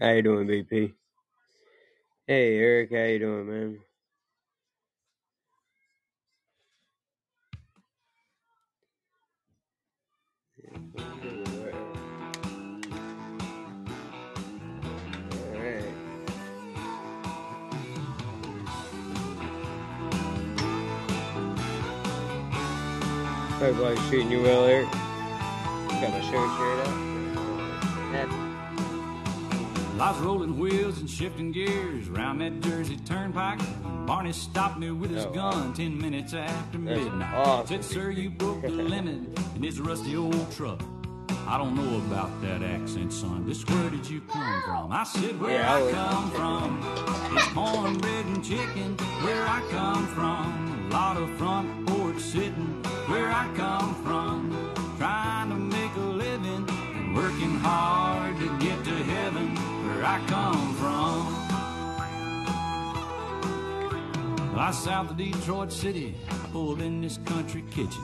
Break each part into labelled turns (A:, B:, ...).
A: How you doing, BP? Hey, Eric, how you doing, man? Alright. Everybody's treating you well, Eric. Got my shirt shirt out.
B: Lots rolling wheels and shifting gears round that Jersey Turnpike. Barney stopped me with his
A: Oh,
B: gun ten minutes after
A: That's
B: midnight.
A: awesome.
B: Said, "Sir, you broke the limit in this rusty old truck." I don't know about that accent, son. Just where did you come from? I said, Where
A: Yeah, I
B: I come from. It's cornbread and chicken. Where I come from. A lot of front porch sitting. Where I come from. Trying to make a living and working hard I come from. I south of Detroit City, pulled in this country kitchen.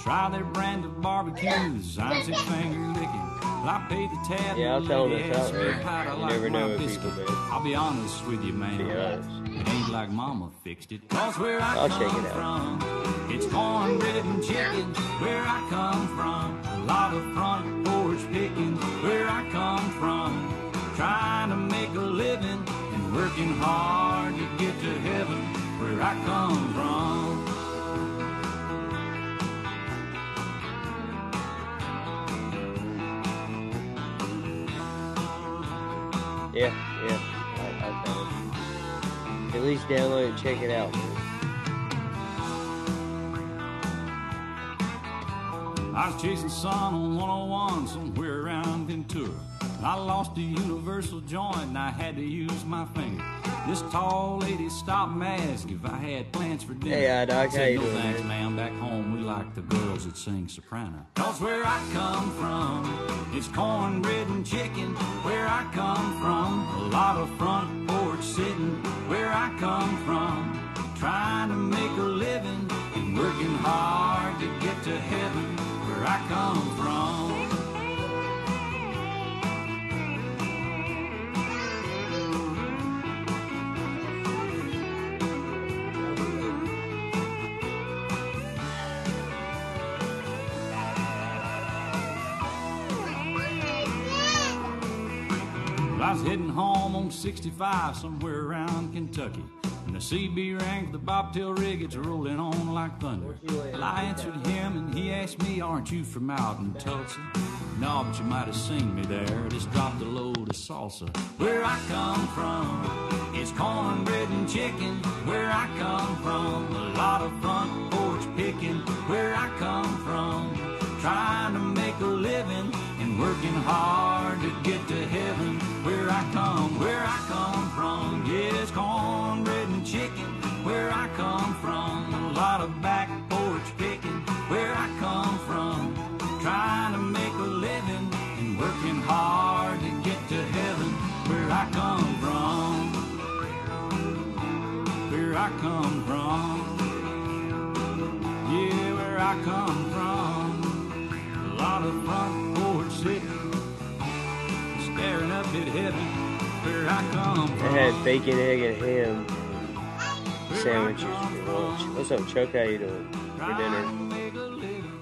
B: Try their brand of barbecues, I'm six finger licking. I paid the tab.
A: Yeah, I'll tell
B: lady
A: them it's
B: asked me
A: outrage.
B: how'd I
A: You
B: like
A: never know people, man.
B: I'll be honest with you, man. It ain't like mama fixed it. Cause where I
A: I'll
B: come
A: it out.
B: from, it's cornbread and chicken. Where I come from, a lot of front porch picking. Where I come from, trying to make a living and working hard to get to heaven. Where I come from.
A: Yeah, yeah. I, I found it. At least download and check it out.
B: I was chasing sun on 101 somewhere around Ventura. I lost a universal joint and I had to use my finger. This tall lady stopped and asked if I had plans for dinner.
A: Hey, uh, Doc,
B: I said,
A: you
B: no
A: doing,
B: thanks,
A: man?"
B: ma'am. Back home we like the girls that sing soprano. Cause where I come from, it's cornbread and chicken. Where I come from, a lot of front porch sitting. Where I come from, trying to make a living and working hard to get to heaven. Where I come from. Was heading home on 65 somewhere around Kentucky. And the CB rang for the bobtail rig, it's rolling on like thunder. Well, I answered him and he asked me, Aren't you from out in Tulsa? No, but you might have seen me there. Just dropped a load of salsa. Where I come from, it's cornbread and chicken. Where I come from, a lot of front porch picking. Where I come from, trying to make a living and working hard to get to heaven. Where I come, where I come from, yes, cornbread and chicken. Where I come from, a lot of back porch picking. Where I come from, trying to make a living and working hard to get to heaven. Where I come from, where I come from. Yeah, where I come from. A lot of front porch sitting, staring up at heaven. Where I come
A: I had bacon, egg, and ham
B: Where
A: sandwiches for lunch. What's up, Chuck? How you doing? For dinner?
B: to make a living.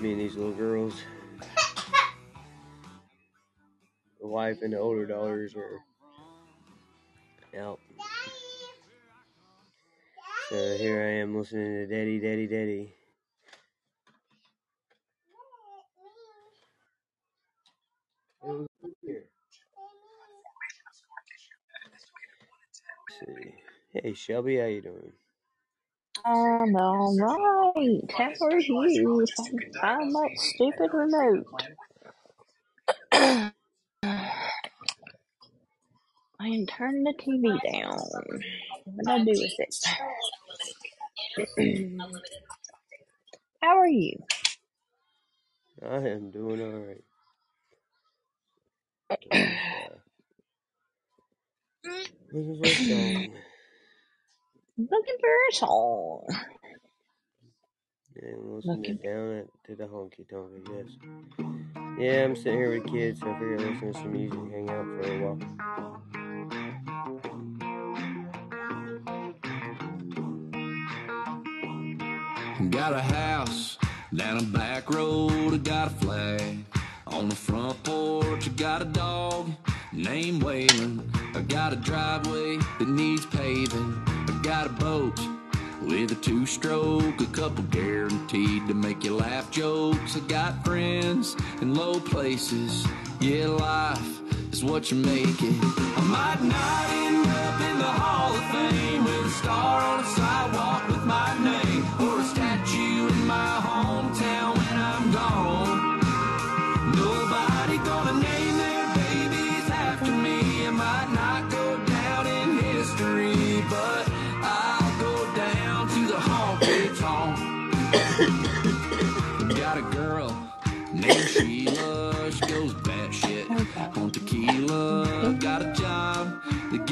A: Me and these little girls. The wife and the older daughters are out. So here I am listening to Daddy, Daddy, Daddy. Here. Let's see. Hey Shelby, how you doing?
C: I'm all right. How are you? I'm that stupid remote. I am turning the TV down. What do I do with it? How are you?
A: I am doing alright. Uh, looking for a song.
C: Looking for a song.
A: And listen to
C: Looking.
A: down at, to the honky tonk, I guess. Yeah, I'm sitting here with kids, so I figured I'd listen to some music, hang out for a while.
B: Got a house down a back road, I got a flag on the front porch. I got a dog named Waylon. I got a driveway that needs paving. I got a boat with a two stroke, a couple guaranteed to make you laugh jokes. I got friends in low places. Yeah, life is what you make it. I might not end up in the Hall of Fame with a star on a sidewalk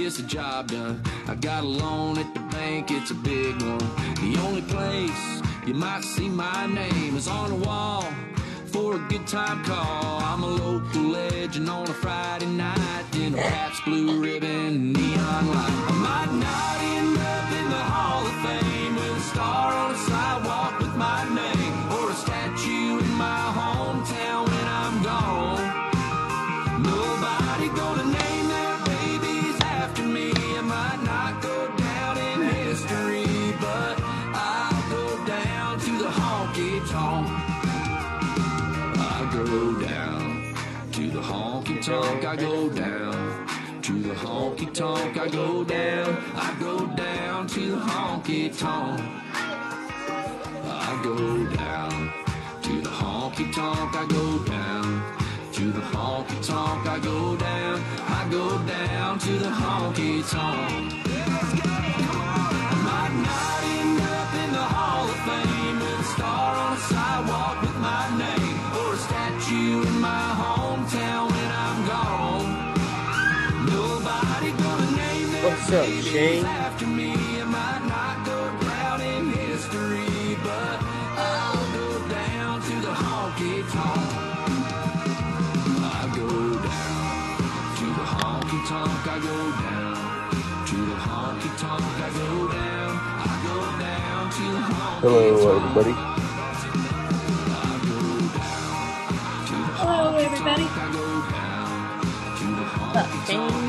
B: gets the job done. I got a loan at the bank, it's a big one. The only place you might see my name is on a wall for a good time call. I'm a local legend on a Friday night in a Pabst Blue Ribbon neon light. I might not end up in the Hall of Fame with a star on a sidewalk with my name or a statue in my hometown when I'm gone. I go down to the honky tonk. I go down. I go down to the honky tonk. I go down to the honky tonk. I go down to the honky tonk. I go down. I go down to the honky tonk. To the honky
D: Hello, everybody.
C: Hello, everybody.
B: I go down to the
C: What's up,
B: honky tonk. I
C: Shane?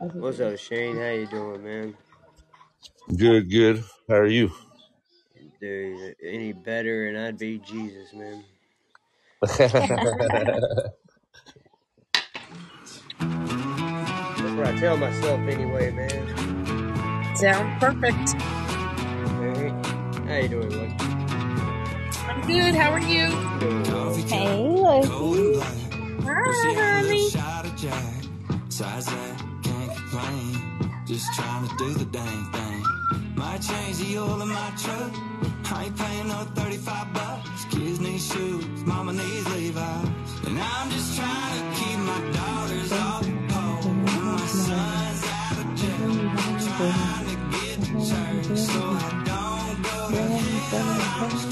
A: What's up, Shane? How you doing, man?
D: Good, good. How are you?
A: Dude, any better, and I'd be Jesus, man. That's what I tell myself anyway, man.
E: Sound perfect.
A: Hey, how you doing, man?
E: I'm good. How are you?
A: Doing well.
C: Hey, Lucy.
E: Hi, honey.
F: Just trying to do the dang thing. Might change the oil in my truck. I ain't paying no 35 bucks. Kids need shoes, mama needs Levi's. And I'm just trying to keep my daughters off the pole. My son's out of jail. Trying to get to church so I don't go to hell.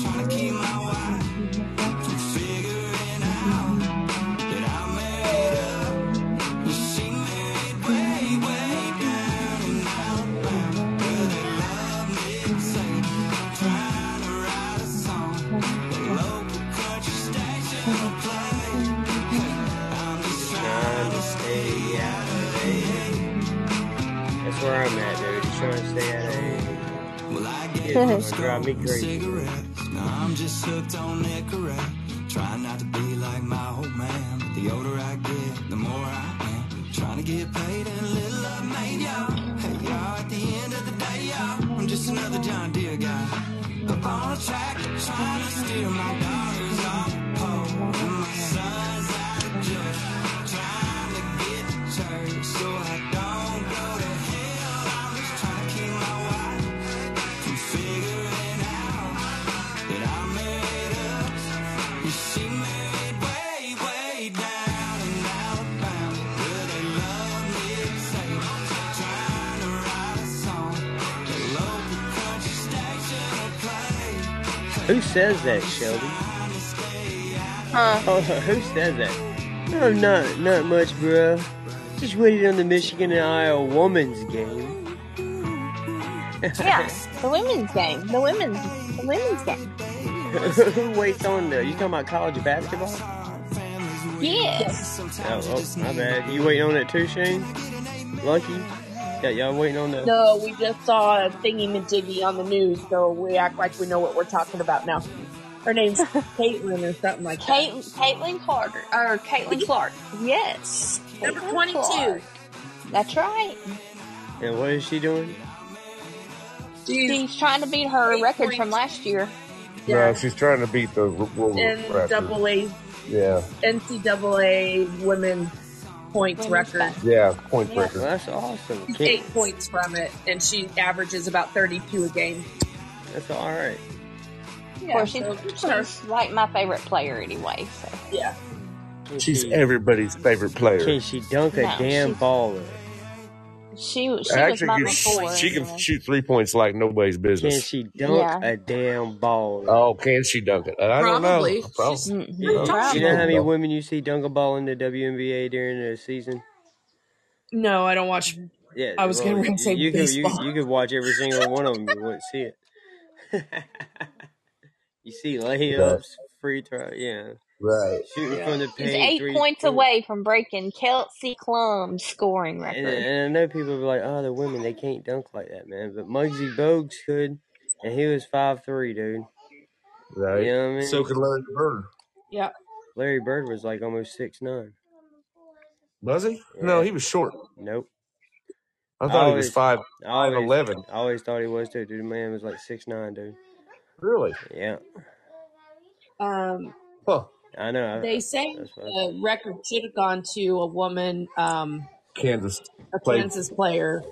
A: drive me crazy.
F: Now I'm just hooked on Nicorette. Trying not to be like my old man, but the older I get, the more I am. Trying to get paid and a little love made, y'all. Hey, y'all, at the end of the day, y'all, I'm just another John Deere guy. Up on a track, trying to steer my daughters
A: Who says that, Shelby?
C: Huh?
A: Oh, who says that? No, not not much, bro. Just waited on the Michigan and Iowa women's game.
C: Yeah, the women's game. The women's the women's game.
A: who waits on the? You talking about college basketball?
C: Yes.
A: Oh, oh, my bad. You waiting on it too, Shane? Lucky. Yeah, y'all waiting on the.
E: No, we just saw a thingy majiggy on the news, so we act like we know what we're talking about now. Her name's Caitlin or something like that.
C: Kate, Caitlin Carter or Caitlin Clark. Yes.
E: Number
C: Caitlin
E: 22.
C: Clark. That's right.
A: And what is she doing?
E: She's
C: She's trying to beat her
E: Eight
C: record from last year.
D: No, she's trying to beat the world record.
E: double A,
D: Yeah,
E: NCAA women points record.
D: yeah, point
C: Yeah.
D: Record.
A: that's awesome. Can't,
E: Eight points from it, and she averages about 32 a game.
A: that's all right.
C: Of course, she's,
E: so good her.
C: she's like my favorite player anyway. So
E: Yeah.
D: She's everybody's favorite player.
A: Can she dunk a
C: No,
A: damn ball? in?
C: She she was
D: Actually,
C: my
D: you-
C: before.
D: she can shoot three points like nobody's
A: Can
D: business.
A: she dunk
C: Yeah.
A: a damn ball?
D: Oh, can she dunk it? I don't know.
E: Probably.
D: Probably.
E: She's-.
D: You know,
A: You know how many women you see dunk a ball in the WNBA during the season?
E: No, I don't watch.
A: Yeah,
E: I was getting ready to say
A: you could you, you could watch every single one of them. You wouldn't see it. you see layups, free throw, yeah,
D: Right.
A: shooting from the
C: She's
A: paint.
C: eight
A: three
C: points
A: point-
C: away from breaking Kelsey Plum's scoring
A: And,
C: record.
A: and I know people be like, "Oh, the women they can't dunk like that, man." But Muggsy Bogues could, and he was five three, dude.
D: Right.
A: You know what I mean?
D: So could Larry Bird.
E: Yeah.
A: Larry Bird was like almost six nine.
D: Was he? No, he was short.
A: Nope.
D: I thought he was
A: Always-
D: five
A: I always,
D: five eleven.
A: I always thought he was too. Dude, the man was like six nine, dude.
D: Really?
A: Yeah,
E: Um,
D: Huh.
A: I know.
E: They say
A: That's what I
E: the record should have gone to a woman, um,
D: Kansas
E: a
D: Played.
E: Kansas player,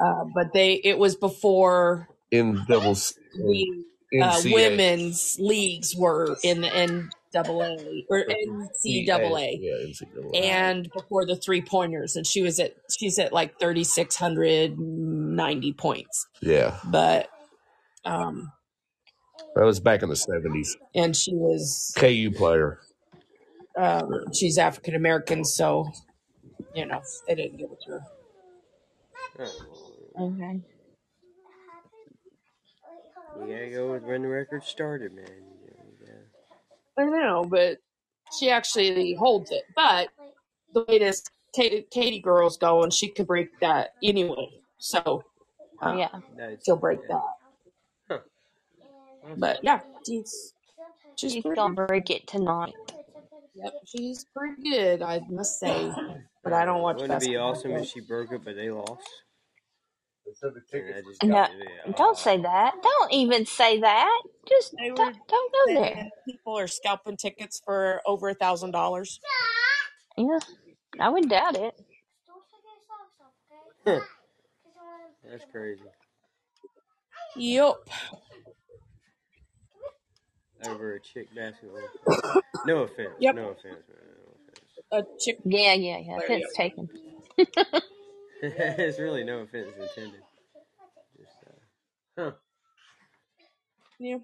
E: uh, but they it was before
D: in doubles
E: the uh, women's leagues were in the NAA or NCAA.
D: Yeah, NCAA.
E: and before the three pointers and she was at she's at like 3690 points
D: yeah,
E: but um
D: that was back in the seventies.
E: and she was
D: KU player.
E: um she's african american so you know they didn't give it to her
C: Okay.
A: we gotta go with when the record started, man. You know, we gotta-
E: i know but she actually holds it but the way this katie, katie girl's going she could break that anyway so uh,
C: Yeah.
A: that's-
E: she'll break
A: yeah.
E: that but yeah she's she's
C: She's
E: pretty
C: gonna break it tonight.
E: Yep, she's pretty good, I must say. But I don't watch
A: Wouldn't it be
E: basketball.
A: awesome
E: so-
A: if she broke it, but they lost? And I just
C: No,
A: got to
C: don't say that. Don't even say that. Just
E: They were
C: don't, don't go there.
E: saying people are scalping tickets for over a thousand dollars.
C: Yeah, I would doubt it.
A: That's crazy.
E: Yup.
A: Over a chick basketball. No offense.
E: Yep.
A: No offense, man.
E: A chick.
C: Yeah, yeah, yeah.
E: There
C: Offense
E: you
C: taken.
A: No offense. it's really no offense intended. Just, uh, huh.
E: Yeah.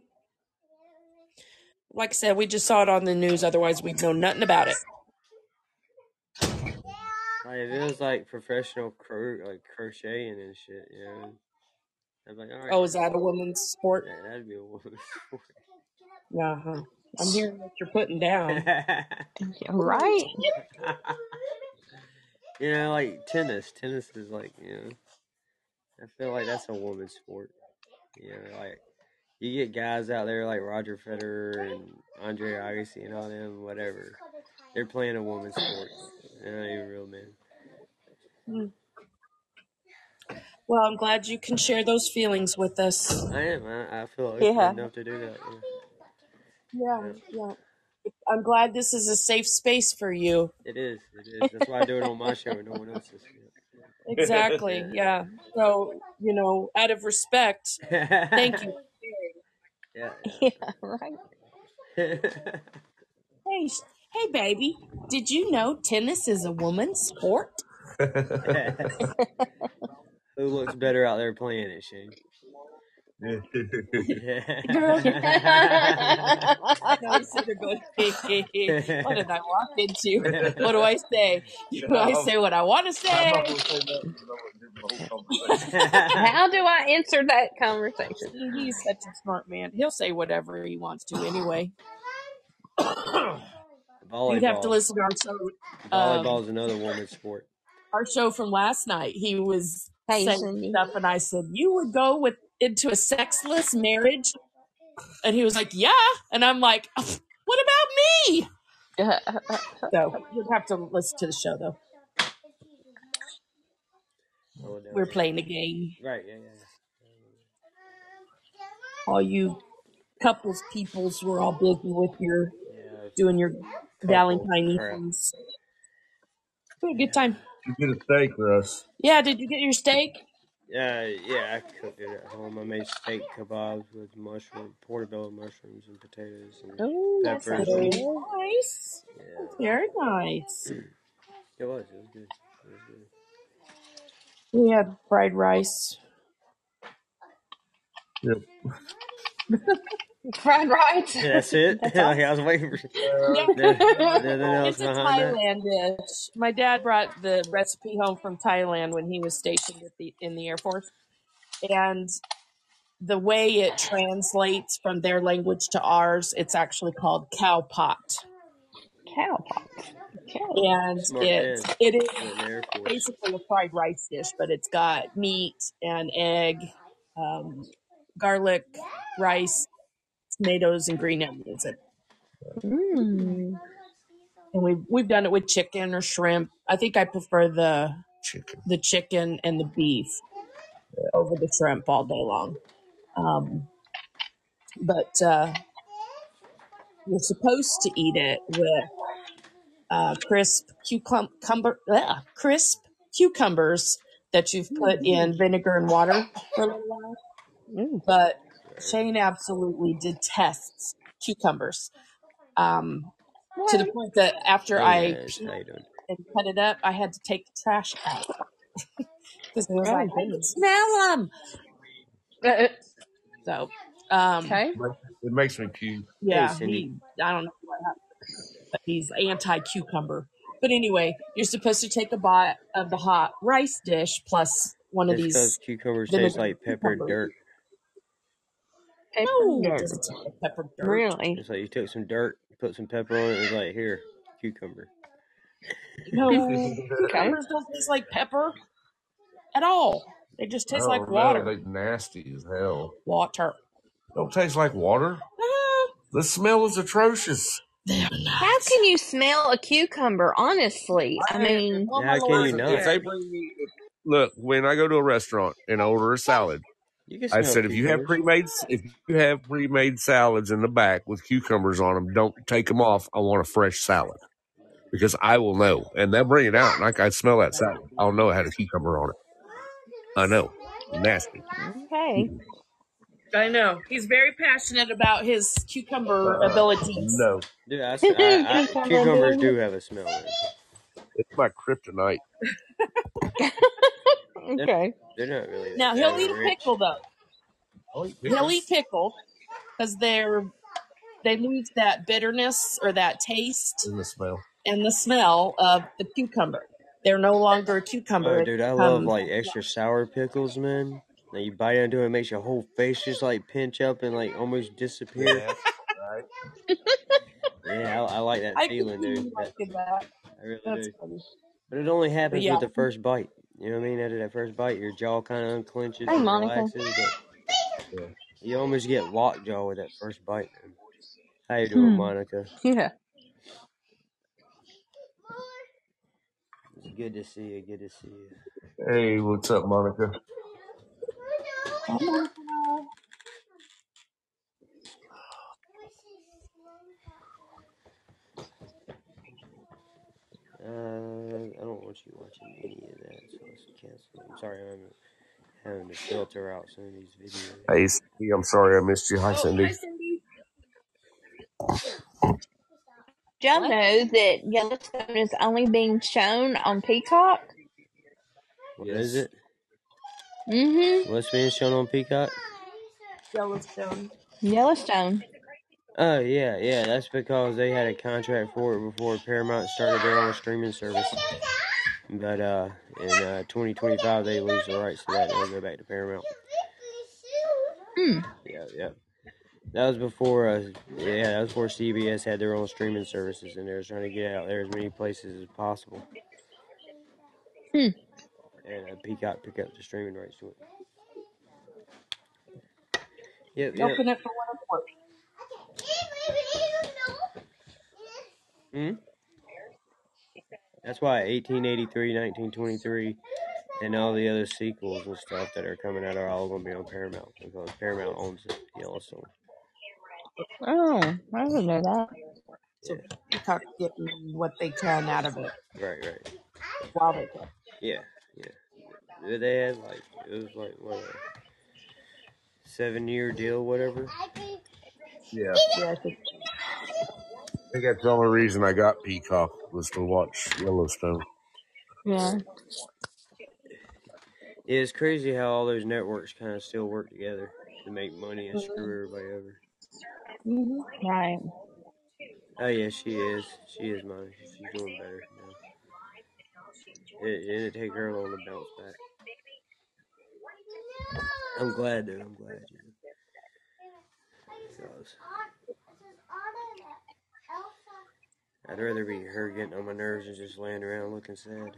E: Like I said, we just saw it on the news. Otherwise, we'd know nothing about it.
A: Like, if it was like professional cro- like crocheting and shit, you know. I'd be like, all right.
E: Oh, is that a woman's sport?
A: Yeah, that'd be a woman's sport.
E: Yeah. huh. I'm hearing what you're putting down.
C: Right?
A: you know, like tennis. Tennis is like, you know, I feel like that's a woman's sport. You know, like you get guys out there like Roger Federer and Andre Agassi and all them, whatever. They're playing a woman's sport. They're not even real men. Hmm.
E: Well, I'm glad you can share those feelings with us.
A: I am. I, I feel open
C: Yeah.
A: enough to do that. Yeah.
E: Yeah, yeah. I'm glad this is a safe space for you.
A: It is. It is. That's why I do it on my show and no one else's.
E: Exactly. Yeah. So, you know, out of respect, thank you.
A: Yeah.
C: Yeah, right.
E: Hey, hey, baby. Did you know tennis is a woman's sport?
A: Who looks better out there playing it, Shane?
E: Girl,
A: Yeah.
E: I know he's sitting there going, what did I walk into? What do I say? Do I say what I want to say?
D: I'm not gonna say nothing. 'cause I'm gonna give the whole conversation.
C: How do I answer that conversation?
E: He's such a smart man. He'll say whatever he wants to anyway. Volleyball. You'd have to listen to our show, um,
A: Volleyball is another woman's sport.
E: our show from last night. He was
C: Hey,
E: saying
C: Cindy.
E: stuff, and I said, "You would go with into a sexless marriage," and he was like, "Yeah," and I'm like, "What about me?" So you'd have to listen to the show though.
A: Oh, no.
E: We're playing a game.
A: Right, yeah, yeah.
E: All you couples peoples were all busy with your
A: Yeah,
E: doing your
A: couple
E: Valentine
A: crap.
E: things. We had a good time.
D: You get a steak, Russ.
E: Yeah, did you get your steak?
A: Yeah, yeah, I cooked it at home. I made steak kebabs with mushroom, portobello mushrooms and potatoes and
C: Oh, that
A: peppers.
C: sounds
E: Very nice.
A: Yeah,
E: Very nice.
A: it was. It was good. It was good.
E: We had fried rice.
D: Yep.
C: Fried rice.
A: That's it.
C: That's all.
A: like I was waiting for
E: Yeah.
A: there- nothing else
E: It's a
A: behind that.
E: Thailand dish. My dad brought the recipe home from Thailand when he was stationed at the in the Air Force, and the way it translates from their language to ours, it's actually called cow pot,
C: Cow pot. Okay.
E: and
A: Smart man.
E: it's it is
A: Went in the Air Force.
E: basically a fried rice dish, but it's got meat and egg, um, garlic, rice, tomatoes, and green onions. And
C: Mm.
E: and we've we've done it with chicken or shrimp. I think I prefer the
D: Chicken.
E: the chicken and the beef over the shrimp all day long. Um, but uh, you're supposed to eat it with uh, crisp cucumber, ugh, crisp cucumbers that you've put in vinegar and water for a little while.
C: Mm.
E: But Shane absolutely detests cucumbers um, to the point that after
A: Hey
E: I
A: guys, how you doing?
E: and cut it up, I had to take the trash out because it was
C: Oh,
E: like, I can
C: goodness.
E: smell them.
C: Uh,
E: So, um,
C: okay.
D: It makes me puke.
A: Hey
E: yeah,
A: Cindy.
E: he, I don't know what happened, but he's anti cucumber. But anyway, you're supposed to take a bite of the hot rice dish plus one of
A: It's because
E: these
A: cucumbers taste
E: vinegar
A: like peppered
E: cucumbers.
A: dirt.
C: Pepper
E: No, it
C: dirt.
E: doesn't taste like pepper dirt.
C: Really?
A: It's like you took some dirt, put some pepper on it, and it's like here, cucumber.
E: No,
C: Okay.
E: cucumbers don't taste like pepper at all. They just taste
D: Oh
E: like
D: no,
E: water.
D: they nasty as hell.
E: Water.
D: Don't taste like water.
E: Ah,
D: The smell is atrocious.
E: they're
C: How can you smell a cucumber? Honestly, I mean,
E: Oh
A: Yeah, how can you
E: lord.
D: Listen, if
A: not?
D: they bring me, look, when I go to a restaurant and order a salad,
A: You can
D: I said if you have pre-made if you have pre-made salads in the back with cucumbers on them, don't take them off. I want a fresh salad because I will know, and they'll bring it out, and I can smell that salad. I'll know it had a cucumber on it. I know, nasty.
C: okay.
E: I know. He's very passionate about his cucumber
D: Uh,
E: abilities.
D: no,
A: Dude, I, s- I- I-
C: Cucumber
A: cucumbers do have a smell. Man.
D: it's my kryptonite.
A: They're,
C: Okay.
A: they're not really
E: Now he'll eat a
A: rich.
E: pickle though.
D: Oh, I'll eat
E: He'll eat
D: pickles
E: pickle because they're they lose that bitterness or that taste
D: in the smell.
E: and the smell of the cucumber. They're no longer a cucumber.
A: Oh,
E: It
A: dude, I um, love
E: becomes
A: like extra sour pickles, man. Now you bite into it, it makes your whole face just like pinch up and like almost disappear.
D: Yeah, right.
A: Yeah, I, I like that
E: I can
A: feeling,
E: see
A: dude.
E: you
A: That,
E: liking that.
A: I really
E: That's
A: do.
E: funny.
A: But it only happens
E: yeah.
A: with the first bite. You know what I mean? After that first bite, your jaw kind of unclenches
C: Hey,
A: and
C: Monica.
A: relaxes, but
D: Yeah.
A: you almost get lockjaw with that first bite. Man. How you doing,
C: Hmm.
A: Monica?
C: Yeah.
A: It's good to see you. Good to see you.
D: Hey, what's up, Monica?
A: Uh, I don't want you watching any of that, so let's cancel. I'm sorry, I'm having to filter out some of these videos.
D: Hey, Cindy, I'm sorry I missed you. Hi,
E: Oh, hi
D: Cindy.
E: Cindy.
C: Do y'all know that Yellowstone is only being shown on Peacock?
A: What is it?
C: Mm-hmm.
A: What's being shown on Peacock?
E: Yellowstone.
C: Yellowstone.
A: Oh yeah, yeah. That's because they had a contract for it before Paramount started their own streaming service. But uh, in uh, 2025, they lose the rights to that. and go back to Paramount.
C: Hmm.
A: Yeah, yeah. That was before. Uh, yeah, that was before CBS had their own streaming services, and they were trying to get out there as many places as possible.
C: Hmm.
A: And uh, Peacock pick up the streaming rights to it. Yep, yep.
E: Open it for worth.
A: Hmm? That's why 1883, 1923, and all the other sequels and stuff that are coming out are all going to be on Paramount because Paramount owns it, Yellowstone.
C: Oh, I didn't know that.
E: So
A: Yeah,
E: Peacock getting what they can out of it
A: right, right.
E: while they can.
A: Yeah, yeah. They had like it was like what a seven year deal, whatever.
D: Yeah.
E: Yeah, I think
D: I think that's the only reason I got Peacock was to watch Yellowstone.
C: Yeah.
A: Yeah, it's crazy how all those networks kind of still work together to make money and screw everybody over.
E: hmm
C: Right.
A: Oh yeah, she is. She is mine. She's doing better now. It didn't take her long to bounce back. I'm glad, dude. I'm glad. You know, because I'd rather be her getting on my nerves than just laying around looking sad.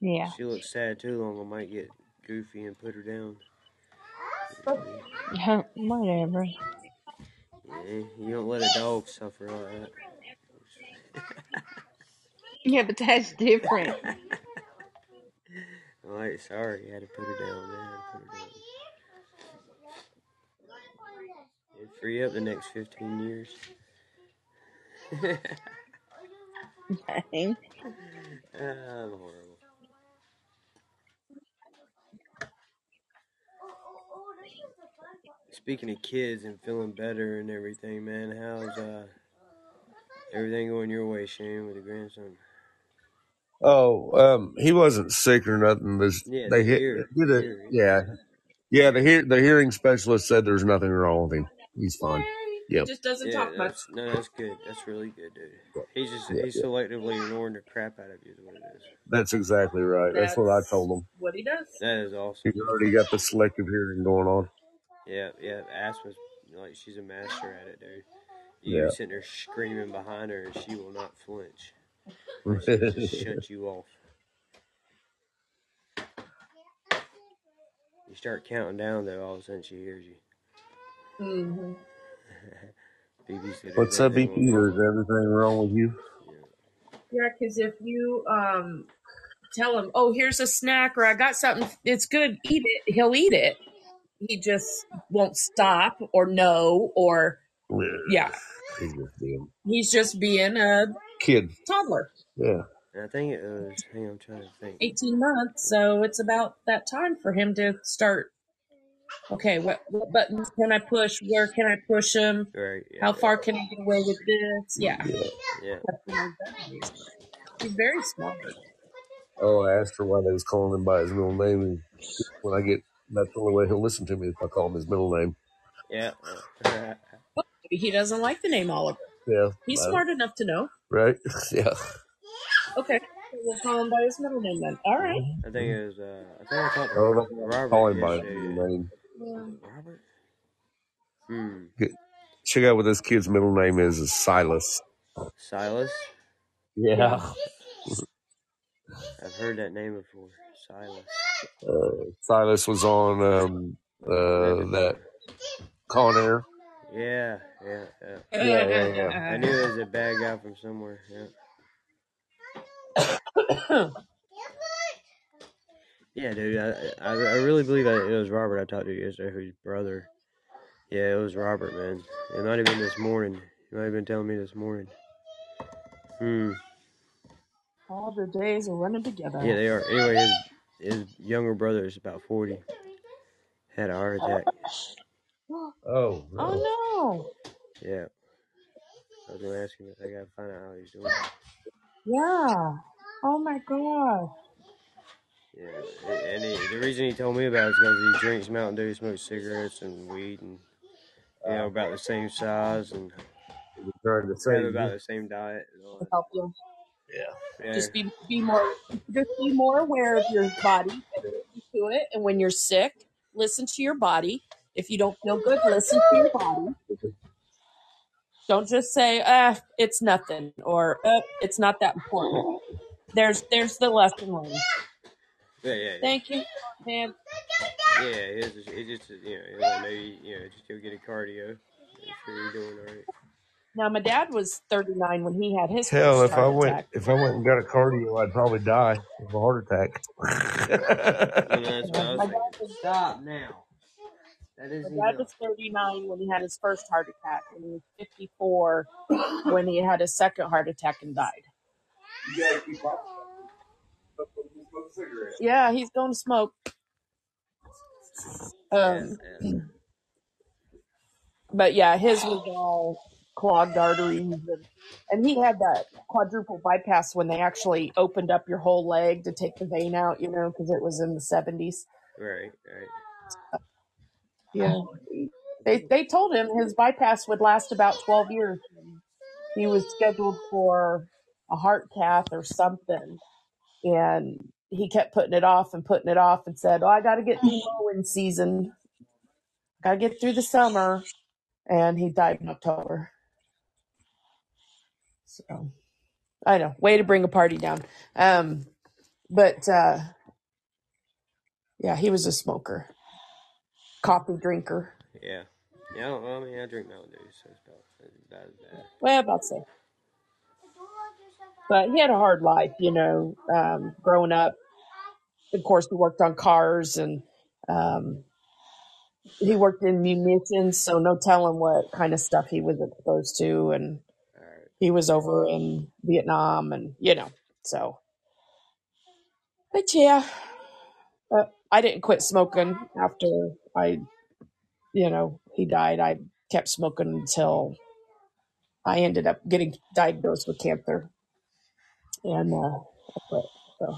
C: Yeah.
A: She looks sad too long. I might get goofy and put her down.
C: Whatever.
A: Yeah, you don't let a dog suffer like that.
C: Yeah, but that's different.
A: I'm like, sorry, you had to put her down. Man. I had to put her down. It'd free up the next 15 years.
C: Dang.
A: Ah, I'm horrible. Speaking of kids and feeling better and everything, man, how's uh everything going your way, Shane, with the grandson?
D: Oh, um, he wasn't sick or nothing. This,
A: Yeah,
D: they
A: the
D: hit,
A: hear,
D: did
A: the
D: it.
A: hearing.
D: Yeah, yeah. The hear, the hearing specialist said there's nothing wrong with him. He's fine. Yep.
E: Just doesn't
A: Yeah,
E: talk much.
A: that's no, that's good. That's really good, dude. He's just
D: Yeah,
A: he's
D: yeah.
A: selectively ignoring the crap out of you, is what it is.
D: That's exactly right. That's what I
E: That's
D: told him.
E: what he does.
A: That is awesome.
D: He's already got the selective hearing going on.
A: Yeah, yeah. Asma's like she's a master at it, dude. You
D: Yeah.
A: sitting there screaming behind her, and she will not flinch. Like she will just shut you off. You start counting down, though, all of a sudden she hears you.
E: hmm
A: BB
D: What's up,
A: everything
D: BP?
A: wrong
D: Is everything wrong with you?
A: with.
E: Yeah, because if you um tell him, "Oh, here's a snack," or "I got something, it's good, eat it," he'll eat it. He just won't stop or no or yeah.
D: He's just being
E: He's just being a
D: kid.
E: toddler.
D: Yeah.
A: And I think it was. Hang on, I'm trying to think.
E: 18 months, so it's about that time for him to start. Okay, what, what buttons can I push? Where can I push them?
A: Right. Yeah.
E: How far can I get away with this? Yeah.
D: Yeah.
A: Yeah.
E: He's very smart.
D: Oh, I asked her why they was calling him by his middle name, and when I get, that's the only way he'll listen to me if I call him his middle name.
A: Yeah. yeah.
E: He doesn't like the name Oliver.
D: Yeah.
E: He's
D: I-
E: smart enough to know.
D: Right? yeah.
E: Okay, we'll call him by his middle name then. All right.
A: I think it was. Uh, I think I talked to
D: Oh,
A: Robert
D: call him by his middle name.
A: Robert. Hmm.
D: Check out what this kid's middle name is, is Silas.
A: Silas.
D: Yeah.
A: I've heard that name before. Silas.
D: Uh, Silas was on um, uh, that Con Air.
A: Yeah, yeah, yeah.
D: Yeah, yeah, yeah.
A: I knew it was a bad guy from somewhere. Yeah. Yeah, dude. I, I, I really believe that it was Robert I talked to yesterday, whose brother. Yeah, it was Robert, man. It might have been this morning. He might have been telling me this morning. Hmm.
E: All the days are running together.
A: Yeah, they are. Anyway, his, his younger brother is about 40. Had a heart attack.
D: Oh, no.
E: Oh no.
A: Yeah. I was going to ask him if I got to find out how he's doing.
E: Yeah. Oh my god.
A: Yeah, and he, the reason he told me about it is because he drinks Mountain Dew, smokes cigarettes and weed, and you know about the same size and
D: We're trying to
A: about the same diet. And all
E: to
A: that.
E: help you.
D: Yeah.
A: Yeah,
E: Just be be more just be more aware of your body and to it. And when you're sick, listen to your body. If you don't feel good, listen to your body. Don't just say, "Ah, it's nothing," or uh, "It's not that important." There's there's the lesson learned.
A: Yeah, yeah, yeah.
E: Thank you, man.
A: Yeah, it's just, it's just you know, it's like maybe you know, just go get a cardio. Make sure you're doing all right.
E: Now, my dad was 39 when he had his
D: Hell,
E: first
D: if I
E: heart
D: went
E: attack.
D: if I went and got a cardio, I'd probably die of a heart attack.
A: And that's what I was
E: My
A: thinking.
E: dad was,
A: Stop now. That
E: my
A: isn't
E: dad
A: enough.
E: was 39 when he had his first heart attack, and he was 54 when he had his second heart attack and died. Yeah, he's going to smoke. Um, but yeah, his was all clogged arteries, and, and he had that quadruple bypass when they actually opened up your whole leg to take the vein out, you know, because it was in the 70s.
A: Right, right.
E: Yeah. They they told him his bypass would last about 12 years. He was scheduled for a heart cath or something, and he kept putting it off and putting it off and said, "Oh, I got to get through mowing season. Got to get through the summer." And he died in October. So, I know, way to bring a party down. Um, but uh, yeah, he was a smoker, coffee drinker.
A: Yeah. Yeah, I, I mean, I drink Mountain Dew, so it's about, it's about as bad.
E: Well, about so. But he had a hard life, you know, um, growing up. Of course, he worked on cars and um, he worked in munitions, so no telling what kind of stuff he was exposed to. And he was over in Vietnam and, you know, so. But yeah, but I didn't quit smoking after I, you know, he died. I kept smoking until I ended up getting diagnosed with cancer. And uh, I quit. So.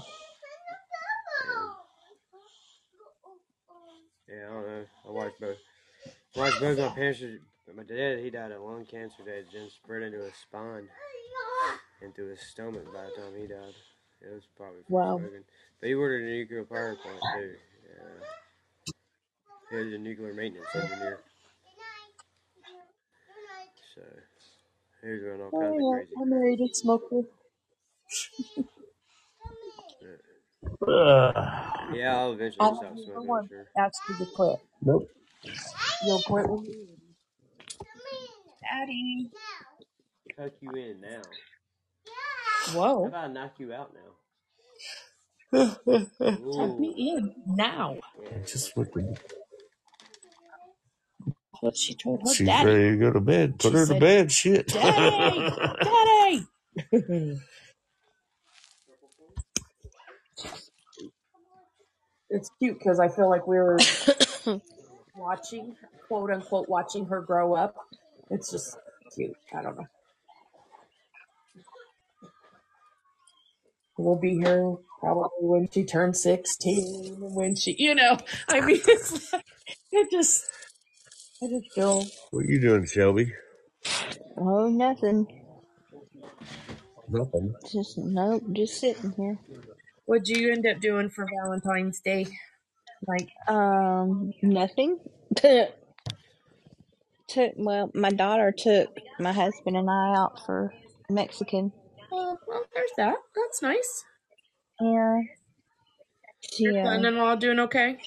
A: Yeah, I don't know. I watched both. I watched both my parents. But my dad, he died of lung cancer that then spread into his spine, into his stomach by the time he died. It was probably
E: Wow.
A: smoking. But he at a nuclear power plant too. Yeah. He was a nuclear maintenance engineer. So he was doing all kinds of
E: Oh,
A: crazy
E: I
A: crap.
E: married a smoker.
D: Ugh.
A: Yeah, I'll eventually
E: I'm
A: stop
E: the
A: smoking. I'm
E: one
A: sure.
E: asked you to quit.
D: Nope.
E: You'll quit when you're ready. Daddy.
A: Tuck you in now. How
E: Whoa.
A: about I knock you out now?
E: Tuck me in now.
A: Yeah.
D: Just wicked.
E: That's what she told her
D: She's
E: daddy.
D: ready to go to bed. Put
E: She
D: her to
E: said,
D: bed. Shit.
E: Daddy! Daddy! it's cute because I feel like we were watching, quote unquote, watching her grow up. It's just cute. I don't know. We'll be here probably when she turns 16, when she, you know, I mean, it's like, it just, I just feel,
D: what are you doing, Shelby?
C: Oh, nothing.
D: Nothing.
C: Just nope. Just sitting here.
E: What'd you end up doing for Valentine's Day? Like,
C: Um, nothing. took well, my daughter took my husband and I out for Mexican.
E: oh, well, there's that. That's nice.
C: Yeah. She,
E: Your
C: uh,
E: son-in-law doing okay?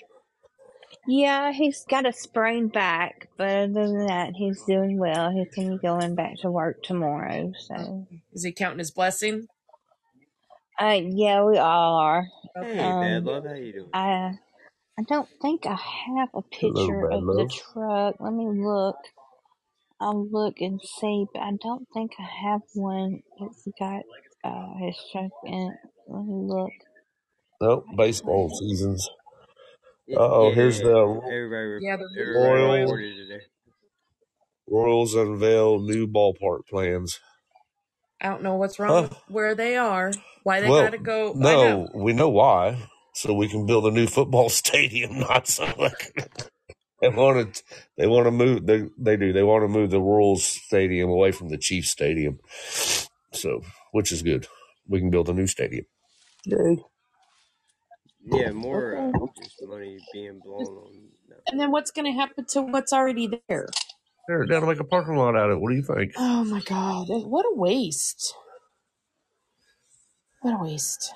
C: yeah, he's got a sprained back, but other than that, he's doing well. He's gonna be going back to work tomorrow. So,
E: Is he counting his blessing?
C: Uh, yeah, we all are.
A: Hey,
C: Um,
A: Bad Love, how you doing?
C: I I don't think I have a
D: Hello,
C: picture
D: bad
C: of the
D: love.
C: truck. Let me look. I'll look and see, but I don't think I have one that's got uh, his truck in it. Let me look.
D: Nope. Baseball seasons.
A: Yeah,
D: Uh oh. Here's
A: yeah.
D: the
A: Everybody,
E: Yeah, the
A: everybody
D: Royal
A: reported today.
D: Royals unveil new ballpark plans.
E: I don't know what's wrong
D: Huh?
E: with where they are. Why they
D: Well,
E: gotta go. I know.
D: no, we know why. so we can build a new football stadium. Not so like they want to. They want to move. They they do. They want to move the Royals Stadium away from the Chiefs Stadium. So, which is good. We can build a new stadium.
E: Good.
A: Yeah, more uh,
E: Okay.
A: just money being blown on. No.
E: And then what's going to happen to what's already there?
D: They're down to make a parking lot out of it. What do you think?
E: Oh my God. What a waste. What a waste.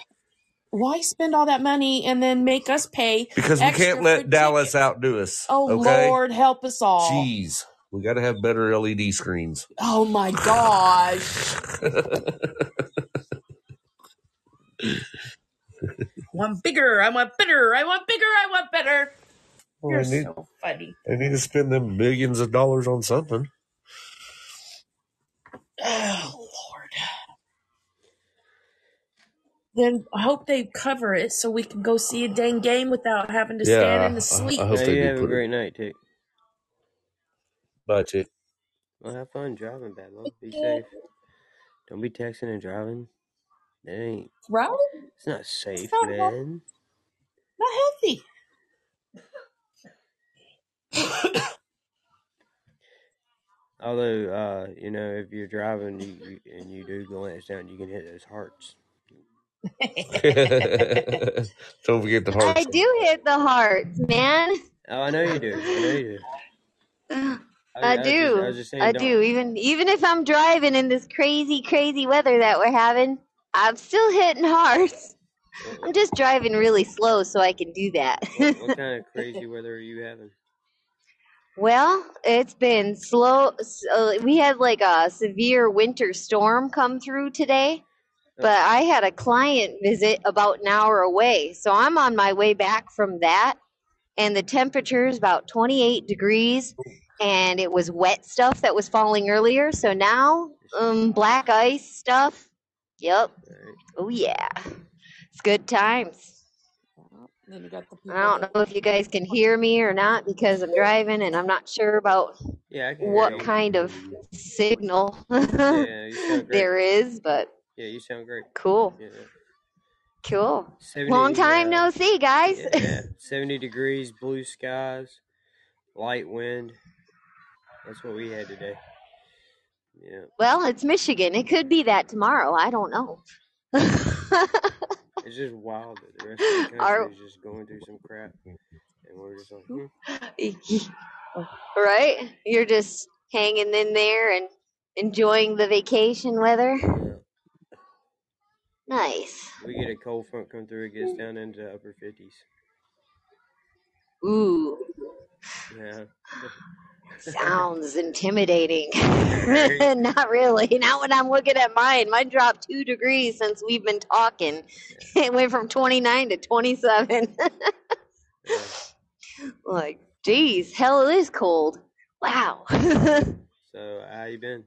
E: Why spend all that money and then make us pay
D: Because we can't let Dallas
E: tickets?
D: outdo us.
E: Oh
D: okay?
E: Lord, help us all.
D: Jeez, we got to have better LED screens.
E: Oh my gosh. I want bigger. I want better. I want bigger. I want better.
D: Well,
E: You're
D: need
E: so funny.
D: they need to spend them millions of dollars on something.
E: Oh Lord. Then I hope they cover it so we can go see a dang game without having to stand
D: Yeah,
E: in the
D: I,
E: sleep.
D: I hope
A: Now
D: they
A: you
D: do
A: have a
D: put it.
A: great night, Tick.
D: Bye, Tick.
A: Well, have fun driving, bad luck. Be safe. Don't be texting and driving. That ain't.
E: Right?
A: It's not safe,
E: It's not
A: man.
E: Not healthy.
A: Although, uh, you know, if you're driving you, you, and you do glance down, you can hit those hearts.
D: Don't forget the heart.
G: I do hit the hearts, man.
A: Oh, I know you do. I know you do.
G: Oh, I,
A: was I
G: do.
A: was just saying,
G: I
A: don't.
G: do. Even even if I'm driving in this crazy, crazy weather that we're having, I'm still hitting hearts. I'm just driving really slow so I can do that.
A: What, what kind of crazy weather are you having?
G: well, it's been slow. So we had like a severe winter storm come through today, but I had a client visit about an hour away. So I'm on my way back from that, and the temperature is about 28 degrees, and it was wet stuff that was falling earlier. So now, um, black ice stuff. Yep. Oh yeah, it's good times.
E: Then you got the
G: I don't know if you guys can hear me or not because I'm driving and I'm not sure about
A: Yeah, I can hear
G: what
A: you.
G: kind of signal
A: Yeah, you sound great.
G: there is, but
A: Yeah, you sound great.
G: cool,
A: Yeah.
G: cool.
A: 70,
G: Long time
A: uh,
G: no see, guys.
A: Yeah, 70 degrees, blue skies, light wind. That's what we had today. Yeah.
G: well, it's Michigan. It could be that tomorrow. I don't know.
A: It's just wild that the rest of the
G: Our-
A: country is just going through some crap. And we're just like, hmm.
G: right? You're just hanging in there and enjoying the vacation weather. Nice.
A: we get a cold front come through, it gets down into upper 50s.
G: Ooh,
A: Yeah.
G: sounds intimidating. Not really. Not when I'm looking at mine. Mine dropped two degrees since we've been talking. It went from 29 to 27.
A: yeah.
G: like, geez, hell, it is cold. Wow.
A: So, how you been?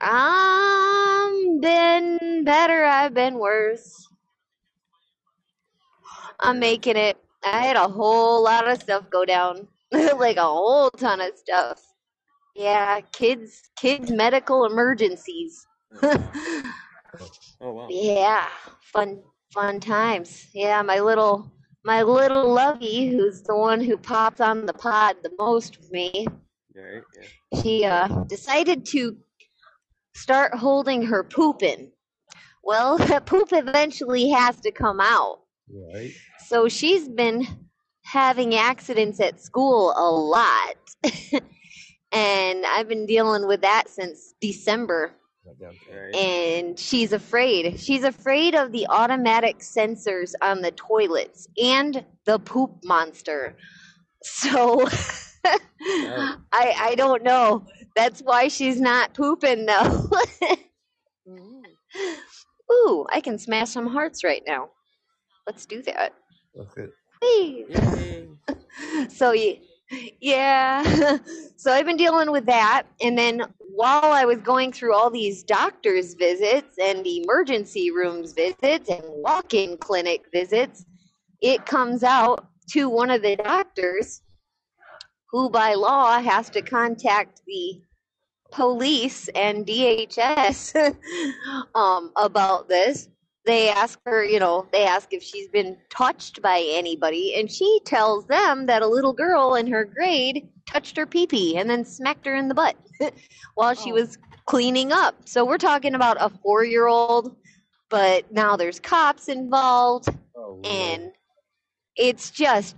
G: I'm been better. I've been worse. I'm making it. I had a whole lot of stuff go down, like a whole ton of stuff. Yeah, kids, kids, medical emergencies.
A: Oh, wow.
G: yeah, fun, fun times. Yeah, my little, my little lovey, who's the one who pops on the pod the most with me.
A: Right. Yeah.
G: she uh, decided to start holding her pooping. Well, that poop eventually has to come out.
D: Right.
G: So she's been having accidents at school a lot. and I've been dealing with that since December.
D: Right down
A: All right.
G: And she's afraid. She's afraid of the automatic sensors on the toilets and the poop monster. So I I don't know. That's why she's not pooping though. Ooh, I can smash some hearts right now. Let's do that.
D: Okay.
A: Yay.
G: so yeah so i've been dealing with that and then while i was going through all these doctors visits and emergency rooms visits and walk-in clinic visits it comes out to one of the doctors who by law has to contact the police and dhs um, about this they ask her, you know, they ask if she's been touched by anybody, and she tells them that a little girl in her grade touched her pee pee and then smacked her in the butt while she
E: Oh.
G: was cleaning up. So we're talking about a four year old, but now there's cops involved,
A: Oh,
G: and it's just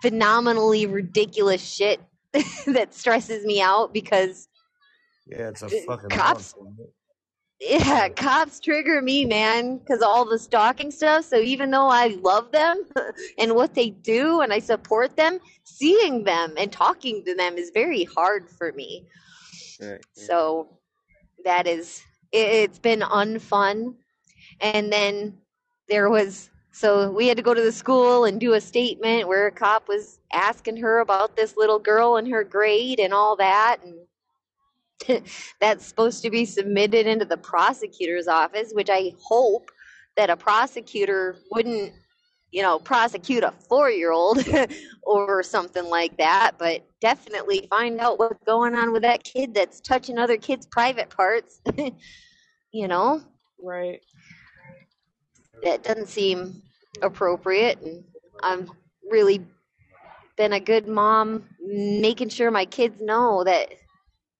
G: phenomenally ridiculous shit that stresses me out because
D: Yeah, it's a fucking
G: cops-
D: monster.
G: yeah, cops trigger me, man, because all the stalking stuff. So even though I love them and what they do and I support them, seeing them and talking to them is very hard for me.
A: Right.
G: So that is, it, it's been unfun. And then there was, so we had to go to the school and do a statement where a cop was asking her about this little girl and her grade and all that. And that's supposed to be submitted into the prosecutor's office, which I hope that a prosecutor wouldn't, you know, prosecute a four year old or something like that, but definitely find out what's going on with that kid that's touching other kids' private parts. you know,
E: Right.
G: That doesn't seem appropriate. And I'm really been a good mom, making sure my kids know that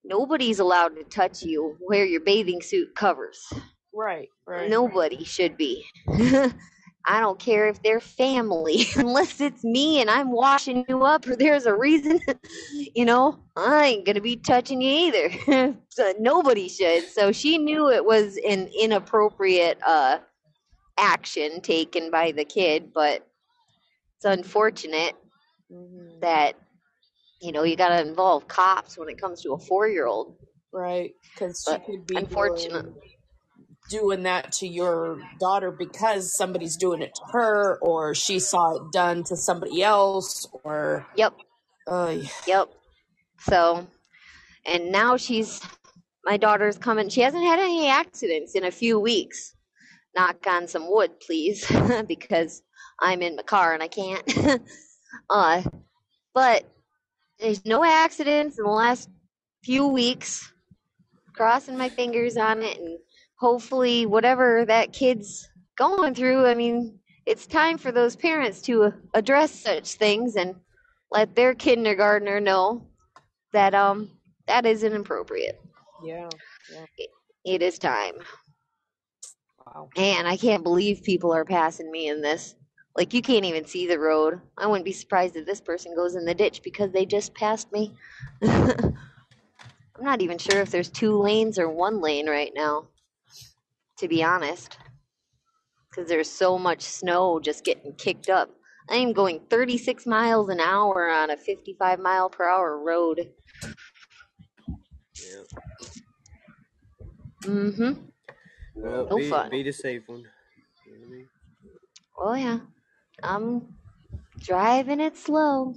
G: nobody's allowed to touch you where your bathing suit covers.
E: Right. Right.
G: Nobody should be. I don't care if they're family, unless it's me and I'm washing you up or there's a reason, you know, I ain't gonna be touching you either. so nobody should. So she knew it was an inappropriate uh action taken by the kid, but it's unfortunate
E: Mhm.
G: that you know you gotta involve cops when it comes to a four year old.
E: Right. Because she could be
G: unfortunate.
E: doing, doing that to your daughter because somebody's doing it to her, or she saw it done to somebody else, or
G: Yep.
E: uh,
G: Yep. So, and now she's, my daughter's coming. She hasn't had any accidents in a few weeks. Knock on some wood, please, because I'm in my car and I can't. uh, but there's no accidents in the last few weeks. Crossing my fingers on it, and hopefully, whatever that kid's going through, I mean, it's time for those parents to address such things and let their kindergartner know that um that isn't appropriate.
E: yeah.
G: It is time.
E: Wow.
G: And I can't believe people are passing me in this. Like you can't even see the road. I wouldn't be surprised if this person goes in the ditch because they just passed me. I'm not even sure if there's two lanes or one lane right now. To be honest. Cuz there's so much snow just getting kicked up. I am going 36 miles an hour on a 55 mile per hour road.
A: Yeah.
G: Mhm.
A: Well,
G: No
A: be,
G: fun.
A: be the safe one. You know I mean?
G: Oh yeah. I'm driving it slow.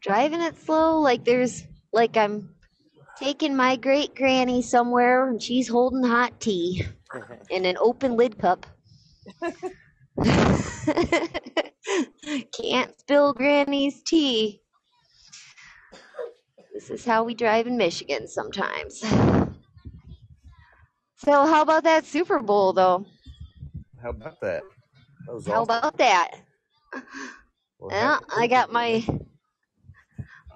G: Driving it slow like there's like I'm taking my great granny somewhere and she's holding hot tea in an open lid cup. Can't spill granny's tea. This is how we drive in Michigan sometimes. So how about that Super Bowl though?
D: How about that? That was
G: How
D: awesome.
G: about that?
D: Well,
G: Yeah, I got my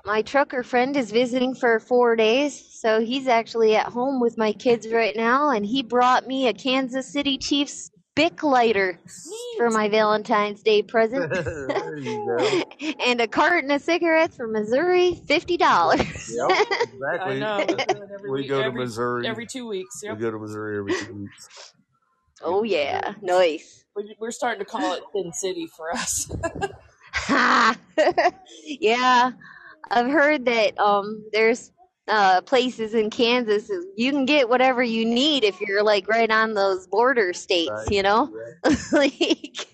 G: my trucker friend is visiting for four days, so he's actually at home with my kids right now, and he brought me a Kansas City Chiefs Bic lighter for my Valentine's Day present,
D: there you go.
G: and a carton of cigarettes from Missouri, fifty dollars.
D: Yep,
E: I
D: exactly.
E: know. We, do it every
D: go to Missouri.
E: every two weeks.
D: We go to Missouri every two weeks.
G: oh yeah, nice.
E: We- We're starting to call it Sin City for us.
G: yeah, I've heard that um there's uh places in Kansas you can get whatever you need if you're like right on those border states,
D: Right.
G: you know? like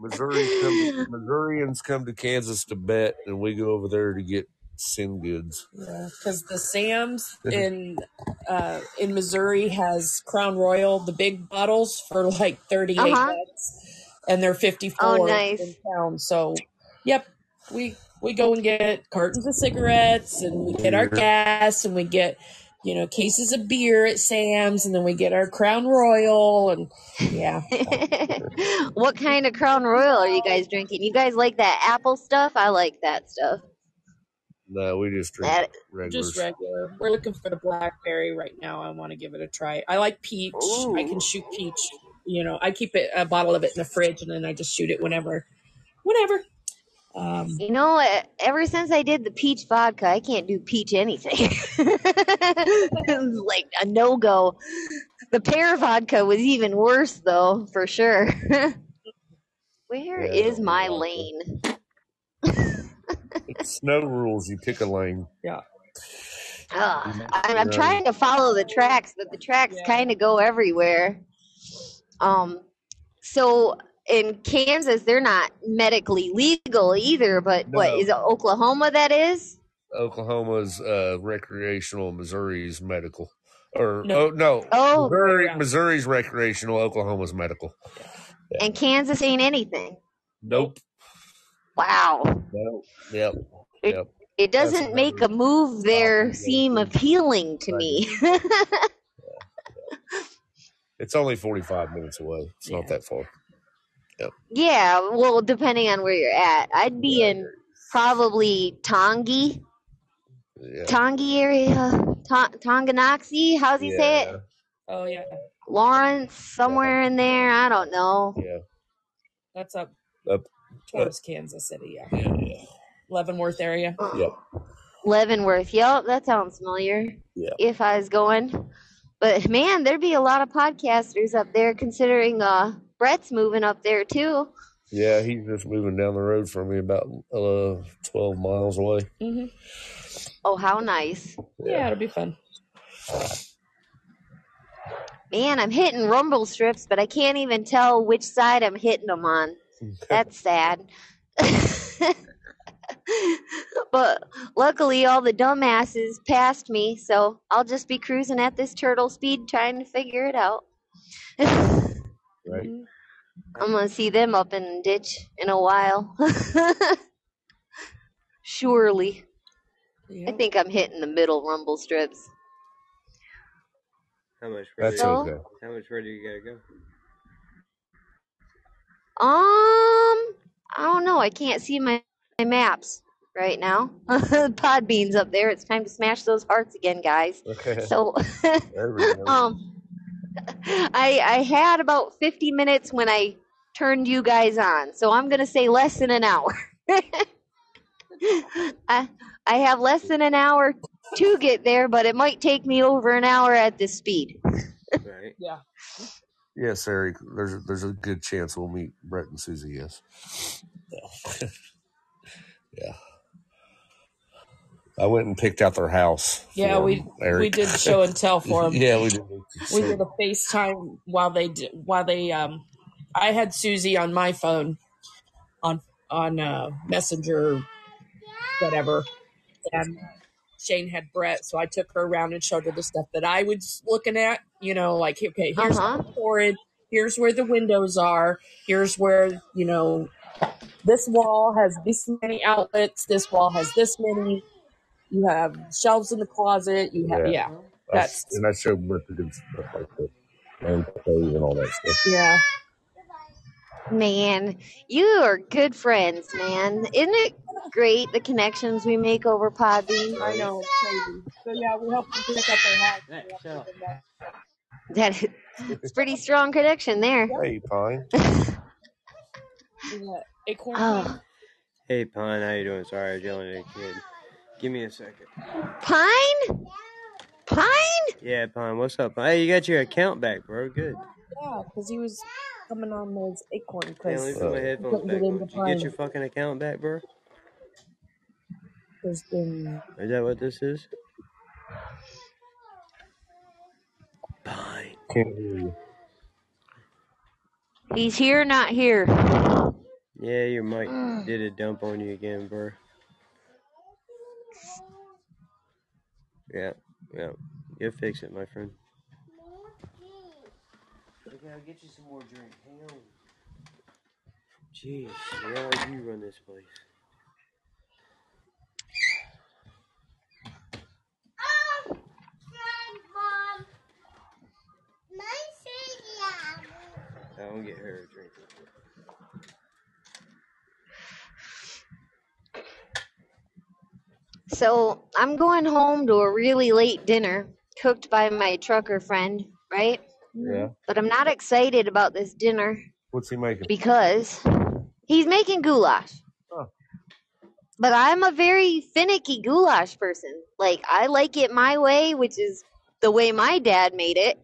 D: Missouri come, Missourians come to Kansas to bet, and we go over there to get sin goods.
E: Yeah, because the Sam's in uh, in Missouri has Crown Royal, the big bottles for like thirty eight
G: Uh-huh.
E: bucks, and they're fifty four
G: Oh, nice.
E: in town. So, yep, we we go and get cartons of cigarettes, and we get our gas, and we get you know, cases of beer at Sam's, and then we get our Crown Royal, and yeah,
G: what kind of Crown Royal are you guys drinking? You guys like that apple stuff? I like that stuff.
D: No, we just drink
G: That
D: regulars.
E: just regular. We're looking for the blackberry right now. I want to give it a try. I like peach. I can shoot peach. You know, I keep it a bottle of it in the fridge, and then I just shoot it whenever, whenever. Um,
G: You know, uh, ever since I did the peach vodka, I can't do peach anything. It's like a no go. The pear vodka was even worse, though, for sure. Where
D: Yeah,
G: is my
D: like
G: lane?
D: It's no rules. You pick a lane.
E: yeah,
G: Ugh, I'm, I'm trying to follow the tracks, but the tracks
E: Yeah.
G: kind of go everywhere. Um, so in Kansas, they're not medically legal either. But what
D: No.
G: is it? Oklahoma that is?
D: Oklahoma's uh, recreational, Missouri's medical. Or
E: No.
D: oh no,
G: Oh,
D: Missouri,
E: Yeah.
D: Missouri's recreational, Oklahoma's medical.
G: and Kansas ain't anything.
D: Nope.
G: Wow.
D: Nope. Yep.
G: It,
D: Yep.
G: it doesn't make a move there seem appealing to me.
D: It's only forty-five minutes away. It's not that far.
G: Yeah, well, depending on where you're at, I'd be in probably Tongi,
D: Yeah.
G: Tongi area, Ta- Tonganoxie. How's he say it?
D: Yeah.
E: oh yeah,
G: Lawrence, somewhere in there. I don't know.
D: Yeah.
E: that's up
D: Up.
E: towards Kansas City. Yeah,
D: Yeah. Yeah.
E: Leavenworth area.
D: Yep.
G: Leavenworth. Yep, that sounds familiar.
D: Yeah.
G: If I was going. But man, there'd be a lot of podcasters up there considering uh Brett's moving up there too.
D: Yeah, he's just moving down the road from me about uh, 12 miles away.
E: hmm
G: Oh, how nice.
E: Yeah, it'll be fun.
G: Man, I'm hitting rumble strips, but I can't even tell which side I'm hitting them on. That's sad. but luckily, all the dumbasses passed me, so I'll just be cruising at this turtle speed trying to figure it out.
D: Right.
E: Mhm.
G: I'm gonna see them up in the ditch in a while. Surely. I think I'm hitting the middle rumble strips.
A: How much further?
D: That's
G: So-
D: okay.
A: How much further you gotta go?
G: Um, I don't know. I can't see my, my maps right now. Podbean's up there. It's time to smash those hearts again, guys.
D: Okay.
G: So,
D: There we go.
G: um, I I had about 50 minutes when I turned you guys on. So I'm gonna say less than an hour. I I have less than an hour to get there, but it might take me over an hour at this speed.
A: Right.
E: Yeah.
D: Yes, Eric. There's there's a good chance we'll meet Brett and Susie. Yes. Yeah. Yeah. I went and picked out their house.
E: Yeah,
D: for
E: we
D: 'em,
E: we did show and tell for them.
D: yeah, we did.
E: we did a FaceTime while they did, while they um I had Susie on my phone on on uh Messenger whatever and Shane had Brett so I took her around and showed her the stuff that I was looking at you know like okay here's
G: Uh-huh.
E: the storage here's where the windows are here's where you know this wall has this many outlets this wall has this many you have shelves in the closet you have
D: Yeah.
E: yeah uh-huh.
D: I,
E: that's
D: and I showed Brett the good stuff like the man cave and all that stuff.
E: yeah
G: Man, you are good friends, man. Isn't it great the connections we make over Podbean?
E: I know, it's crazy. So yeah, we help them pick up their house.
A: Hey, shut up.
G: That it's pretty strong connection there.
D: Hey, Pine.
E: Yeah, Acorn
G: Oh,
A: Hey, Pine, how you doing? Sorry, I was yelling at a kid. Give me a second.
G: Pine? Pine?
A: Yeah, Pine, what's up? Hey, you got your account back, bro. Good.
E: Yeah, because he was coming on those acorn
A: Hey, let me
E: because
A: put my headphones back on. Did you get your fucking account back, bro?
E: there's been
A: Is that what this is? Pine.
D: Can't hear you.
G: He's here, not here.
A: Yeah, your mic mm. did a dump on you again, bro. Yeah, yeah. you fix it, my friend. Okay, I'll get you some more drink. Hang on. Jeez, yeah, you run this place. I will get her a drink.
G: So I'm going home to a really late dinner cooked by my trucker friend, right?
D: Yeah.
G: But I'm not excited about this dinner
D: What's he making?
G: because he's making goulash.
D: Oh.
G: But I'm a very finicky goulash person. Like I like it my way, which is the way my dad made it.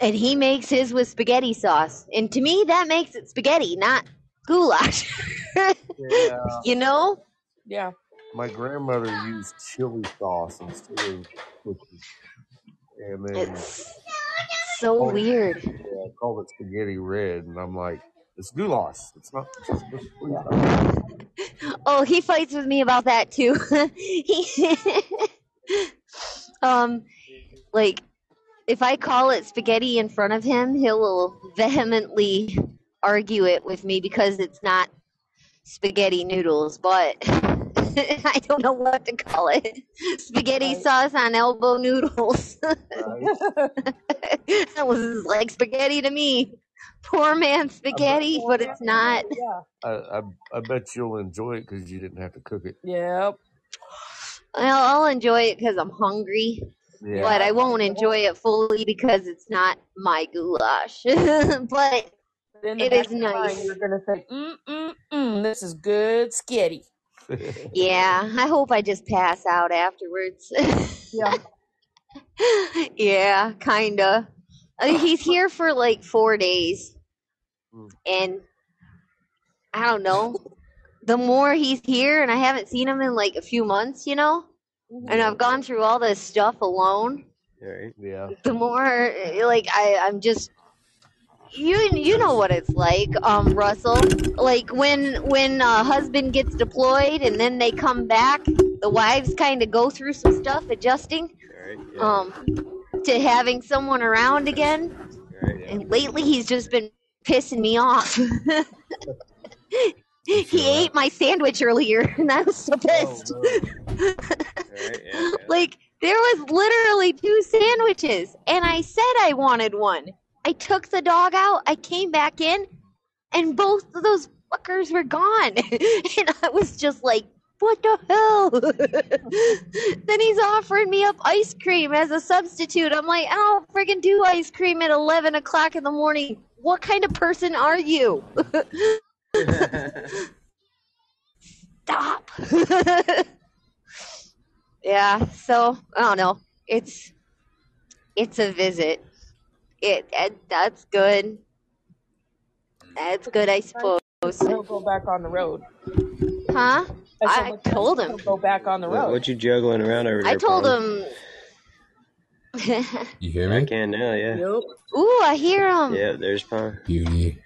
G: And he makes his with spaghetti sauce. And to me that makes it spaghetti, not goulash.
D: Yeah.
G: you know?
E: Yeah.
D: My grandmother used chili sauce instead of cookies. And then
G: It's so
D: Oh.
G: weird.
D: yeah, I called it spaghetti red, and I'm like, it's goulash. It's not. It's just goulash.
G: Oh, he fights with me about that too. he, um, like if I call it spaghetti in front of him, he will vehemently argue it with me because it's not spaghetti noodles, but I don't know what to call it. Spaghetti
E: Right.
G: sauce on elbow noodles. That was like spaghetti to me. Poor man spaghetti, but it's not.
E: Yeah.
D: I, I I bet you'll enjoy it because you didn't have to cook it.
E: Yep.
G: Well, I'll enjoy it because I'm hungry.
D: Yeah.
G: but I won't enjoy it fully because it's not my goulash. but
E: But in the
G: It
E: back
G: is
E: of your mind,
G: nice.
E: You're gonna say, mm mm mm, this is good skitty.
G: Yeah, I hope I just pass out afterwards.
E: Yeah.
G: yeah, kinda. I mean, he's here for like four days,
D: Mm.
G: and I don't know. The more he's here, and I haven't seen him in like a few months, you know, and I've gone through all this stuff alone.
A: Right.
D: yeah.
G: the more like I I'm just you you know what it's like um Russell like when when a husband gets deployed and then they come back the wives kind of go through some stuff adjusting
A: Right. Yeah.
G: um to having someone around again
A: right. Yeah.
G: and lately he's just been pissing me off he
D: that.
G: ate my sandwich earlier and I was so pissed
D: Oh, no.
A: Right. Yeah.
G: Like there was literally two sandwiches, and I said I wanted one. I took the dog out. I came back in, and both of those fuckers were gone. and I was just like, "What the hell?" then he's offering me up ice cream as a substitute. I'm like, "I don't friggin' do ice cream at 11 o'clock in the morning. What kind of person are you?" Stop. yeah, so I don't know. It's it's a visit. It, it that's good. That's good, I suppose.
E: He'll go back on the road.
G: Huh?
E: said,
G: I
E: "Look, that's-
G: told him.
E: Go back on the road.
A: what you juggling around over there?
G: I told
A: Paul?
G: him.
H: You hear me?
A: I
H: me?
A: can now. Yeah.
E: Yep.
G: Ooh, I hear him.
A: Yeah. There's Pine.
H: Beauty.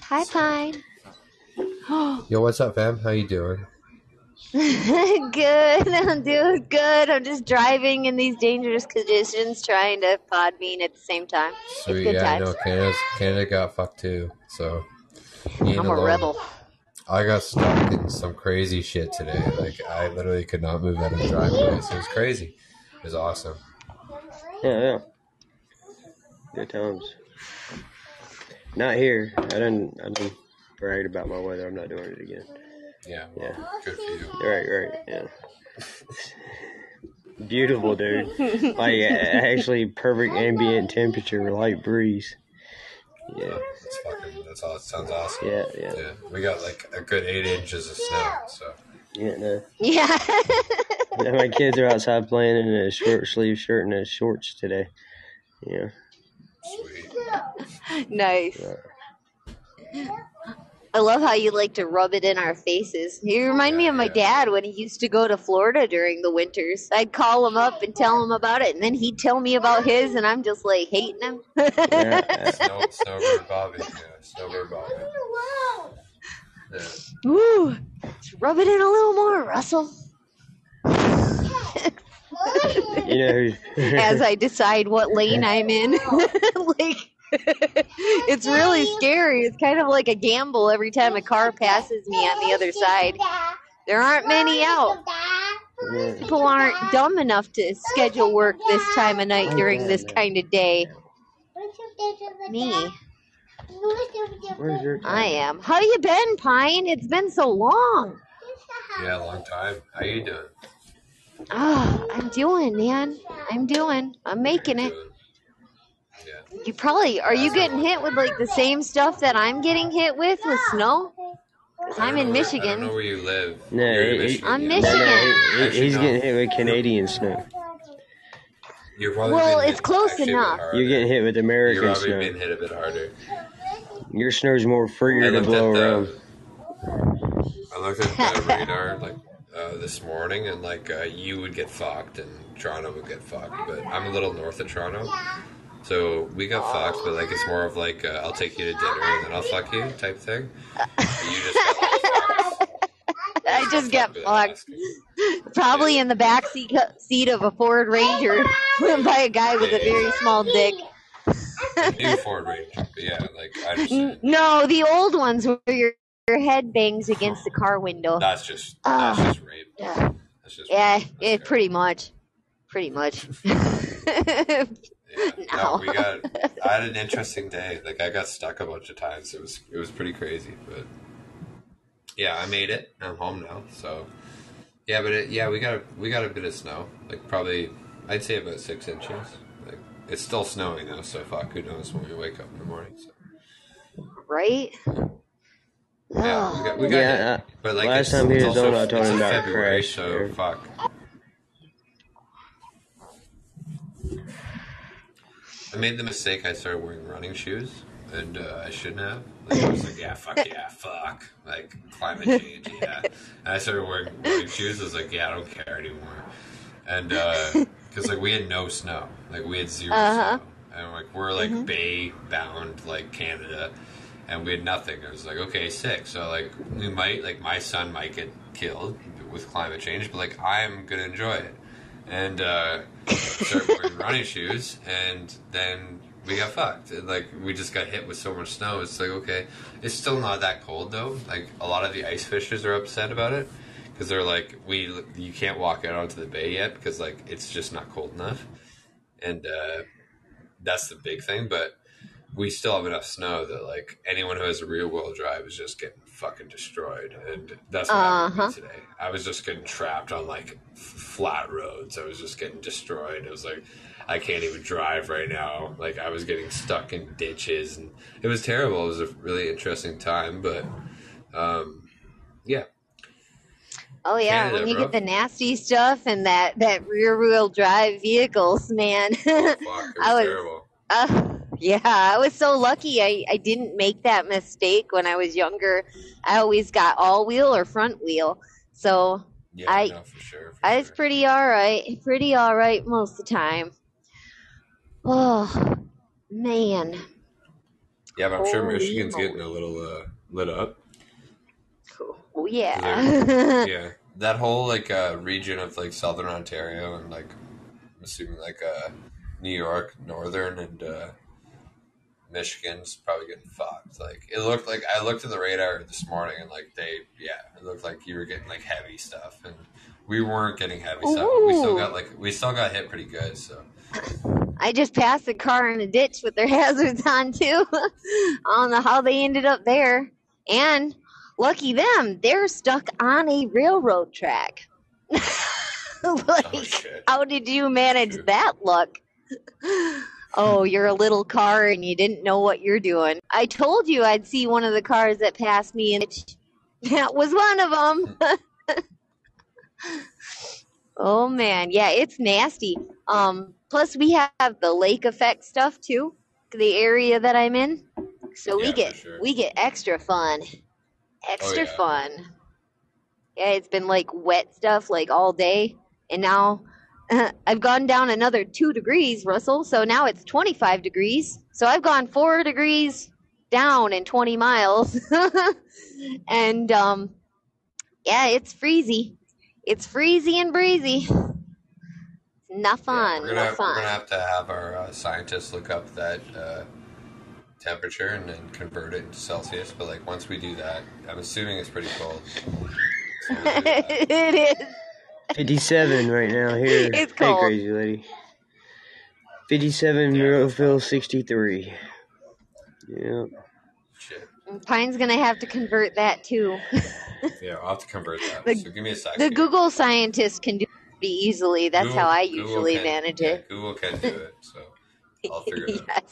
G: Hi, Pine.
H: Yo, what's up, fam? How you doing?
G: good. I'm doing good. I'm just driving in these dangerous conditions, trying to pod bean at the same time.
H: Sweet.
G: good
H: Yeah, I
G: times.
H: know Canada's, Canada got fucked too. So
G: I'm a rebel.
H: I got stuck in some crazy shit today. Like I literally could not move out of the driveway. So it was crazy. It was awesome.
A: Yeah. Yeah. Good times. Not here. I didn't. I didn't brag about my weather. I'm not doing it again.
H: Yeah.
A: Yeah.
H: Good for you.
A: Right. Right. Yeah. Beautiful, dude. Like actually perfect ambient temperature, light breeze. Yeah.
H: That's fucking. That's all. It sounds awesome.
A: Yeah. Yeah.
H: Yeah. We got like a good eight inches of snow. So
A: Yeah. No.
G: Yeah.
A: Yeah, my kids are outside playing in a short sleeve shirt and a shorts today. Yeah.
H: sweet.
G: nice. I love how you like to rub it in our faces. You remind me of my dad when he used to go to Florida during the winters. I'd call him up and tell him about it, and then he'd tell me about his, and I'm just like hating him.
A: Yeah.
H: Snow, snowbird Bobby. Yeah. Snowbird Bobby. Yeah.
G: Woo! Just rub it in a little more, Russell.
A: You know?
G: As I decide what lane I'm in. like, it's really scary. It's kind of like a gamble every time a car passes me on the other side. There aren't many out. People aren't dumb enough to schedule work this time of night during this kind of day. Me.
A: Where's your
G: I am. How you been, Pine? It's been so long.
H: Yeah, long time. How you doing?
G: Ah, I'm doing, man. I'm doing. I'm making it.
H: Doing? Yeah.
G: You probably are you getting hit with like the same stuff that I'm getting hit with with snow? 'Cause
H: I
G: I'm in
H: know where- I don't know
G: Michigan.
H: where you live.
A: No,
H: You're in
A: he-
H: Michigan.
G: I'm
H: yeah.
A: No, no,
G: Michigan.
A: he- he's getting hit with Canadian snow.
H: You're probably
G: Well, it's close
H: actually a bit
G: enough.
A: You're getting hit with American
H: You're
A: American
H: probably
A: snow.
H: been hit a bit harder.
A: Your snow's more
H: I
A: freer to blow
H: at
A: around.
H: I looked at the radar like uh, this morning, and like uh, you would get fucked, and Toronto would get fucked. But I'm a little north of Toronto, so we got fucked. But like it's more of like uh, I'll take you to dinner and then I'll fuck you type thing. You just got like.
G: I just get fucked. Probably in the back seat, seat of a Ford Ranger by a guy with a very small dick.
H: New Ford Ranger, but yeah, like I understand.
G: No, the old ones where your, your head bangs against the car window.
H: That's just
G: Ah.
H: that's just rape.
G: Yeah,
H: That's just
G: yeah,
H: rape. That's
G: it pretty much, pretty much.
H: Yeah,
G: No.
H: no, we got. I had an interesting day. Like I got stuck a bunch of times. It was it was pretty crazy, but yeah, I made it. I'm home now. So yeah, but it, yeah, we got a, we got a bit of snow. Like probably, I'd say about six inches. Like it's still snowing though, so fuck, who knows when we wake up in the morning. So
G: right?
H: yeah, we got we got
A: Yeah,
H: hit.
A: uh,
H: But like
A: last
H: it's,
A: time he
H: it's
A: was
H: also
A: on, I told
H: it's
A: him about
H: February,
A: crash.
H: so
A: Yeah.
H: fuck. I made the mistake. I started wearing running shoes, and uh, I shouldn't have. Like, I was like, "Yeah, fuck yeah, fuck." Like climate change, yeah. And I started wearing running shoes. I was like, "Yeah, I don't care anymore." And because like we had no snow, like we had 0
G: Uh-huh.
H: snow, and like we're like bay bound, like Canada, and we had nothing. I was like, okay, sick. So like we might, like my son might get killed with climate change, but like I'm gonna enjoy it. And uh, started wearing running shoes, and then we got fucked. And, like we just got hit with so much snow. It's like okay, it's still not that cold though. Like a lot of the ice fishers are upset about it because they're like, we you can't walk out onto the bay yet because like it's just not cold enough, and uh, that's the big thing. But we still have enough snow that like anyone who has a rear wheel drive is just getting fucking destroyed, and that's what happened
G: Uh-huh.
H: me today. I was just getting trapped on like flat roads. I was just getting destroyed. It was like I can't even drive right now. Like I was getting stuck in ditches, and it was terrible. It was a really interesting time, but um, yeah,
G: Oh yeah,
H: Canada,
G: when you
H: bro.
G: get the nasty stuff and that that rear wheel drive vehicles, man.
H: fuck, was,
G: I was-
H: terrible.
G: Uh, yeah, I was so lucky. I, I didn't make that mistake when I was younger. I always got all wheel or front wheel. So
H: Yeah,
G: I-
H: no, for sure. For
G: I was
H: sure.
G: pretty all right. Pretty all right most of the time. Oh, man.
H: Yeah, but I'm sure Michigan's
G: moly.
H: getting a little uh, lit up.
G: Oh, yeah.
H: yeah, that whole like uh, region of like southern Ontario and like I'm assuming like uh, New York, northern and uh, Michigan's probably getting fucked. Like it looked like I looked at the radar this morning and like they yeah, it looked like you were getting like heavy stuff and we weren't getting heavy stuff. We still got like we still got hit pretty good. So
G: I just passed a car in a ditch with their hazards on too. I don't know how they ended up there. And lucky them, they're stuck on a railroad track. Oh, like,
H: oh
G: how did you manage that luck? Oh, you're a little car and you didn't know what you're doing. I told you I'd see one of the cars that passed me, and that was one of them. oh man, yeah, it's nasty. Um, plus we have the lake effect stuff too, the area that I'm in. So we
H: Yeah, for
G: get
H: sure.
G: we get extra fun, extra
H: yeah.
G: fun. Yeah, it's been like wet stuff like all day, and now I've gone down another two degrees, Russell. So now it's 25 degrees. So I've gone four degrees down in 20 miles, and um, yeah, it's freezy. It's freezy and breezy. Not
H: Yeah,
G: fun.
H: we're, gonna
G: not
H: have,
G: fun.
H: we're gonna have to have our uh, scientists look up that uh, temperature and then convert it into Celsius. But like once we do that, I'm assuming it's pretty cold. So we'll do that.
G: it is.
A: 57 right now here.
G: It's
A: Hey,
G: cold.
A: crazy lady. 57,
H: Yeah.
A: Murrayville 63. Yeah.
H: Shit.
G: Pine's gonna have to convert that too.
H: Yeah, I'll have to convert that.
G: The-
H: so give me a second.
G: The Google scientist can do it pretty easily. That's
H: Google-
G: how I
H: Google
G: usually
H: can-
G: manage
H: yeah,
G: it.
H: Google can do it, so I'll figure it out.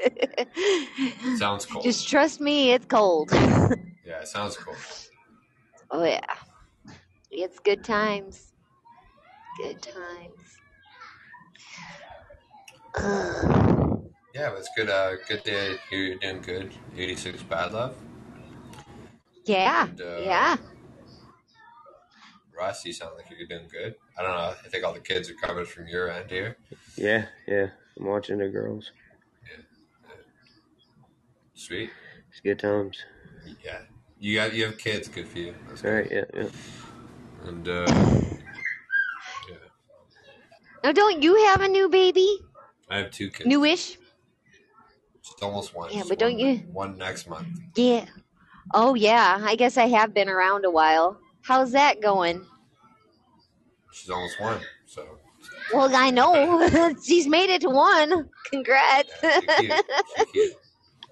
G: yes.
H: Sounds cool.
G: Just trust me, it's cold.
H: Yeah, it sounds cool.
G: oh yeah. It's good times. Good times. Ugh.
H: Yeah, it was good. Uh, good day. hear you're doing good. 86 bad love.
G: yeah.
H: And, uh,
G: yeah.
H: Russ, you sound like you're doing good. I don't know. I think all the kids are coming from your end here.
A: Yeah, yeah. I'm watching the girls. Yeah.
H: Sweet.
A: It's good times.
H: Yeah. You got you have kids. Good for you. That's
A: All right, yeah, yeah.
H: And uh, yeah,
G: Now, don't you have a new baby?
H: I have two kids.
G: Newish?
H: She's almost one.
G: Yeah,
H: She's
G: but don't
H: one-
G: you-
H: One next month.
G: Yeah. Oh yeah. I guess I have been around a while. How's that going?
H: She's almost one. So
G: Well, I know. She's made it to one. Congrats.
H: yeah, she's cute. She's cute.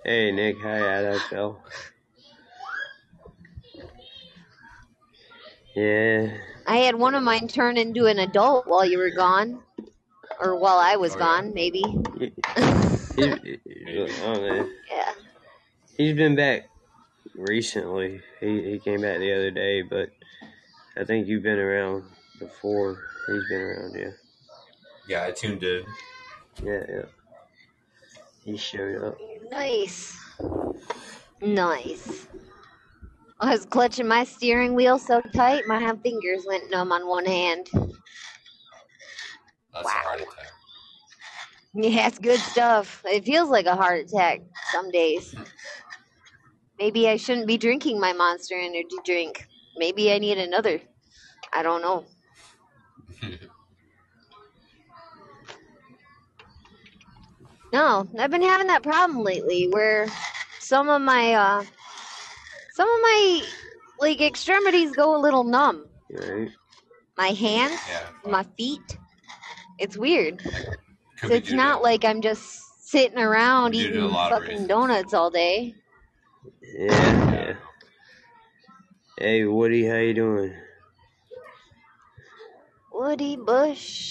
A: Hey, Nick. Hi, Adxl. Yeah.
G: I had one of mine turn into an adult while you were gone. Or while I was
H: Oh, yeah.
G: gone, maybe.
A: He, he- oh, man.
G: Yeah.
A: He's been back recently. He he came back the other day, but I think you've been around before. He's been around, yeah.
H: Yeah, I tuned in.
A: Yeah, yeah. He showed up.
G: Nice. Nice. I was clutching my steering wheel so tight, my fingers went numb on one hand.
H: That's
G: Wow.
H: a heart attack.
G: Yeah, it's good stuff. It feels like a heart attack some days. Maybe I shouldn't be drinking my monster energy drink. Maybe I need another. I don't know. No, I've been having that problem lately where some of my uh some of my like extremities go a little numb.
A: Right?
G: My hands,
H: Yeah.
G: my feet. It's weird.
H: Could
G: So it's not
H: to-
G: like I'm just sitting around
H: Due
G: eating fucking donuts all day.
A: Yeah, yeah. Hey, Woody, how you doing?
G: Woody Bush.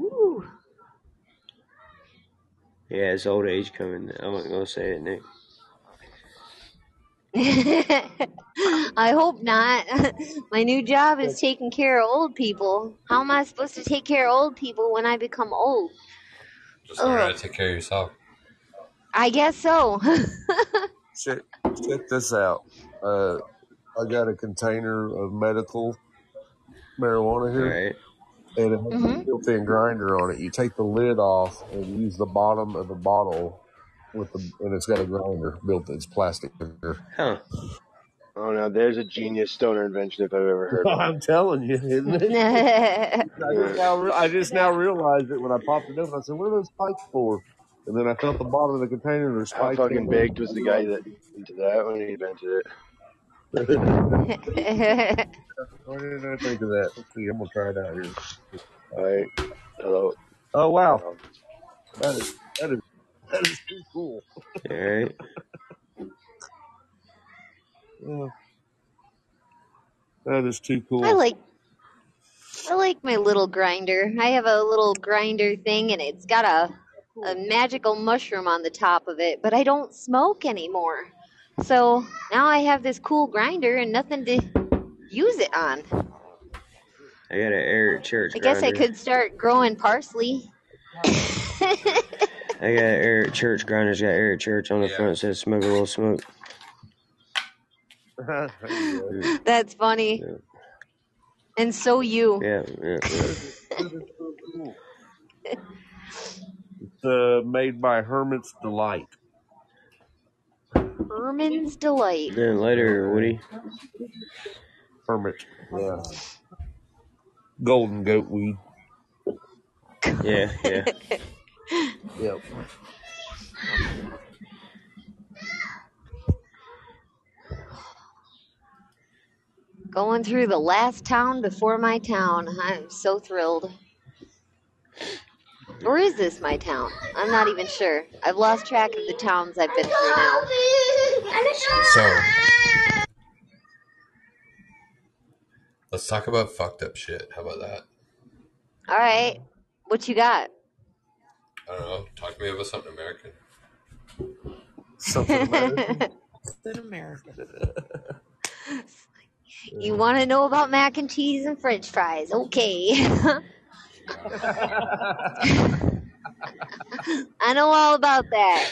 G: Ooh.
A: Yeah, it's old age coming. I wasn't gonna say it, Nick.
G: I hope not. My new job is taking care of old people. How am I supposed to take care of old people when I become old?
H: Just learn how to take care of yourself.
G: I guess so.
D: Check, check this out. Uh, I got a container of medical marijuana here,
A: Right?
D: And it has a mm-hmm. built-in grinder on it. You take the lid off and use the bottom of the bottle with the, and it's got a grinder built. It's plastic.
A: Huh?
I: Oh no, there's a genius stoner invention if I've ever heard of.
D: I'm telling you, isn't it? I just, now, I just now realized it when I popped it open. I said, "What are those spikes for?" And then I felt the bottom of the container. There's
I: How
D: spikes.
I: fucking
D: in
I: baked was the guy that into that when he invented it?
D: It. Why didn't I think of that? Let's see. I'm gonna try it out here.
I: Alright. Hello.
D: Oh wow,
I: Um,
D: that is that is that is too cool.
A: All right.
D: Yeah. That is too cool.
G: I like I like my little grinder. I have a little grinder thing and it's got a a magical mushroom on the top of it, but I don't smoke anymore. So now I have this cool grinder and nothing to use it on.
A: I got an Eric Church grinder.
G: I guess I could start growing parsley.
A: I got an Eric Church grinder. It's got Eric Church on the
H: Yeah.
A: front. It says "Smoke a little smoke."
D: There you go.
G: That's funny.
A: Yeah,
G: And so you.
A: yeah, yeah. yeah.
D: That is so cool. It's uh, made by Hermit's Delight.
G: Herman's Delight.
A: Then later, Woody.
D: Hermit. Yeah. Golden goat weed.
A: Yeah, yeah.
D: Yep.
G: Going through the last town before my town. I'm so thrilled. Or is this my town? I'm not even sure. I've lost track of the towns I've been through now.
H: So let's talk about fucked up shit. How about that?
G: All right. What you got?
H: I don't know. Talk to me about something American.
D: Something American.
E: in America.
G: you want to know about mac and cheese and french fries? Okay. I know all about that.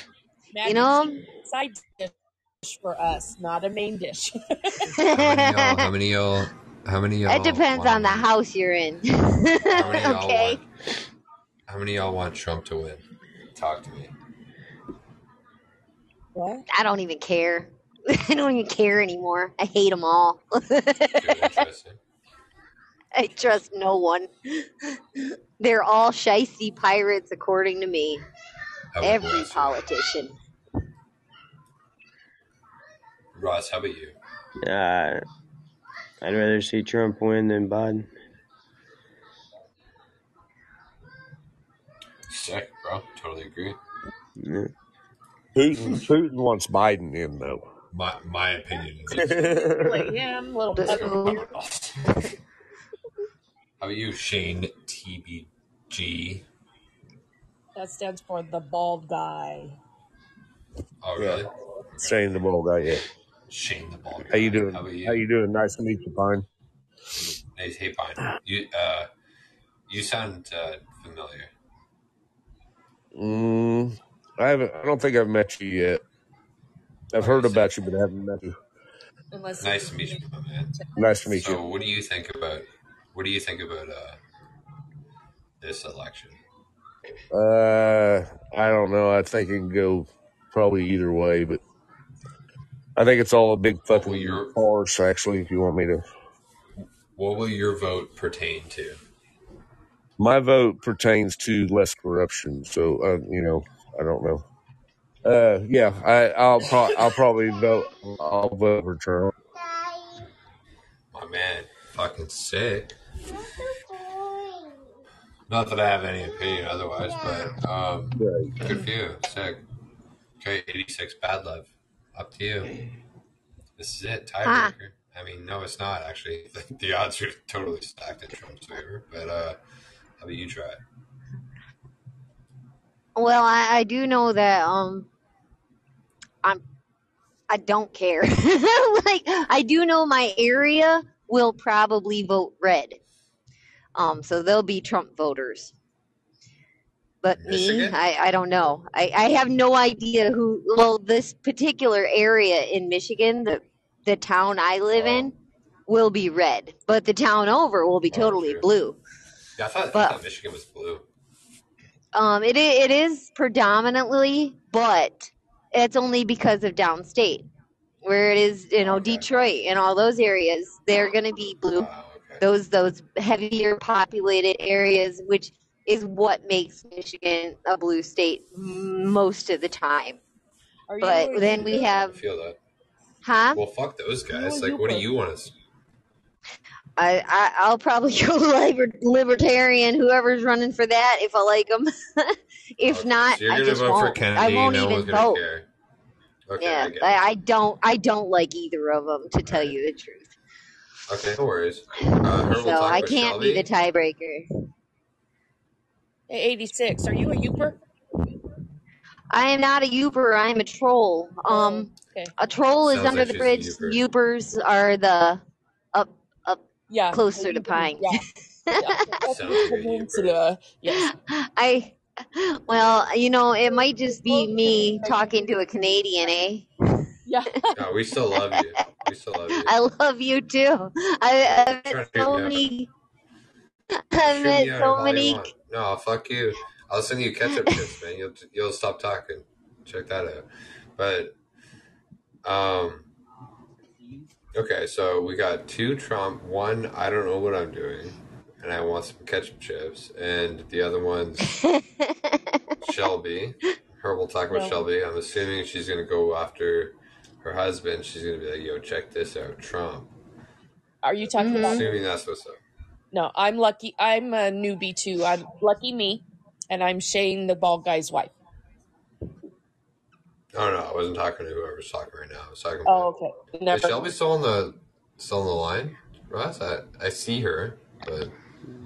E: Mac
G: You know?
E: and cheese is a side dish for us, not a main dish.
H: How many y'all? How many y'all?
G: It depends on the house you're in.
H: How many
G: okay.
H: want? How many y'all want Trump to win? Talk to me.
E: what?
G: I don't even care. I don't even care anymore. I hate them all.
H: Good, interesting.
G: I trust no one. They're all shisty pirates, according to me. Every
H: bless
G: politician.
H: Ross, how about you?
A: Uh, I'd rather see Trump win than Biden.
H: Sick, bro. Totally agree.
A: Yeah.
D: Putin, Putin wants Biden in though.
H: My my opinion is.
E: Like him, little
G: Boo.
H: How about you, Shane TBG?
E: That stands for the bald guy.
H: Oh, really?
D: Shane the bald guy. Yeah.
H: Shane the ball.
D: How you doing?
H: How about you?
D: How you doing? Nice to meet you, Pine.
H: Hey, hey, Pine. You uh, you sound uh, familiar.
D: Mm, I haven't. I don't think I've met you yet. I've heard about you, but I haven't met you.
E: Unless
H: Nice to meet you, my man.
D: Nice to meet
H: So,
D: you.
H: So, what do you think about what do you think about uh this election?
D: Uh, I don't know. I think it can go probably either way, but I think it's all a big
H: will
D: fucking
H: your
D: farce. Actually, if you want me to,
H: what will your vote pertain to?
D: my vote pertains to less corruption. So, uh, you know, I don't know. Uh, yeah, I, I'll pro- I'll probably vote. I'll vote for Trump.
H: My man, fucking sick. Not that I have any opinion otherwise, but um,
D: Right.
H: good for you. Sick. Okay, 86 bad love. Up to you. This is it.
G: Ah.
H: Tiebreaker. I mean, no, it's not actually. The odds are totally stacked in Trump's favor. But uh, how about you try?
G: Well, I, I do know that um I'm I don't care. like I do know my area will probably vote red. Um so they'll be Trump voters. But me, I, I don't know. I, I have no idea who well this particular area in Michigan, the the town I live in, will be red. But the town over will be
H: Oh,
G: totally blue.
H: Yeah, I thought, I thought Michigan was blue.
G: Um, it it is predominantly, but it's only because of downstate, where it is, you know,
H: Okay.
G: Detroit and all those areas. They're going to be blue.
H: Wow.
G: Those those heavier populated areas, which is what makes Michigan a blue state most of the time.
E: Are
G: But
E: you
G: then we
H: I
G: have,
H: feel that.
G: huh?
H: Well, fuck those guys. Like, what do
E: you
H: you want to?
G: I, I I'll probably go liber- libertarian, whoever's running for that, if I like them. if not,
H: so
G: I just
H: vote
G: won't.
H: Kennedy.
G: I won't
H: no
G: even vote.
H: Okay,
G: yeah,
H: I
G: I. I don't. I don't like either of them, to tell you the truth.
H: Okay, no worries. Uh, Herb,
G: So I can't be the tiebreaker.
E: Hey, 86. Are you a Yooper?
G: I am not a Uber. I am a troll. Um,
E: Okay.
G: a troll is
H: Sounds
G: under
H: like
G: the bridge.
H: Uber.
G: Ubers are the up up
E: Yeah.
G: closer to
E: Yooper,
G: Pine.
E: Yeah. yeah.
H: Sounds like a
E: Peninsula. Yes.
G: I. Well, you know, it might just be me talking to a Canadian, eh?
E: Yeah.
H: No, we still love you. We still love you.
G: I love you too. I, I've met so
H: shoot me out.
G: many.
H: Shoot
G: I've met so many.
H: No, fuck you. I'll send you ketchup chips, man. You'll you'll stop talking. Check that out. But um, okay. So we got two Trump. One, I don't know what I'm doing, and I want some ketchup chips. And the other one's Shelby. Her we'll talk about
E: No.
H: Shelby. I'm assuming she's gonna go after her husband. She's gonna be like, "Yo, check this out, Trump."
E: Are you talking
G: Mhm.
E: about?
H: Assuming that's what's up.
E: No, I'm lucky. I'm a newbie too. I'm lucky me. and I'm Shane, the bald guy's wife.
H: Oh no, I wasn't talking to whoever's talking right now. I was talking
E: Oh,
H: about.
E: okay.
H: Is Shelby still on the still on the line, Russ? I I see her, but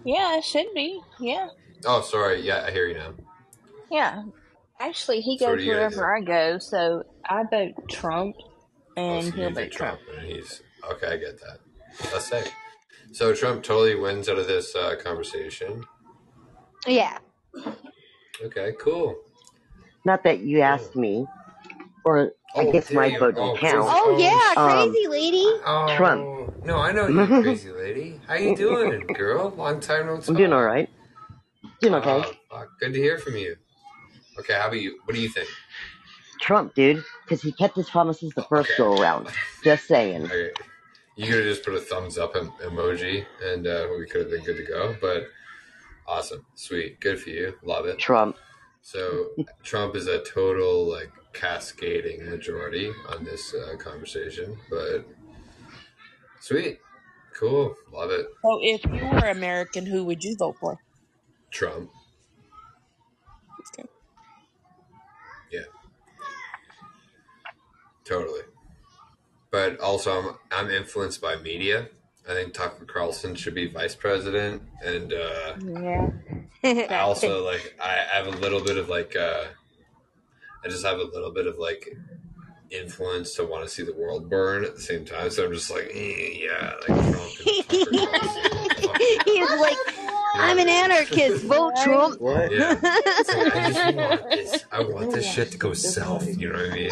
C: Yeah, it should be. Yeah.
H: oh, sorry. Yeah, I hear you now.
C: Yeah. Actually, he
H: So
C: goes
H: are
C: wherever I go, so I vote Trump,
H: Oh,
C: and
H: so
C: he'll
H: you
C: Trump.
H: Trump, and he's okay. I get that. Let's say. So Trump totally wins out of this uh, conversation.
G: Yeah.
H: Okay, cool.
J: Not that you asked me, or I
H: Oh,
J: guess
H: there
J: my
H: you
J: vote
H: go.
J: don't count.
G: Oh yeah,
J: Um,
G: crazy lady.
H: Oh,
J: Trump.
H: No, I know you, crazy lady. How you doing, girl? Long time no talk.
J: I'm doing all right. Doing okay.
H: Oh, fuck. Good to hear from you. Okay, how about you? What do you think?
J: Trump, dude, because he kept his promises the first
H: Okay.
J: go around. Just saying.
H: Okay. You could have just put a thumbs up emoji, and uh, we could have been good to go. But awesome, sweet, good for you. Love it.
J: Trump.
H: So Trump is a total like cascading majority on this uh, conversation, but sweet, cool, love it.
E: So if you were American, who would you vote for?
H: Trump, totally. But also, I'm I'm influenced by media. I think Tucker Carlson should be vice president, and uh,
C: Yeah.
H: I also like I have a little bit of like uh I just have a little bit of like influence to want to see the world burn at the same time. So I'm just like, eh, yeah, like Trump and Tucker Carlson. Fuck yeah.
G: He's like, I'm an anarchist. Vote Trump.
A: What?
H: Yeah. Like, I just want this. I want this shit to go south. You know what I mean?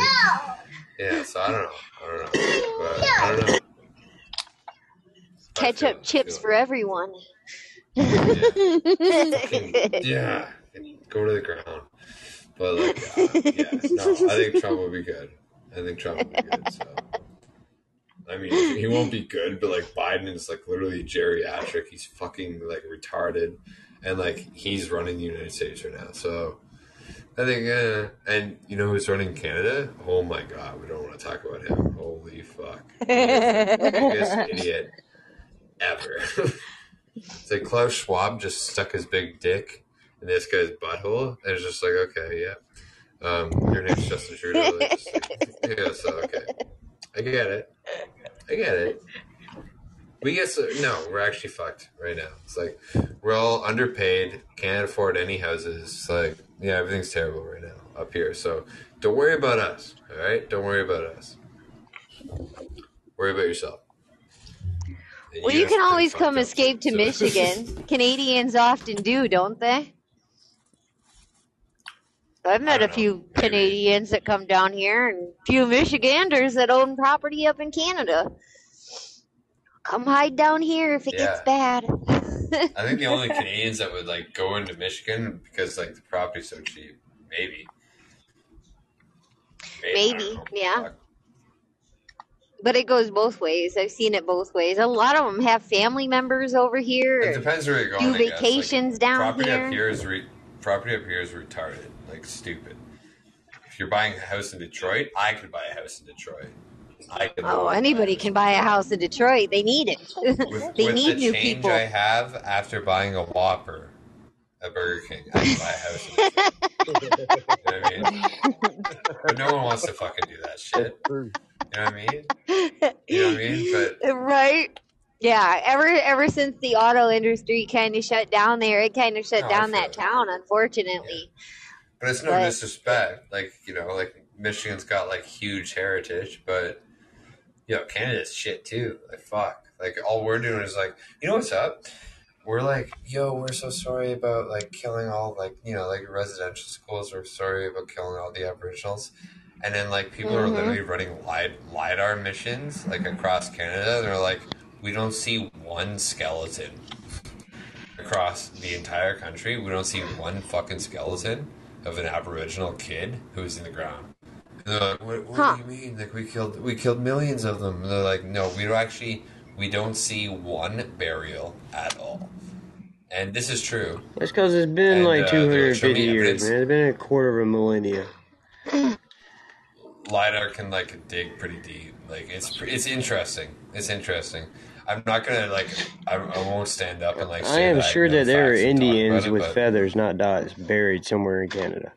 H: Yeah. So I don't know. I don't know. I don't know.
G: Ketchup chips for everyone.
H: it. Yeah. Go to the ground. But like, uh, yeah, no, I think Trump will be good. I think Trump will be good. So, I mean, he won't be good, but like Biden is like literally geriatric. He's fucking like retarded, and like he's running the United States right now. So, I think, uh, and you know who's running Canada? Oh my god, we don't want to talk about him. Holy fuck, biggest idiot ever. it's like Klaus Schwab just stuck his big dick in this guy's butthole, and it's just like, okay, yeah. Um, your name's Justin Trudeau. Just like, yeah, so okay, I get it. I get it. We get so no, we're actually fucked right now. It's like we're all underpaid, can't afford any houses. It's like yeah, everything's terrible right now up here. So don't worry about us. All right, don't worry about us. Worry about yourself. And
G: Well, you
H: guys
G: can always come
H: up,
G: escape to
H: so-
G: Michigan. Canadians often do, don't they? I've met a
H: don't know.
G: few
H: Maybe.
G: Canadians that come down here and a few Michiganders that own property up in Canada. Come hide down here if it gets bad.
H: I think the only Canadians that would like go into Michigan because like the property's so cheap. Maybe. I
G: Maybe, yeah. But it goes both ways. I've seen it both ways. A lot of them have family members over here.
H: It depends where you're going.
G: do
H: guess. Like,
G: vacations down
H: property
G: here.
H: up here is re- property up here is retarded, like stupid. If you're buying a house in Detroit, I could buy a house in Detroit. I could.
G: Oh,
H: live
G: anybody can buy a house in Detroit. They need it.
H: With,
G: they
H: with
G: need
H: the
G: new
H: change
G: people.
H: I have after buying a Whopper at Burger King, I can buy a house. In Detroit. you know what I mean? But no one wants to fucking do that shit. You know what I mean? You know what I mean? But
G: right? Yeah. Ever ever since the auto industry kind of shut down there, it kind of shut
H: No,
G: down that
H: it.
G: town. Unfortunately.
H: But it's no
G: But-
H: disrespect. Like, you know, like Michigan's got like huge heritage, but you know, Canada's shit too. Like fuck. Like all we're doing is like, you know what's up? We're like, yo, we're so sorry about like killing all like you know, like residential schools, we're sorry about killing all the Aboriginals. And then like people are
G: Mhm.
H: literally running lid- lidar missions like across Canada. They're like, we don't see one skeleton across the entire country. We don't see one fucking skeleton of an Aboriginal kid who's in the ground. And they're like, what, what
G: Huh.
H: do you mean? Like we killed we killed millions of them. And they're like, no, we don't actually we don't see one burial at all. And this is true.
A: That's because it's been
H: And,
A: like
H: uh, they'll
A: 250
H: me
A: years, man. It's been a quarter of a millennia.
H: lidar can like dig pretty deep. Like it's it's interesting. It's interesting. I'm not gonna like. I, I won't stand up and like.
A: I am
H: that
A: sure
H: know
A: that there are
H: facts and talk about
A: Indians
H: it,
A: with
H: but
A: feathers, not dots, buried somewhere in Canada.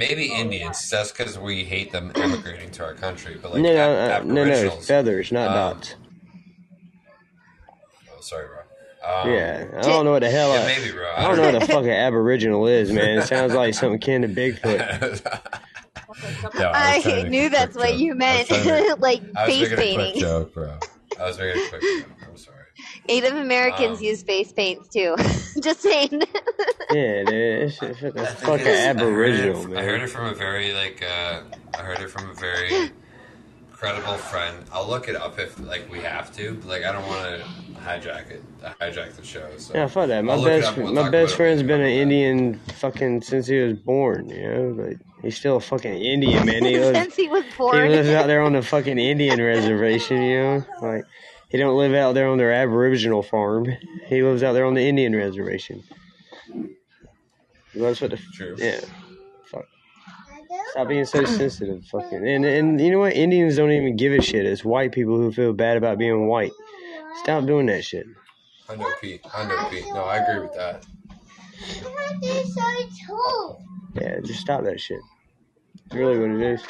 H: Maybe Indians. That's because we hate them immigrating to our country. But like
A: no, no,
H: ab-
A: uh, no, no,
H: Aboriginals-
A: feathers, not
H: um,
A: dots.
H: Oh, sorry, bro. Um,
A: Yeah, I don't know what the hell.
H: Yeah,
A: I,
H: maybe, bro.
A: I don't know what the fucking Aboriginal is, man. It sounds like something akin to Bigfoot.
H: Yeah, was
G: I,
H: trying to make
G: knew that's what
H: joke.
G: you meant,
H: trying to-
G: like
H: I was
G: face
H: making a quick
G: painting.
H: joke, bro. I was making a quick joke. I'm sorry.
G: Native Americans
H: Um,
G: use face paints too. Just saying.
A: Yeah, dude, it's, it's, it's
H: I
A: fucking
H: it's-
A: Aboriginal,
H: I heard, it, I heard it from a very like uh, I heard it from a very credible friend. I'll look it up if like we have to. but, Like I don't want to hijack it, hijack the show. So
A: Yeah, fuck that. My
H: I'll
A: best,
H: up and we'll
A: my best
H: about it
A: friend's
H: later.
A: been an Indian fucking since he was born. You know, but he's still a fucking Indian, man. He lives,
G: Since he was born, he
A: lives out there on the fucking Indian reservation. You know, like he don't live out there on their Aboriginal farm. He lives out there on the Indian reservation. That's what the
H: True.
A: yeah. Fuck. Stop being so sensitive, fucking. And and you know what? Indians don't even give a shit. It's white people who feel bad about being white. Stop doing that shit.
H: Hundo P. Hundo P. No, I agree with that.
A: Yeah, just stop that shit. It's really what it is.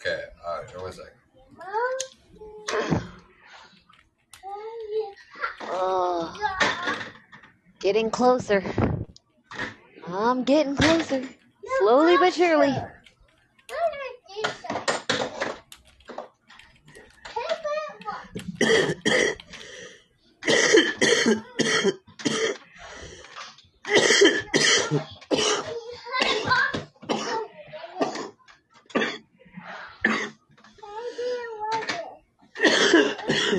H: Okay, uh, one second.
G: Oh, getting closer. I'm getting closer. Slowly but surely.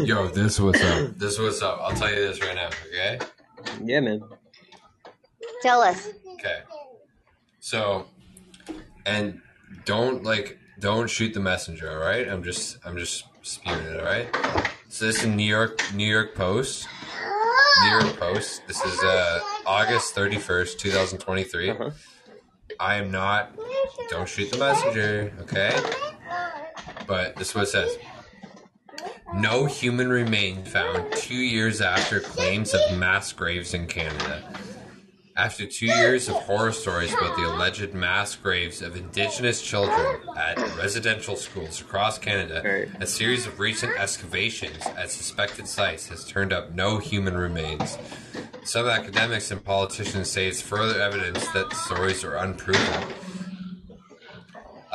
H: Yo, this what's up. This what's up. I'll tell you this right now. Okay.
A: Yeah, man.
G: Tell us.
H: Okay. So, and don't like don't shoot the messenger. All right. I'm just I'm just spewing it. All right. So this is New York New York Post. New York Post. This is uh August thirty first, two thousand twenty three.
A: Uh-huh.
H: I am not. Don't shoot the messenger. Okay. But this is what it says. No human remains found two years after claims of mass graves in Canada. After two years of horror stories about the alleged mass graves of Indigenous children at residential schools across Canada, a series of recent excavations at suspected sites has turned up no human remains. Some academics and politicians say it's further evidence that the stories are unproven.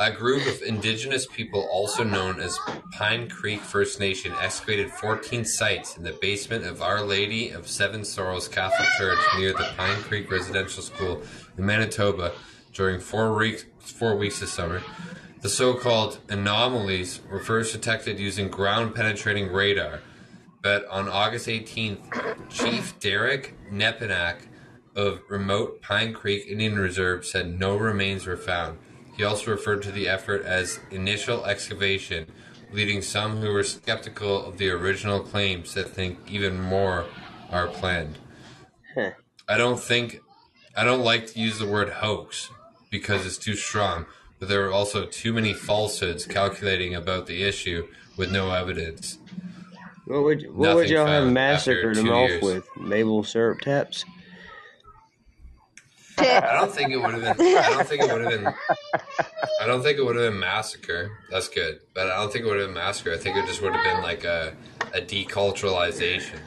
H: A group of indigenous people, also known as Pine Creek First Nation, excavated 14 sites in the basement of Our Lady of Seven Sorrows Catholic Church near the Pine Creek Residential School in Manitoba during four weeks, four weeks this summer. The so-called anomalies were first detected using ground-penetrating radar, but on August 18th, Chief Derek Nepinak of remote Pine Creek Indian Reserve said no remains were found. He also referred to the effort as initial excavation, leading some who were skeptical of the original claims to think even more are planned.
A: Huh.
H: I don't think I don't like to use the word hoax because it's too strong, but there are also too many falsehoods calculating about the issue with no evidence.
A: What would what would y'all have massacred them off with? Maple syrup taps?
H: I don't think it would have been. I don't think it would have been. I don't think it would have been massacre. That's good, but I don't think it would have been massacre. I think it just would have been like a a deculturalization.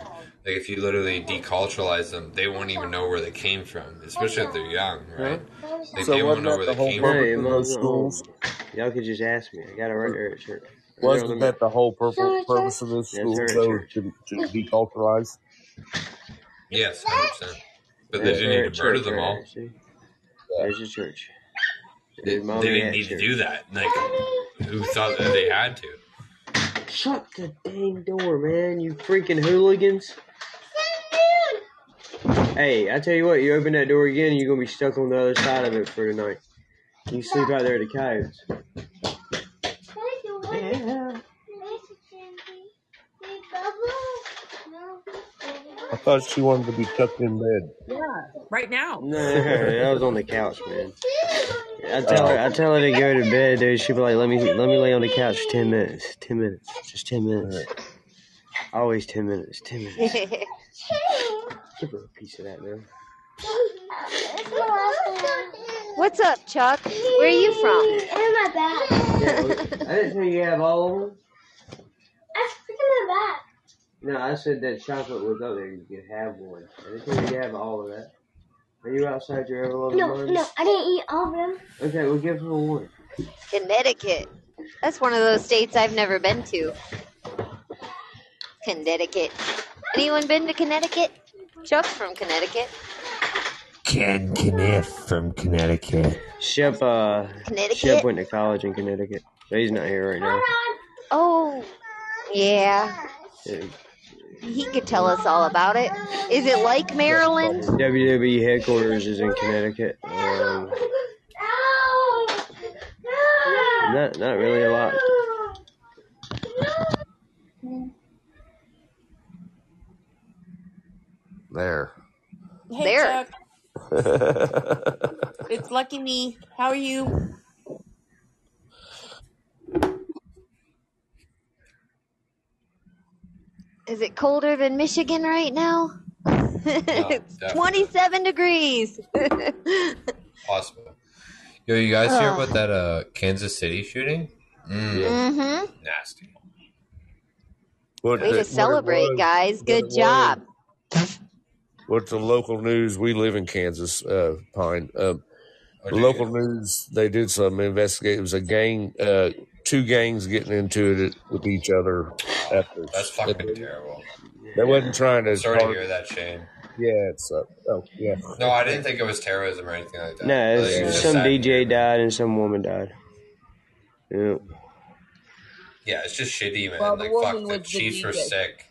H: Like if you literally deculturalize them, they won't even know where they came from, especially if they're young, right? Like,
D: So
H: they won't
D: wasn't
H: know
D: that
H: where
D: the
H: they
D: whole
H: came
D: purpose
H: from.
D: Of those schools?
A: Y'all could just ask me. I got a right there at. Right there
D: Wasn't
A: the-
D: that the whole purpose purpose of those
A: Yes,
D: schools, though, to, to deculturize?
H: Yes, hundred percent. But they didn't
A: sir,
H: need
A: at
H: to murder
A: church,
H: them all.
A: There's your church.
H: They, they didn't need to do that. Like, who thought that they had to?
A: Shut the dang door, man, you freaking hooligans. Hey, I tell you what, you open that door again, you're gonna be stuck on the other side of it for tonight. You sleep out there at the coyotes. Yeah.
D: I thought she wanted to be tucked in bed.
E: Yeah, right now.
A: No, that was on the couch, man. I oh. tell her, I tell her to go to bed, dude. She be like, "Let me, let me lay on the couch for ten minutes. Ten minutes, just ten minutes. Always ten minutes. Ten minutes. Give her a piece of that, man.
G: What's up, Chuck? Where are you from?
K: In my bag.
A: I didn't tell you you have all of them.
K: That's freaking my bag.
A: No, I said that chocolate was up there. You could have one. I didn't tell you you have all of that. Are you outside your ever loving
K: No, no, I didn't eat all of them.
A: Okay, we'll give her one.
G: Connecticut. That's one of those states I've never been to. Connecticut. Anyone been to Connecticut? Chuck's from Connecticut.
L: Ken Kniff from Connecticut.
A: Shep, uh,
G: Connecticut?
A: Shep went to college in Connecticut. But he's not here right now.
G: Oh, yeah.
A: Yeah.
G: He could tell us all about it. Is it like Maryland?
A: WWE headquarters is in Connecticut. Um, not, not really a lot.
D: There.
E: Hey,
G: There.
E: Chuck. It's Lucky Me. How are you?
G: Is it colder than Michigan right now? it's
H: definitely.
G: 27 degrees.
H: Awesome. Yo, you guys hear about that uh Kansas City shooting? Mm,
G: mm-hmm.
H: Nasty.
D: What
G: Way
D: the-
G: to celebrate,
D: was-
G: guys. Good
D: it
G: job.
D: What's the local news? We live in Kansas, uh, Pine. Uh,
H: Oh,
D: local news, they did some investigate. It was a gang, uh, two gangs getting into it with each other. After
H: That's fucking terrible.
D: They wasn't trying to.
H: Sorry to hear that, Shane.
D: Yeah, it's uh, oh yeah.
H: No, I didn't think it was terrorism or anything like that.
A: No,
H: Like,
A: it's,
H: it was just
A: some
H: sad.
A: DJ died and some woman died. Yeah.
H: Yeah, it's just shitty, man.
E: Well, the
H: like fuck, the
E: was the
H: Chiefs were sick.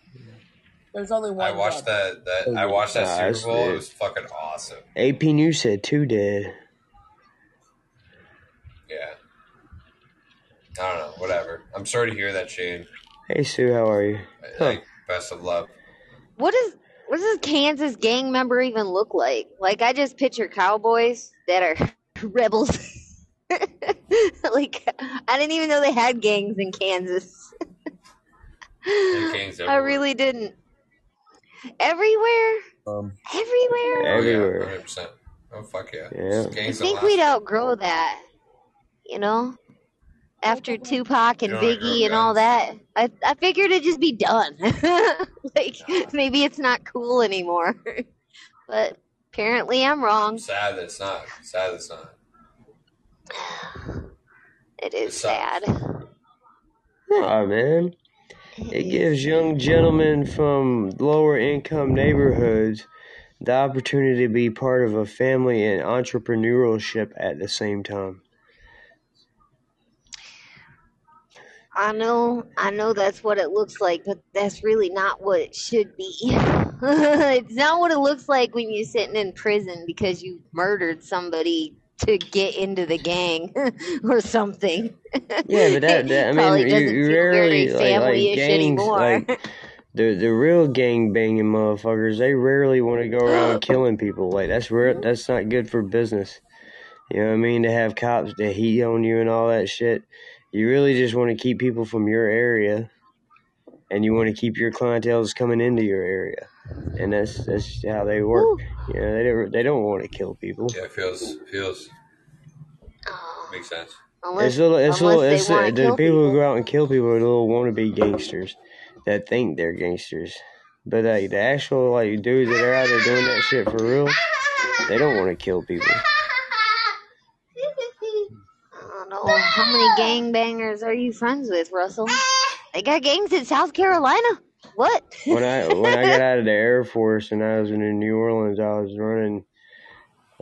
E: There's only one.
H: I watched
E: dead.
H: that. That I watched that
A: Nah,
H: Super Bowl. It
A: it-
H: was fucking awesome.
A: AP News said two dead.
H: Yeah. I don't know. Whatever. I'm sorry to hear that, Shane.
A: Hey Sue, how are you?
H: Like, best of luck.
G: What is what does a Kansas gang member even look like? Like I just picture cowboys that are rebels. like I didn't even know they had gangs in Kansas.
H: gangs
G: I really didn't. Everywhere,
D: Um,
G: everywhere.
A: Everywhere.
H: Hundred percent. Oh fuck yeah.
A: Yeah.
G: I think we'd outgrow that. You know, after Tupac and
H: You
G: Biggie and all that, I I figured it'd just be done. like maybe it's not cool anymore. but apparently I'm wrong.
H: Sad that it's not. Sad that it's not.
G: It is
H: It
G: sad.
A: Oh man. It gives young gentlemen from lower income neighborhoods the opportunity to be part of a family and entrepreneurship at the same time.
G: I know, I know that's what it looks like, but that's really not what it should be. it's not what it looks like when you're sitting in prison because you murdered somebody to get into the gang or something.
A: Yeah, but that, that I mean, you,
G: doesn't
A: you
G: feel
A: rarely like, like gangs like the the real gang banging motherfuckers. They rarely want to go around killing people. Like that's real. Mm-hmm. That's not good for business. You know what I mean? To have cops to heat on you and all that shit. You really just want to keep people from your area, and you want to keep your clientele coming into your area, and that's that's how they work. You know, they don't they don't want to kill people.
H: Yeah, it feels feels makes sense.
G: unless,
A: It's little, it's
G: unless
A: little, it's
G: want
A: the
G: to kill
A: people who go out and kill people are little wannabe gangsters that think they're gangsters. But like the actual like dudes that are out there doing that shit for real, they don't want to kill people.
G: I don't know. How many gangbangers are you friends with, Russell? They got gangs in South Carolina. What?
A: When I when I got out of the Air Force and I was in New Orleans, I was running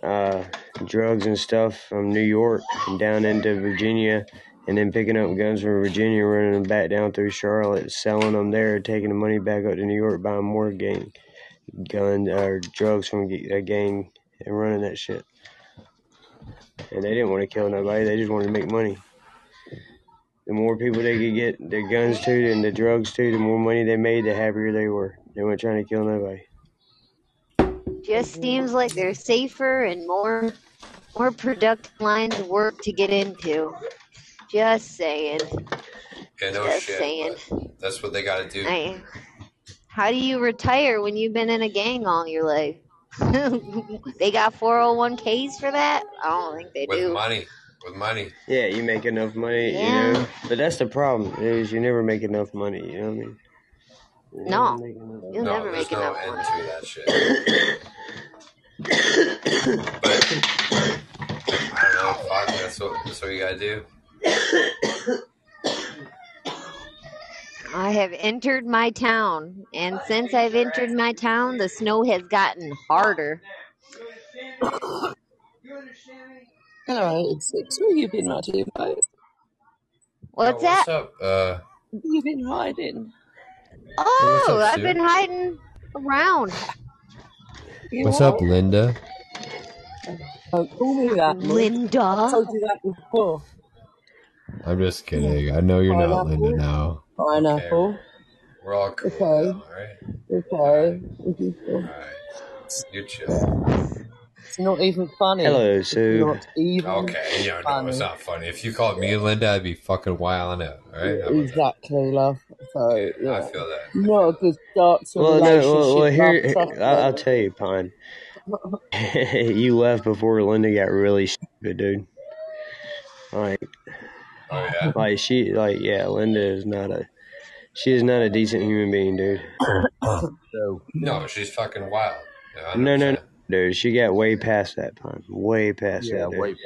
A: uh, drugs and stuff from New York and down into Virginia, and then picking up guns from Virginia, running them back down through Charlotte, selling them there, taking the money back up to New York, buying more gang guns or drugs from a gang and running that shit. And they didn't want to kill nobody; they just wanted to make money. The more people they could get their guns to and the drugs to, the more money they made, the happier they were. They weren't trying to kill nobody.
G: Just seems like they're safer and more more productive lines of work to get into. Just saying.
H: Yeah, no
G: Just
H: shit.
G: saying.
H: That's what they got to do.
G: I, how do you retire when you've been in a gang all your life? they got 401ks for that? I don't think they
H: With
G: do.
H: money. With money.
A: Yeah, you make enough money,
G: Yeah.
A: you know. But that's the problem is you never make enough money. You know what I mean? You never
G: No,
A: make
G: you'll
H: no,
G: never make
H: no
G: enough
H: end
G: money.
H: to that shit. but I don't know. Fuck, that's what that's what you gotta do.
G: I have entered my town, and since I've entered my town, the snow has gotten harder.
E: Hello, it's six. Where you been, Matty? Mate?
G: What's that?
H: what's up? Uh,
E: Where you been hiding?
G: Oh,
H: what's up,
G: I've
H: Sue?
G: been hiding around.
E: You
M: What's up, Linda?
E: Don't call me that, Mum. I
G: Linda.
E: told you that before.
M: I'm just kidding. I know you're not Linda now.
E: Pineapple.
H: we're all cool
E: Okay.
H: now, alright?
E: Okay.
H: Alright. You chill.
E: It's not even funny.
A: Hello,
E: It's
A: Sue.
E: not even
H: Okay, yeah, no,
E: funny.
H: it's not funny. If you called me Linda, I'd be fucking wilding out. Alright? How about that?
E: Exactly, love. So,
H: I
E: yeah.
H: feel that.
E: Not a good start to a
A: Well, no, well, well
E: love.
A: here, I'll, I'll tell you, Pine. you left before Linda got really stupid, dude. Like,
H: Oh yeah.
A: like she, like, yeah, Linda is not a, she is not a decent human being, dude. So,
H: No, she's fucking wild. Yeah,
A: no, no, no, dude, she got way past that, Pine. Way past
D: Yeah,
A: that, dude.
D: way back.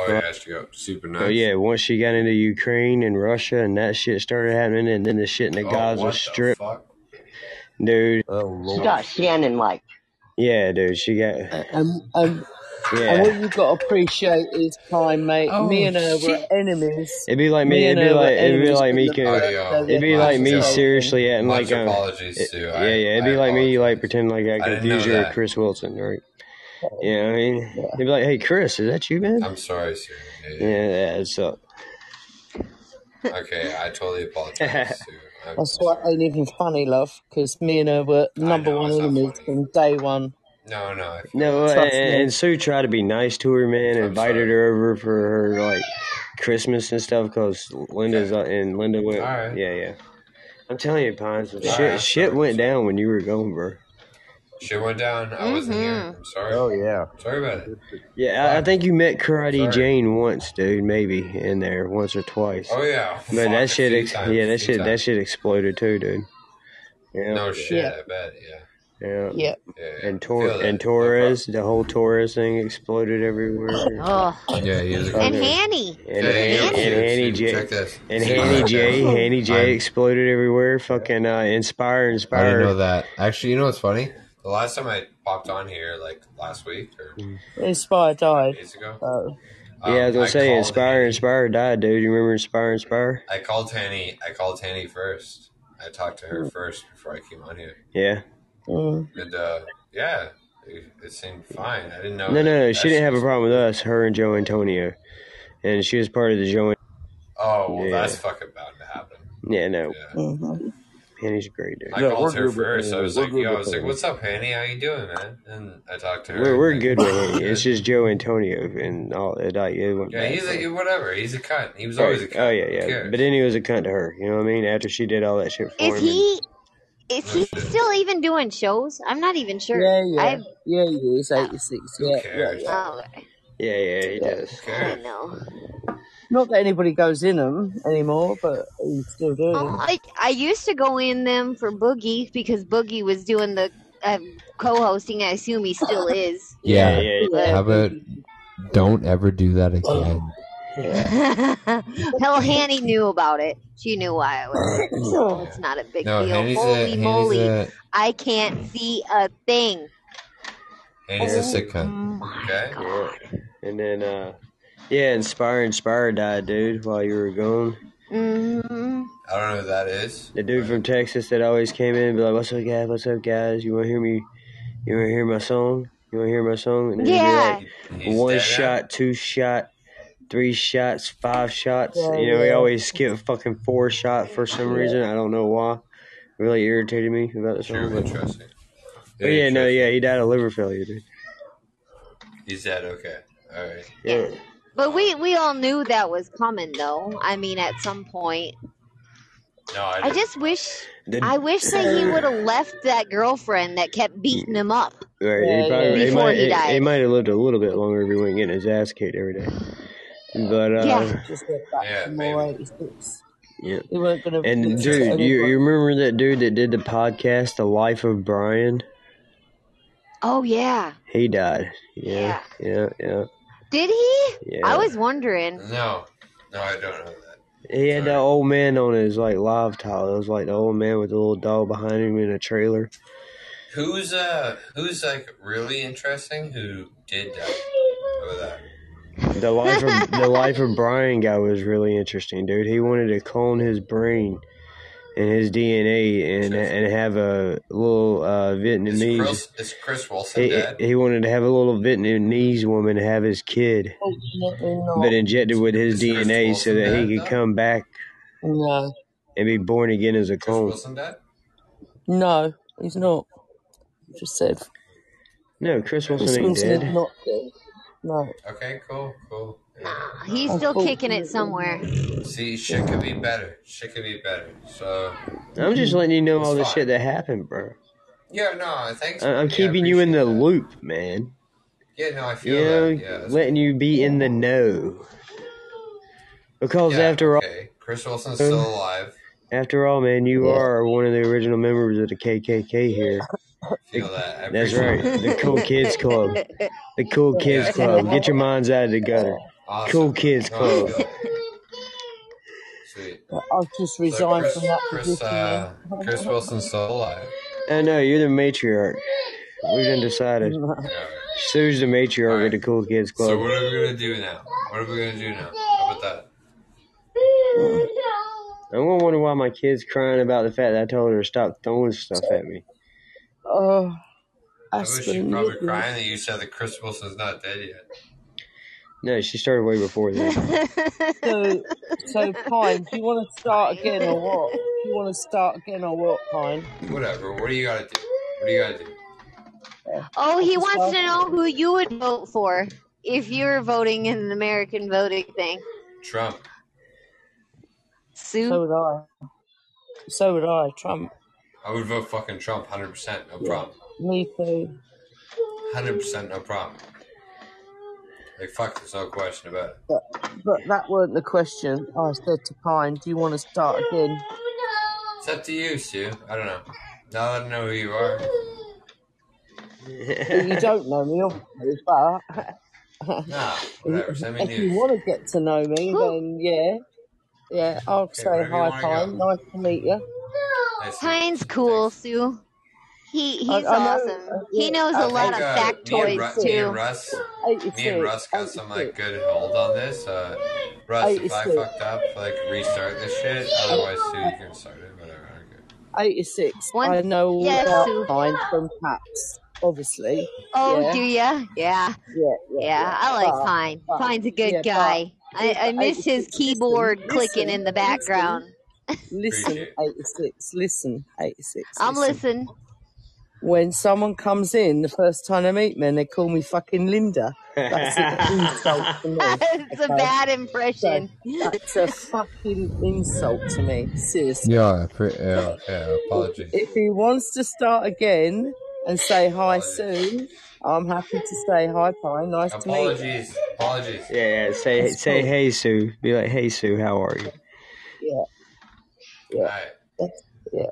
H: Oh yeah, she got super nice.
A: Oh yeah, once she got into Ukraine and Russia and that shit started happening, and then the shit in the
H: Oh,
A: Gaza
H: what the
A: Strip,
H: fuck?
A: dude.
D: Oh Lord.
J: She got Shannon like.
A: Yeah, dude, she got.
E: And, and, and what you've got to appreciate is time, mate.
M: Oh,
E: me and her were
M: shit.
E: enemies.
A: it'd be like
E: Me
A: me. It'd be like it'd be like me.
E: the
A: Can,
H: Oh,
E: first
A: it'd be like me
H: yo,
A: seriously acting
H: much
A: like um.
H: apologies,
A: It,
H: Sue.
A: yeah,
H: I,
A: yeah. It'd
H: I
A: be like me, like
H: apologize.
A: pretending like I
H: I didn't
A: confuse with. Chris Wilson, right? You know what I mean?
E: Yeah.
A: They'd be like, "Hey, Chris, is that you, man?"
H: I'm sorry, Sue. Yeah,
A: Yeah,
H: yeah.
A: yeah. It's up.
H: Okay, I totally apologize, Sue. I'm
E: That's why it ain't even funny, love, because me and her were number
H: know
E: one
H: it's not
E: enemies from day one.
H: No, no,
A: no,
H: that.
A: and,
E: Trust
A: and
E: me.
A: Sue tried to be nice to her, man.
H: I'm
A: Invited
H: sorry.
A: her over for her like Christmas and stuff, cause Linda's
H: Okay.
A: uh, and Linda went.
H: All right.
A: Yeah, yeah. I'm telling you, Pine, some
H: All
A: shit
H: right.
A: Shit
H: sorry.
A: went down when you were gone, bro.
H: Shit went down. I wasn't here.
G: Mm-hmm.
H: I'm sorry.
D: Oh yeah.
H: Sorry about it.
A: Yeah, I, I think you met Karate
H: Sorry.
A: Jane once, dude. Maybe in there once or twice.
H: Oh yeah.
A: But
H: Fuck,
A: that shit, ex-
H: times.
A: yeah, that
H: few
A: shit, that shit exploded too, dude. Yeah,
H: No shit.
E: Yeah,
H: I bet. Yeah.
A: Yeah.
E: yeah.
H: Yeah. yeah.
A: And
H: I
A: Tor
H: feel
A: and
H: that.
A: Torres, the whole Torres thing exploded everywhere.
G: Oh,
H: Yeah, he is a
G: and
H: good
G: Hanny.
A: And
H: Yeah,
A: and,
H: yo,
A: and
H: Sue,
A: Hanny
H: Sue,
A: J
H: check this.
A: and Hanny
H: check
A: J. Hanny J
H: I'm.
A: exploded everywhere. Fucking uh, inspire,
M: I didn't know that.
H: Actually, you know what's funny? The last time I popped on here, like last week or
E: Inspire died.
H: days ago,
E: So,
A: Yeah, I was
H: um,
A: gonna
H: I
A: say
H: called
A: inspire,
H: Hanny.
A: inspire died, dude. You remember inspire, inspire?
H: I called Hanny. I called Hanny first. I talked to her first before I came on here,
A: Yeah.
E: Mm,
H: and uh, yeah, it, it seemed fine. I didn't know
A: No, no, no. She didn't have a problem with us. Her and Joe Antonio, and she was part of the Joe.
H: Oh well,
A: Yeah.
H: that's fucking bound to happen.
A: Yeah, no.
H: Yeah.
E: mhm.
A: Hanny's great, dude.
H: I
D: No,
H: called her
D: good with
H: first. I was
D: We're
H: like, yo, I was like, what's up, Hanny? How you doing, man? And I talked to her.
A: We're we're
H: like,
A: good with
H: we
A: Hanny. It's just Joe Antonio and all. It, like,
H: Yeah,
A: bad
H: he's
A: for
H: a whatever. He's a cunt. He was always a
A: Right.
H: cunt.
A: Oh yeah, yeah. But then he was a cunt to her. You know what I mean? After she did all that shit for
G: Is
A: him, and
G: he? Is he still even doing shows? I'm not even sure.
E: Yeah, yeah.
G: I.
E: Yeah, he is.
G: Oh,
E: 86.
H: Who
E: Yeah, yeah,
H: cares?
E: yeah.
G: oh, okay.
A: yeah, yeah, he does.
G: I know.
E: Not that anybody goes in them anymore, but he still do.
G: Oh, I I used to go in them for Boogie because Boogie was doing the uh, co-hosting. I assume he still is.
A: Yeah,
M: Yeah.
A: yeah,
E: Yeah,
M: How about don't ever do that again?
A: Yeah.
G: Hell, Hanny knew about it. She knew why I was there, so it's not a big
H: No,
G: deal.
H: Hanny's a
G: Holy
H: Hanny's
G: moly,
H: a
G: I can't see a thing.
H: Hanny's a
G: Oh
H: sick cunt.
G: my
H: Okay.
A: Yeah.
G: god.
A: And then, uh, yeah, Inspire, Inspire died, dude, while you were gone.
G: hmm
H: I don't know who that is.
A: The dude
H: but
A: from Texas that always came in and be like, "What's up, guys? What's up, guys? You want to hear me? You want to hear my song? You want to hear my song?" And then
G: Yeah.
A: like, one
H: dead now.
A: shot, two shot, three shots, five shots.
E: yeah,
A: You know, he
E: yeah.
A: always skipped a fucking four shot for some reason. I don't know why. Really irritated me about this
H: True,
A: song. But,
H: interesting.
A: but yeah, no, yeah, he died of liver failure, dude.
H: He's dead. Okay. All right.
A: Yeah.
G: But we we all knew that was coming, though. I mean, at some point.
H: No, I,
G: I
H: didn't.
G: just wish.
A: The-
G: I wish that he would have left that girlfriend that kept beating him up.
A: Right,
N: Yeah,
A: he, probably,
N: yeah.
A: he
G: Before
A: might
G: he
A: he,
G: died.
A: might have lived a little bit longer if he wasn't getting his ass kicked every day. But uh,
G: Yeah.
N: Just went back
H: Yeah,
N: more 86.
A: yeah.
N: He weren't going to.
A: And dude, you you remember that dude that did the podcast, The Life of Brian?
G: Oh yeah.
A: He died. Yeah, yeah, yeah.
G: Did he?
A: Yeah.
G: I was wondering.
H: No, no, I don't know that.
A: He had that old man on his like live tile. It was like the old man with the little dog behind him in a trailer.
H: Who's uh, who's like really interesting? Who did that? Over that?
A: The life of the life of Brian guy was really interesting, dude. He wanted to clone his brain and his DNA and and have a little uh,
H: Is
A: Vietnamese.
H: Chris, is Chris Wilson
A: He,
H: dead?
A: he wanted to have a little Vietnamese woman have his kid,
N: Fortunately not.
A: but injected with his
H: Is
A: DNA so that
H: dead,
A: he could
H: though?
A: come back
N: No.
A: and be born again as a
H: Chris
A: clone.
H: Wilson dead?
N: No, he's not. Just said.
A: No, Chris
N: Chris
A: Wilson ain't
N: Wilson is
A: dead.
N: not dead. No.
H: Okay, cool, cool. Yeah.
G: He's still kicking it somewhere.
H: See, shit could be better. Shit could be better. So
A: I'm just letting you know all the
H: It's
A: shit that happened, bro.
H: yeah, no, thanks.
A: I- I'm
H: yeah,
A: keeping you in the
H: that.
A: loop, man.
H: Yeah, no, I feel
A: You know,
H: that. Yeah, that's
A: letting you be in the know. Because
H: Yeah,
A: after all,
H: okay. Chris Wilson's still uh, alive.
A: after all, man, you
N: Yeah.
A: are one of the original members of the KKK here.
H: Feel that.
A: That's right, the Cool Kids Club. The Cool Kids
H: Yeah.
A: Club. Get your minds out of the gutter.
H: Awesome.
A: Cool Kids
H: No,
A: Club.
H: feel it. Sweet.
N: I've just
H: So
N: resigned
H: Chris,
N: from that
H: Chris,
N: position.
H: uh. Chris Wilson's still alive.
A: I know you're the matriarch. We done decided.
H: Yeah.
A: Sue's the matriarch
H: Alright.
A: of the Cool Kids Club.
H: So what are we gonna do now? What are we gonna do now? How about that?
A: I'm gonna wonder why my kid's crying about the fact that I told her to stop throwing stuff at me.
N: Oh,
H: I was she
N: Aspen.
H: probably crying that you said that Chris Wilson's not dead yet.
A: No, she started way before that.
N: So, so Pine, do you want to start again or what? Do you want to start again or what, Pine?
H: Whatever. What do you gotta do? What do you gotta do?
G: Uh, oh, he wants to know who you would vote for if you were voting in an American voting thing.
H: Trump.
G: Sue?
N: So would I. So would I. Trump.
H: I would vote fucking Trump, hundred percent, no problem.
N: Me too.
H: Hundred percent, no problem. Like fuck, there's no question about it.
N: But, but that weren't the question. I said to Pine, do you want to start again?
H: It's up to you, Sue. I don't know. Now that I know who you are.
N: You don't know me, obviously, but
H: Nah, whatever. Send me
N: if you want to get to know me, then yeah. Yeah, I'll
H: Okay,
N: say hi,
H: wanna
N: Pine. Nice to meet you.
H: Nice to meet you.
G: Pine's cool, Sue. He he's
N: I- I know,
G: awesome.
N: uh,
G: He knows
H: I
G: a lot
H: think
G: of
H: uh, me, and
G: factoids
H: Ru- me and
G: too.
H: Russ,
N: 86.
H: me and Russ got some like good hold on this. Uh, Russ, if I fucked up, like restart this shit. Otherwise, Sue, you can start it. Whatever. I don't
N: 86.
G: One-
N: I know all
G: Yes,
N: about
G: Sue.
N: Pine from Paps, obviously.
G: Oh,
N: yeah.
G: do ya? Yeah,
N: Yeah, yeah,
G: yeah. I like
N: But-
G: Pine.
N: but-
G: Pine's a good
N: yeah, but-
G: guy. I, I miss his keyboard
N: listen,
G: clicking in the background.
N: Listen,
H: Appreciate
N: 86. Listen, 86.
G: I'm
N: listen.
G: listening.
N: When someone comes in the first time they meet me and they call me fucking Linda, that's an insult to me.
G: it's a
N: okay?
G: bad
N: So,
G: impression.
N: that's a fucking insult to me. Seriously.
O: Yeah, pre- yeah, yeah. Apologies.
N: If he wants to start again and say hi soon, I'm happy to say hi, Pine. Nice to meet you.
H: Apologies. Apologies.
A: Yeah, yeah. Say
N: That's
A: say
N: cool.
A: hey Sue. Be like, hey Sue, how are you?
N: Yeah, yeah,
H: Alright.
N: that's, yeah.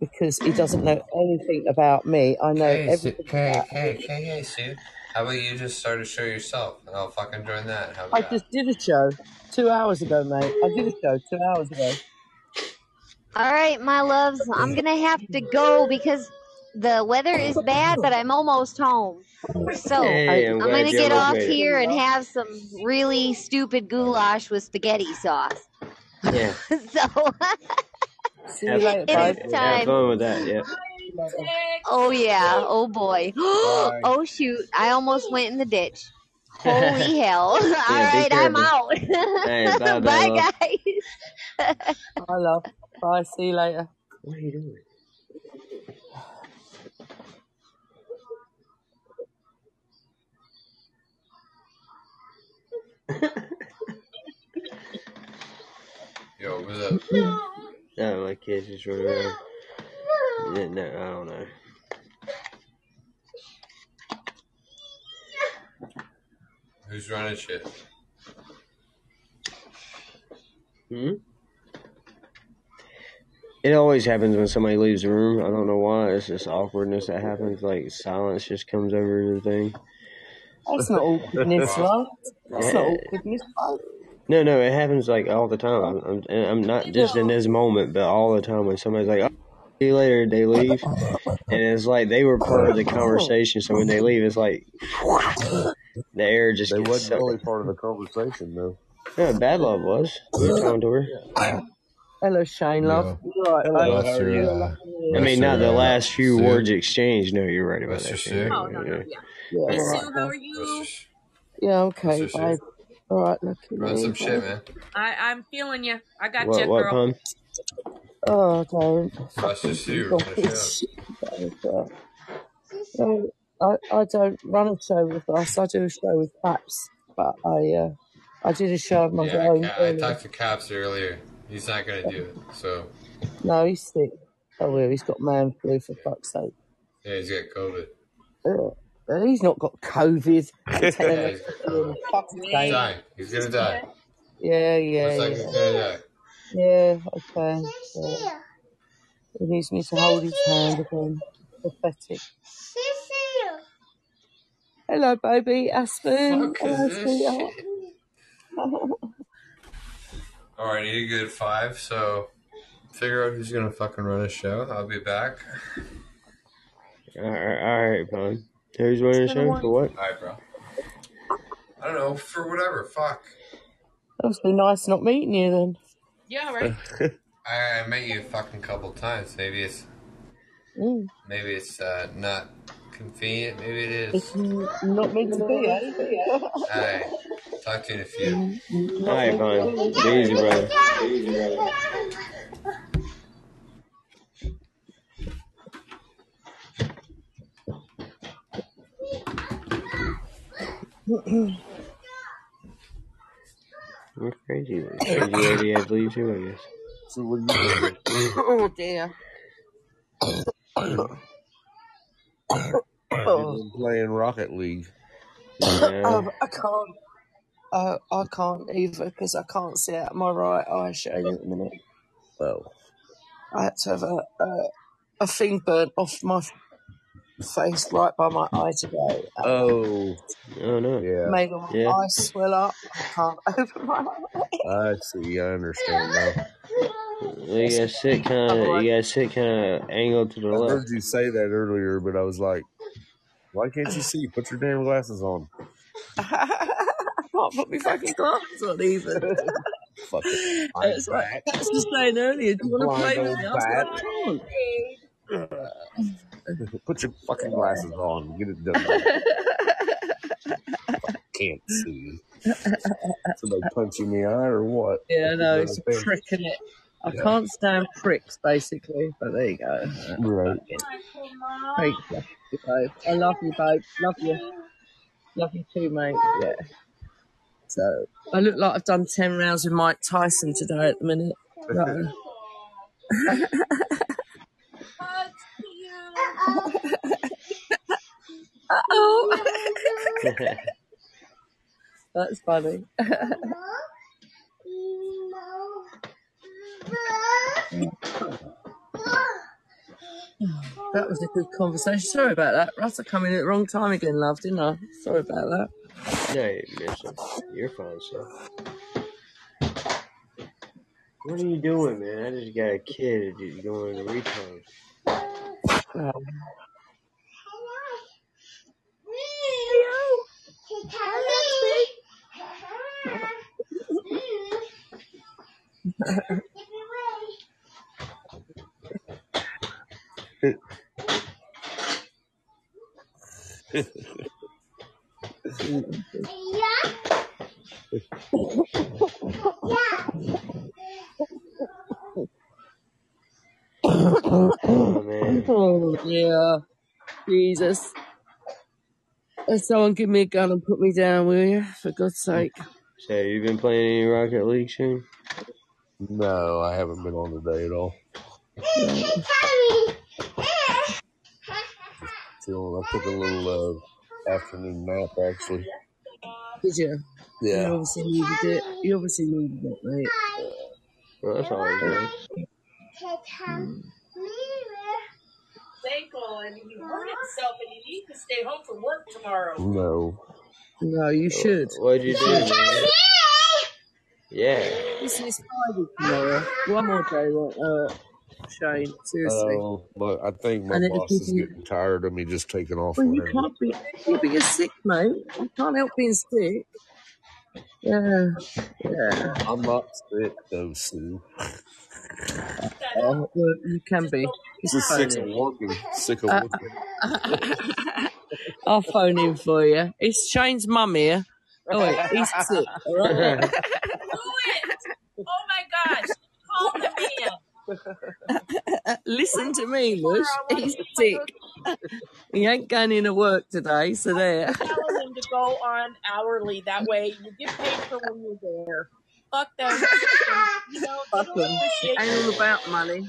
N: Because he doesn't know anything about me. I know
H: Hey,
N: everything
H: hey,
N: about
H: hey,
N: him.
H: hey, hey, Sue. How about you just start a show yourself, and I'll fucking join that. How
N: I
H: about that?
N: just did a show two hours ago, mate. I did a show two hours ago.
G: All right, my loves, I'm gonna have to go because the weather is bad, but I'm almost home. So
A: Hey,
G: I'm
A: I'm
G: gonna get off
A: made
G: here and have some really stupid goulash with spaghetti sauce.
A: Yeah.
G: so,
N: See you later.
A: It's
G: time.
A: Going with that, yeah.
G: Oh yeah. Oh boy. oh shoot. I almost went in the ditch. Holy hell.
A: Yeah, All
G: right, I'm out.
A: Hey, bye,
G: bye,
A: bye
G: guys.
N: Bye love. Bye, see you later.
A: What are you doing?
H: Yo, what's up?
A: No, my kids just run around. Yeah, no, I don't know.
H: Who's running shit?
A: Hmm? It always happens when somebody leaves the room. I don't know why. It's just awkwardness that happens. Like silence just comes over everything.
N: That's not awkwardness, right? That's not awkwardness, right?
A: No, no, it happens like all the time. I'm, I'm, and I'm not just in this moment, but all the time when somebody's like, oh, see you later, they leave. And it's like they were part of the conversation. So when they leave, it's like the air just
D: They wasn't
A: sucked.
D: really part of the conversation though.
A: Yeah, Bad Love was. We were talking to her.
N: Hello, Shane, love. You all right,
A: Hello,
N: babe?
A: how are you?
N: Yeah.
A: I mean, not the last few
H: Sue.
A: words exchanged. No, you're right about
H: Mr.
A: that.
H: Sue.
A: Yeah,
H: Oh,
A: yeah.
N: Yeah,
E: Hey, Sue, how are you?
N: Yeah, okay,
H: Mr. Sue.
N: babe. All right, look at
H: Run
N: me,
H: some shit, man.
E: I, I'm feeling you. I got
A: What,
E: you,
A: what,
E: girl.
A: pun?
N: Oh, don't.
H: Buster Sue,
N: Don't
H: run a show.
N: shit, babe. I, I don't run a show with us. I do a show with Paps, but I uh, I did a show of my
H: Yeah,
N: own.
H: Ca- I talked to Caps earlier. He's not gonna do it. So
N: No, he's sick. Oh, well, he's got man flu for fuck's sake.
H: yeah, he's got COVID.
N: Uh, he's not got COVID. I'm telling
H: Yeah,
N: you,
H: he's got
N: for
H: COVID.
N: fuck's
H: He's dying. He's gonna die.
N: Yeah, yeah,
H: Looks like
N: yeah.
H: he's gonna die.
N: Yeah, okay. Yeah. He needs me to hold his hand again. Pathetic. Hello, baby. Aspen.
H: Fuck is
N: Hello,
H: this
N: sweetheart.
H: All right, need a good five. So figure out who's gonna fucking run a show. I'll be back.
A: All right, all right, pun. Who's running the show for what?
H: All right, bro. I don't know for whatever. Fuck.
N: That must be nice not meeting you then.
E: Yeah, right.
H: I, I met you a fucking couple times. Maybe it's
N: Mm.
H: maybe it's uh, not convenient. Maybe it is.
N: It's not meant to be, eh?
H: Alright. Talk to you in a few.
A: All right, pun. Be easy, brother. Be easy, brother. That's crazy. Crazy lady had to leave too, I guess.
D: So what do you think?
N: oh, dear.
D: You've been playing Rocket League.
N: Um, I can't. Uh, I can't either because I can't see out my right eye showing at the minute.
D: Well,
N: I had to have a, a, a thing burnt off my face right by my eye today.
D: Um, oh,
A: Oh no.
D: yeah.
N: Made my
A: Yeah.
N: eye swell up. I can't open my eye.
D: I see. I understand now.
A: You gotta sit kind of. You gotta sit kind of angled to the
D: I
A: left.
D: I heard you say that earlier, but I was like, why can't you see? Put your damn glasses on.
N: I can't put my fucking glasses on either.
D: Fucking
N: It's like that's just saying earlier. Do you want to play with me? I was like,
D: bat.
N: I can't.
D: Put your fucking glasses on. Get it done. Can't see. Somebody punching me eye or what?
N: Yeah, no, it's a prick in it. I
D: Yeah.
N: can't stand pricks, basically. But there you go.
D: Right.
N: Thank you, babe. I love you, babe. Love you. Love you too, mate. Yeah. So I look like I've done ten rounds with Mike Tyson today at the minute. So. oh, that's funny. That was a good conversation. Sorry about that. Russ, I come in at the wrong time again, love, didn't I? Sorry about that.
A: No, you missed it. You're fine, sir. What are you doing, man? I just got a kid going to retard.
N: Um,
A: Oh, man.
N: oh, yeah. Jesus. Uh, Someone give me a gun and put me down, will you? For God's sake.
A: So, you been playing any Rocket League soon?
D: No, I haven't been on today at all. Chilling. I took a little uh, afternoon nap actually.
N: Did you? Yeah. You
D: Yeah.
N: obviously needed it. You obviously needed it, mate.
A: Well, that's always nice.
E: Say, Colin, you hurt himself and you need to stay home from work tomorrow.
D: No.
N: No, you should.
A: What'd you do, man? Yeah.
N: Listen, it's Friday tomorrow. One more day, won't uh, Shane. Seriously.
D: Oh, but I think my
N: And it'll
D: boss is
N: you.
D: getting tired of me just taking off
N: Well, you
D: whenever.
N: can't be. Yeah, but you're sick, mate. You can't help being sick. Yeah, yeah.
D: I'm not sick though, Sue.
N: Oh, well, you can be. Just
D: Just
N: phone
D: sick of
N: in.
D: working. Sick of
N: Uh,
D: working.
N: I'll phone in for you. It's Shane's mum here. Oh wait, he's sick. All right.
E: Do it! Oh my gosh! Call the man.
N: Listen to me, Lush. He's sick. He ain't going into work today, so there.
E: Tell him to go on hourly. That way you get paid for when you're there. Fuck them. You know, they
N: Fuck
E: don't
N: him.
E: appreciate
N: Ain't all about money.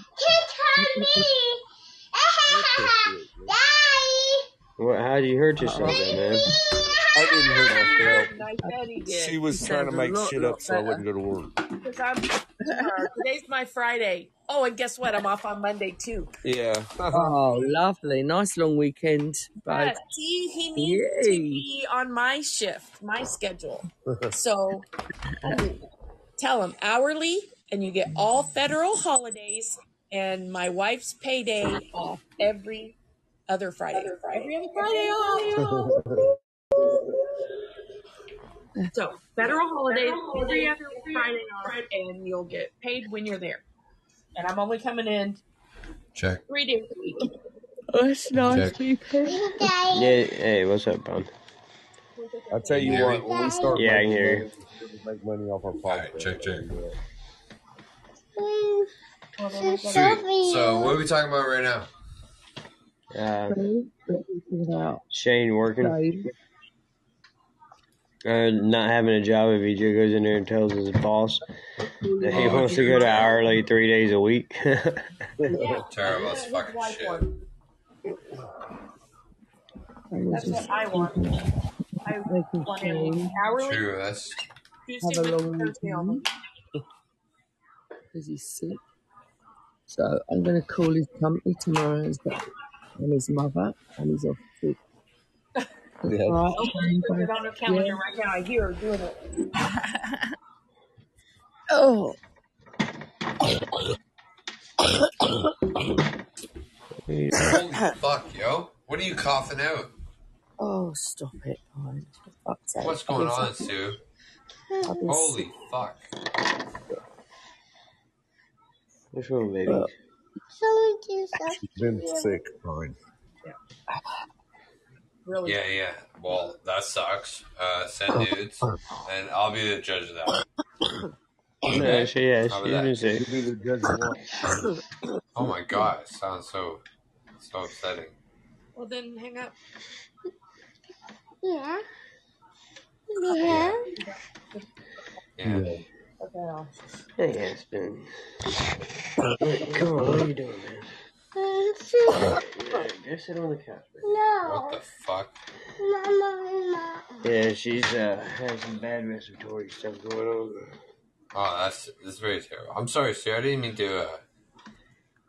A: What? How'd you hurt yourself, then, man?
D: I didn't hurt myself.
E: Nice that he did.
D: She was
N: You
D: trying to make
N: lot,
D: shit up so I wouldn't go to work.
E: Because I'm tomorrow. Today's my Friday. Oh, and guess what? I'm off on Monday too.
D: Yeah.
N: Oh, lovely. Nice long weekend, babe.
E: Yeah, see, he needs to be on my shift, my schedule. So tell them hourly, and you get all federal holidays, and my wife's payday off every other Friday. Every other Friday off. So federal holidays every other Friday off, and you'll get paid when you're there. And I'm only coming in
H: Check.
E: three days a week.
N: Oh, That's nice,
H: Check.
N: people.
A: Yeah. Hey, what's up, Pom?
D: I'll tell you
H: Hear
D: what, when we start
A: Yeah, I
D: making
A: hear
D: money, we make money off our
H: Alright,
D: podcast.
H: check, check. Sweet. So, what are we talking about right now?
A: Uh, Shane working, uh, not having a job if he just goes in there and tells his boss that he
H: Oh,
A: wants to go to hourly three days a week.
E: Yeah.
H: terrible as
E: His
H: fucking
E: wife
H: shit.
E: won. That's what I want. I
N: Making
E: want him
N: Shane
E: hourly
H: True. That's
E: Tuesday,
N: have a
E: Wednesday,
N: long
E: Thursday only.
N: weekend because he's sick. So I'm going to call his company tomorrow and say- and his mother, and he's off sick.
D: Yeah.
N: All right,
E: Oh,
N: Shane,
E: put it
N: babe.
E: on her calendar right now. I hear her doing it.
N: Oh,
H: holy fuck, yo. What are you coughing out?
N: oh, stop it, Pine. Fuck's sake.
H: What's going on. Sue?
N: I've been sick.
H: Holy fuck.
A: Which one, baby?
N: Well,
D: She's been sick, fine.
E: Really?
H: Yeah, yeah. Well, that sucks. Uh, send nudes, and I'll be the judge of that.
A: No,
H: Okay?
A: she, yeah,
H: How
A: she's
H: about
A: been
H: that?
A: sick.
D: Be the judge of what?
H: Oh my god, it sounds so, so upsetting.
E: Well, then hang up.
K: Yeah.
H: Yeah. Yeah.
D: Yeah.
E: Okay. I'll-
A: Hey, Aspen. Come on, what are you doing, man?
K: No.
A: Go sit on the couch. baby.
H: What the fuck?
K: Mama,
A: Yeah, she's uh has some bad respiratory stuff going on.
H: Oh, that's that's very terrible. I'm sorry, Sue. I didn't mean to uh,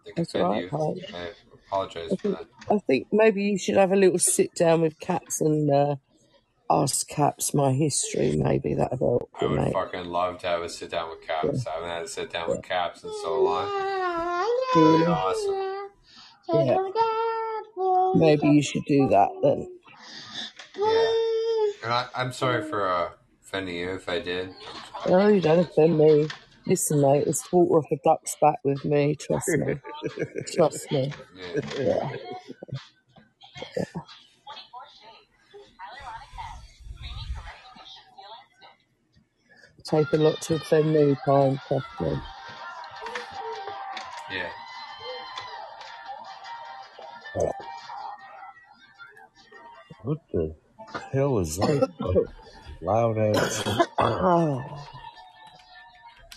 H: like
N: That's right.
H: I apologize
N: I
H: for
N: think,
H: that.
N: I think maybe you should have a little sit down with Caps and uh, ask Caps my history. Maybe that'd help
H: I
N: you,
H: would
N: mate.
H: fucking love to have a sit down with
N: Yeah,
H: Caps. I haven't had a sit down with Caps in so long.
N: really?
H: Really awesome.
N: Yeah, maybe you should do that then.
H: Yeah. And I, I'm sorry for uh, offending you if I did.
N: No, you don't offend me. Listen, mate, it's water off a duck's back with me. Trust me. Trust me.
H: Yeah.
N: Yeah. Take a lot to offend me, Pine. Trust me.
H: Yeah.
D: What the hell is that? Loud ass.
N: Oh,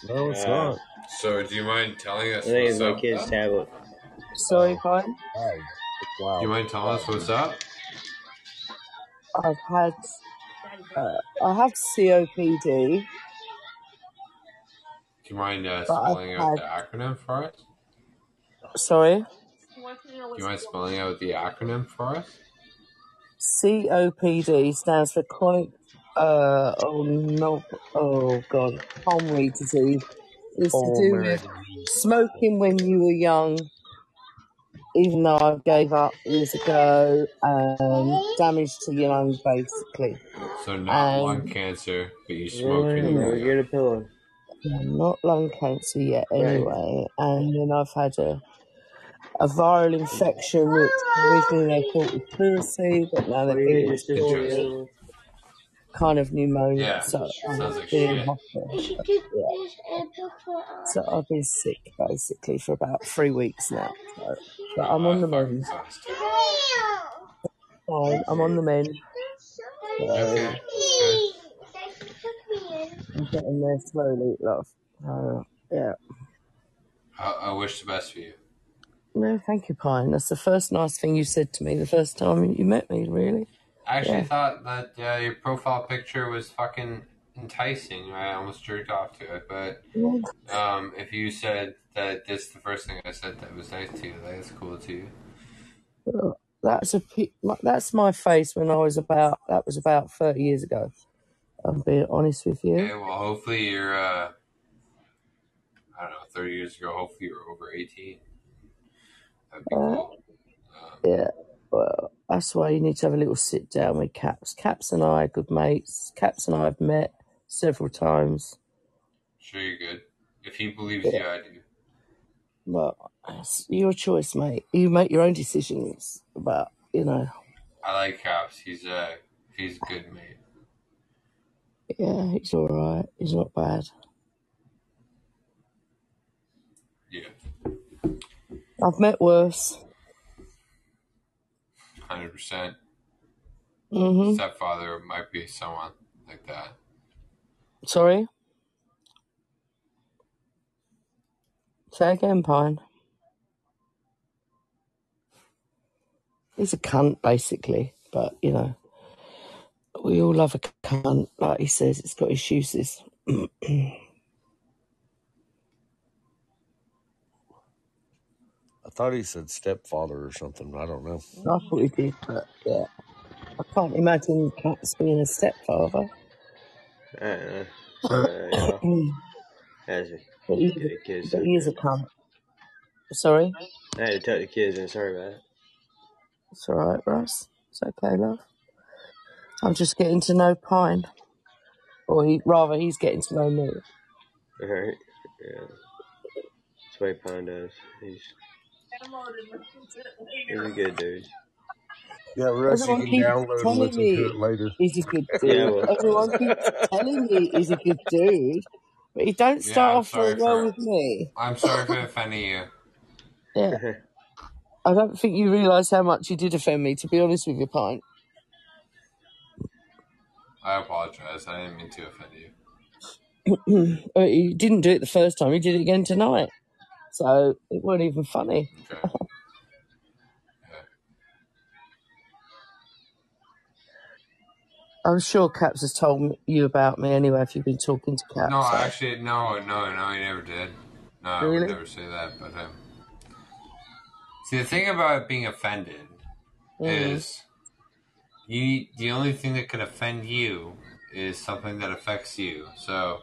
D: No, it's not.
H: So, do you mind telling
A: I
H: us
A: think it's
H: what's
A: my
H: up?
A: kid's tablet.
N: Sorry, Pine.
H: Do you mind telling us what's up?
N: I've had uh, I have COPD,
H: Do you mind uh, spelling out the acronym for us?
N: sorry
H: Do you mind spelling out the acronym for us?
N: COPD stands for chronic uh oh no oh god pulmonary disease. It's to do with smoking when you were young. Even though I gave up years ago, um, damage to your lungs basically.
H: So, not lung cancer, but you smoked when you
A: Yeah,
H: were
A: get
H: young.
A: a
N: not lung cancer yet anyway. And then I've had a a viral infection which originally they thought was pleurisy, but now they
A: What do you
N: think
A: get
N: it's just kind of pneumonia.
H: Yeah,
N: So I've
H: like
N: been in hospital.
K: You should
N: But,
K: take
N: yeah.
K: this and put it
N: So I've been sick basically for about three weeks now. So, but I'm on the mend. Fine, I'm on the mend. So
H: Okay.
N: I'm getting there slowly, love. So, yeah.
H: I, I wish the best for you.
N: No, thank you, Pine. That's the first nice thing you said to me the first time you met me, really.
H: I actually
N: Yeah.
H: thought that uh, your profile picture was fucking enticing. I almost jerked off to it, but um, if you said that this is the first thing I said that was nice to you, that's cool too.
N: Well, That's a that's my face when I was about that was about thirty years ago. I'm being honest with you.
H: Okay, well, hopefully you're, uh, I don't know, 30 years ago, hopefully you were over 18. That'd be
N: Uh,
H: cool. Um,
N: yeah. Well, that's why you need to have a little sit down with Caps. Caps and I are good mates. Caps and I have met several times.
H: sure you're good. If he believes
N: Yeah.
H: you, I do.
N: Well, it's your choice, mate. You make your own decisions but you know.
H: I like Caps. He's, uh, he's a good mate.
N: Yeah, he's all right. He's not bad.
H: Yeah,
N: I've met worse.
H: 100%.
N: hmm
H: Stepfather might be someone like that.
N: Sorry. Say again, Pine. He's a cunt, basically. But, you know, we all love a cunt. Like he says, it's got its uses.
D: I thought he said stepfather or something. I don't know.
N: I thought he did, but yeah. I can't imagine Caps being a stepfather.
A: Uh, uh, yeah. Has he?
N: but, he,
A: Get the kids
N: but
A: in.
N: he is a cunt. Sorry?
A: I had to tuck the kids in. Sorry about that.
N: It's alright, Russ. It's okay, love. I'm just getting to know Pine. Or he, rather, he's getting to know me.
A: All right. Yeah. That's what Pine does. He's he's a good dude.
D: Yeah, Russ, you
N: Everyone
D: can
N: keeps
D: download and
N: telling
D: listen to
N: me
D: it later.
N: he's a good
A: Yeah,
N: dude.
A: well.
N: Everyone keeps telling me he's a good dude. But he don't
H: Yeah,
N: start
H: I'm
N: off very
H: sorry
N: well
H: for,
N: with me.
H: I'm sorry for offending you.
N: Yeah. I don't think you realise how much you did offend me, to be honest with you, Pine.
H: I apologize. I didn't mean to offend you.
N: He didn't do it the first time, he did it again tonight. So it wasn't even funny.
H: Okay.
N: I'm sure Caps has told you about me anyway if you've been talking to Caps.
H: No,
N: so.
H: actually, no, no, no, he never did. No, I would never say that. But um, see, the thing about being offended
N: Mm.
H: is you. The only thing that can offend you is something that affects you. So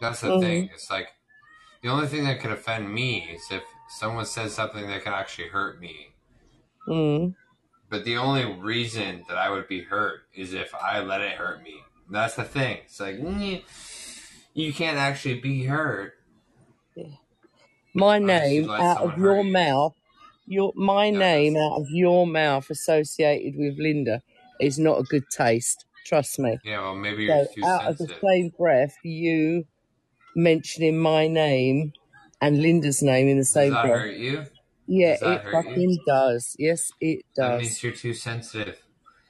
H: that's the thing.
N: Mm.
H: It's like the only thing that can offend me is if someone says something that can actually hurt me.
N: Mm.
H: But the only reason that I would be hurt is if I let it hurt me. That's the thing. It's like mm, you can't actually be hurt
N: My name out of your
H: you.
N: mouth, your my name
H: that's
N: out of your mouth associated with Linda is not a good taste. Trust me.
H: yeah. Well, maybe you're
N: So
H: too
N: out of the same breath, you mentioning my name and Linda's name in the same Does
H: that
N: breath.
H: hurt you?
N: Yeah,
H: Does
N: it
H: hurt you?
N: fucking does. Yes, it does.
H: That means you're too sensitive.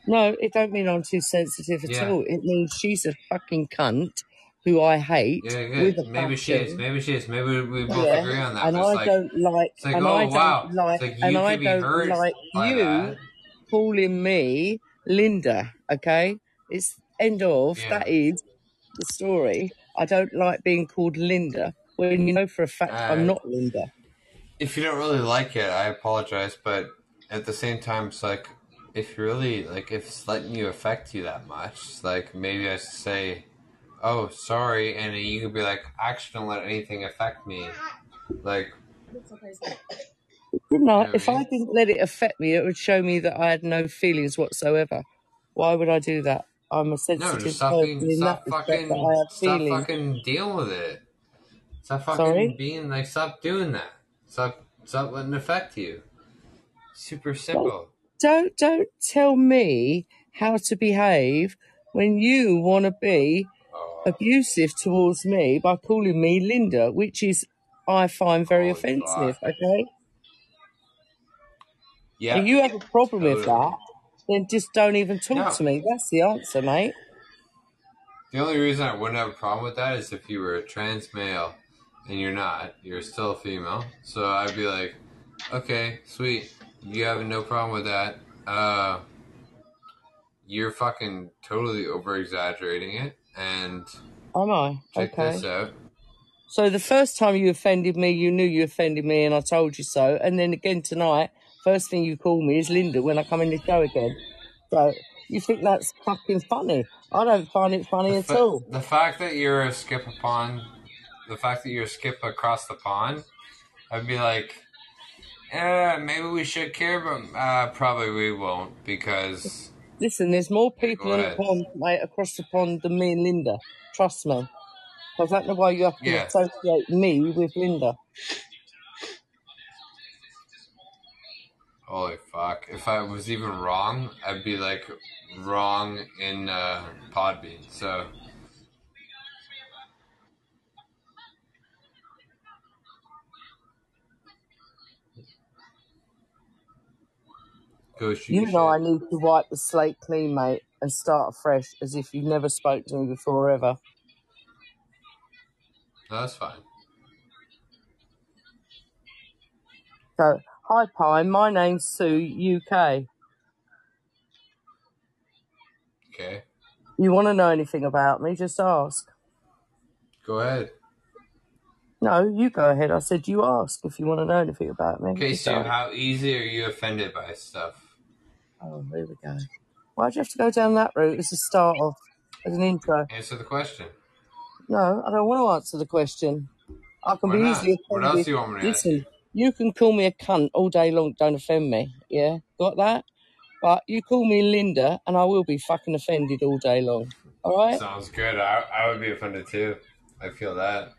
N: No, it don't mean I'm too sensitive at
H: Yeah.
N: all. It means she's a fucking cunt who I hate
H: Yeah. Maybe she is. Maybe she is. Maybe we, both
N: Yeah,
H: agree on that.
N: and I
H: like,
N: don't like,
H: it's like,
N: and
H: oh
N: I don't
H: wow,
N: like,
H: like
N: and I don't like you
H: that.
N: calling me Linda. Okay, it's end of.
H: Yeah.
N: That is the story. I don't like being called Linda when you know for a fact I'm
H: Uh,
N: not Linda.
H: If you don't really like it, I apologize, but at the same time, it's like if you really like, if it's letting you affect you that much, like maybe I should say, "Oh, sorry," and you could be like, "I actually don't let anything affect me." Like,
N: Didn't I?
H: know
N: If
H: I
N: I didn't let it affect me, it would show me that I had no feelings whatsoever. Why would I do that? I'm a sensitive
H: just stop
N: person
H: being,
N: in
H: stop fucking,
N: that I have
H: stop
N: feelings.
H: fucking dealing with it. Stop fucking
N: Sorry?
H: being like, stop doing that. Stop, stop letting it affect you. Super simple.
N: don't don't tell me how to behave when you want to be abusive towards me by calling me Linda, which is I find very
H: holy
N: offensive.
H: fuck.
N: Okay,
H: Yeah,
N: if you have a problem with that, then just don't even talk
H: No,
N: to me. That's the answer, mate.
H: The only reason I wouldn't have a problem with that is if you were a trans male and you're not, you're still a female. So I'd be like, okay, sweet. You have no problem with that. Uh, you're fucking totally over exaggerating it. And
N: Am I
H: check this
N: okay?
H: out.
N: So the first time you offended me, you knew you offended me, and I told you so. And then again tonight, first thing you call me is Linda when I come in the show again. So you think that's fucking funny? I don't find it funny
H: The,
N: at
H: fa-
N: all.
H: the fact that you're a skip upon, the fact that you're a skip across the pond, I'd be like, eh, maybe we should care, but uh, probably we won't because.
N: Listen, there's more people in the pond, mate, across the pond than me and Linda. Trust me. I don't know why you have to
H: Yeah.
N: associate me with Linda.
H: Holy fuck. If I was even wrong, I'd be like wrong in uh, Podbean. So,
N: You know I need to wipe the slate clean, mate, and start afresh as if you've never spoke to me before ever.
H: No, that's fine.
N: So, hi, Pine. My name's Sue, UK.
H: Okay.
N: You want to know anything about me? Just ask.
H: Go ahead.
N: No, you go ahead. I said you ask if you want to know anything about me.
H: Okay, Sue, how easy are you offended by stuff?
N: Oh, here we go. Why'd you have to go down that route as a start off, as an intro?
H: Answer the question.
N: No, I don't want to answer the question. I can
H: Why
N: be
H: not?
N: easily
H: What else
N: offended.
H: do you want me to ask?
N: Listen, you can call me a cunt all day long, don't offend me. Yeah, got that? But you call me Linda, and I will be fucking offended all day long. All right?
H: Sounds good. I, I would be offended too. I feel that.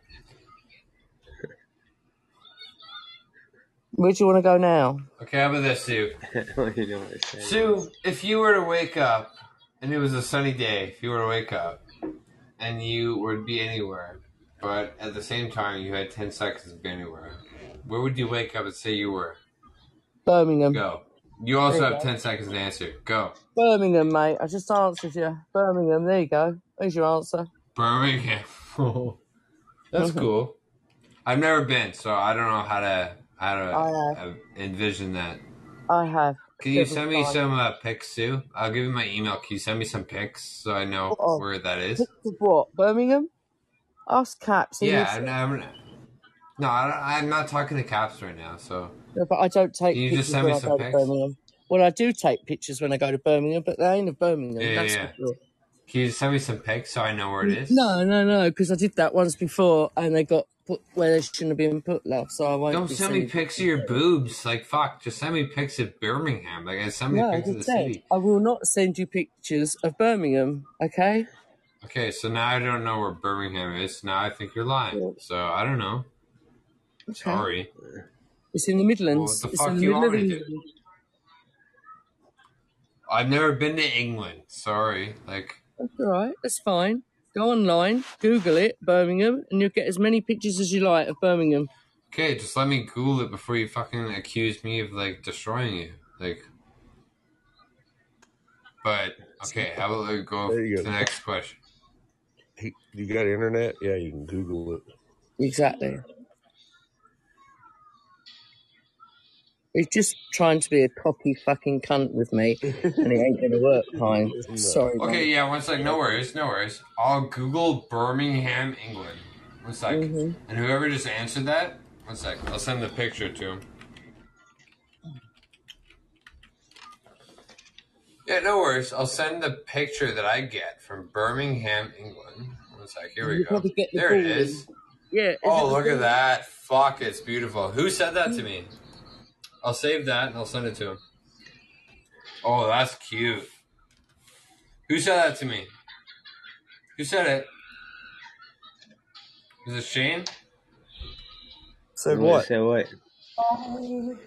N: Where do you want to go now?
H: Okay, how about this, Sue?
A: I don't even know what to say.
H: Sue, if you were to wake up and it was a sunny day, if you were to wake up and you would be anywhere, but at the same time you had 10 seconds to be anywhere, where would you wake up and say you were?
N: Birmingham.
H: Go. You also
N: you
H: have
N: go.
H: 10 seconds to answer. Go.
N: Birmingham, mate. I just answered you. Birmingham. There you go. There's your answer.
H: Birmingham. That's cool. I've never been, so I don't know how to
N: I
H: uh, envision that.
N: I have.
H: Can you send me some uh, pics, Sue? I'll give you my email. Can you send me some pics so I know
N: of?
H: where that is?
N: What? Birmingham? Ask Caps.
H: Yeah, I'm, I'm, no, I don't- I'm not talking to Caps right now. So
N: No, but I don't take
H: Can you just
N: pictures
H: send
N: when
H: me
N: I
H: some
N: go to
H: pics?
N: Birmingham. Well, I do take pictures when I go to Birmingham, but they ain't of Birmingham.
H: Yeah,
N: that's
H: yeah.
N: sure.
H: Can you send me some pics so I know where it is?
N: No, no, no, because I did that once before, and they got put where they shouldn't have been put, love. So I won't.
H: Don't send me pics of your boobs. Like fuck, just send me pics of Birmingham. Like send me
N: No, I
H: pics of the
N: said
H: city.
N: I will not send you pictures of Birmingham. Okay.
H: Okay, so now I don't know where Birmingham is. Now I think you're lying. So I don't know.
N: Okay.
H: Sorry.
N: It's in the Midlands.
H: Well, what the
N: it's
H: fuck
N: in the
H: you
N: middle
H: want
N: of
H: me to do?
N: England.
H: I've never been to England. Sorry. Like
N: That's all right. That's fine. Go online, Google it, Birmingham, and you'll get as many pictures as you like of Birmingham.
H: Okay, just let me Google it before you fucking accuse me of like destroying you. Like, but okay, how about we go
D: There you
H: to
D: go.
H: the next question?
D: he, you got internet? Yeah, you can Google it.
N: Exactly. He's just trying to be a cocky fucking cunt with me, and it ain't gonna work, Pine. Sorry.
H: Okay,
N: mate.
H: yeah, one sec. No worries, no worries. I'll Google Birmingham, England. One sec.
N: Mhm.
H: And whoever just answered that, one sec. I'll send the picture to him. Yeah, no worries. I'll send the picture that I get from Birmingham, England. One sec. Here we
N: You
H: go.
N: get the
H: There it is.
N: ball. Yeah.
H: Oh, look at that. Fuck, it's beautiful. Who said that to me? I'll save that and I'll send it to him. Oh, that's cute. Who said that to me? Who said it? Is it Shane?
D: Said
A: what? Said what?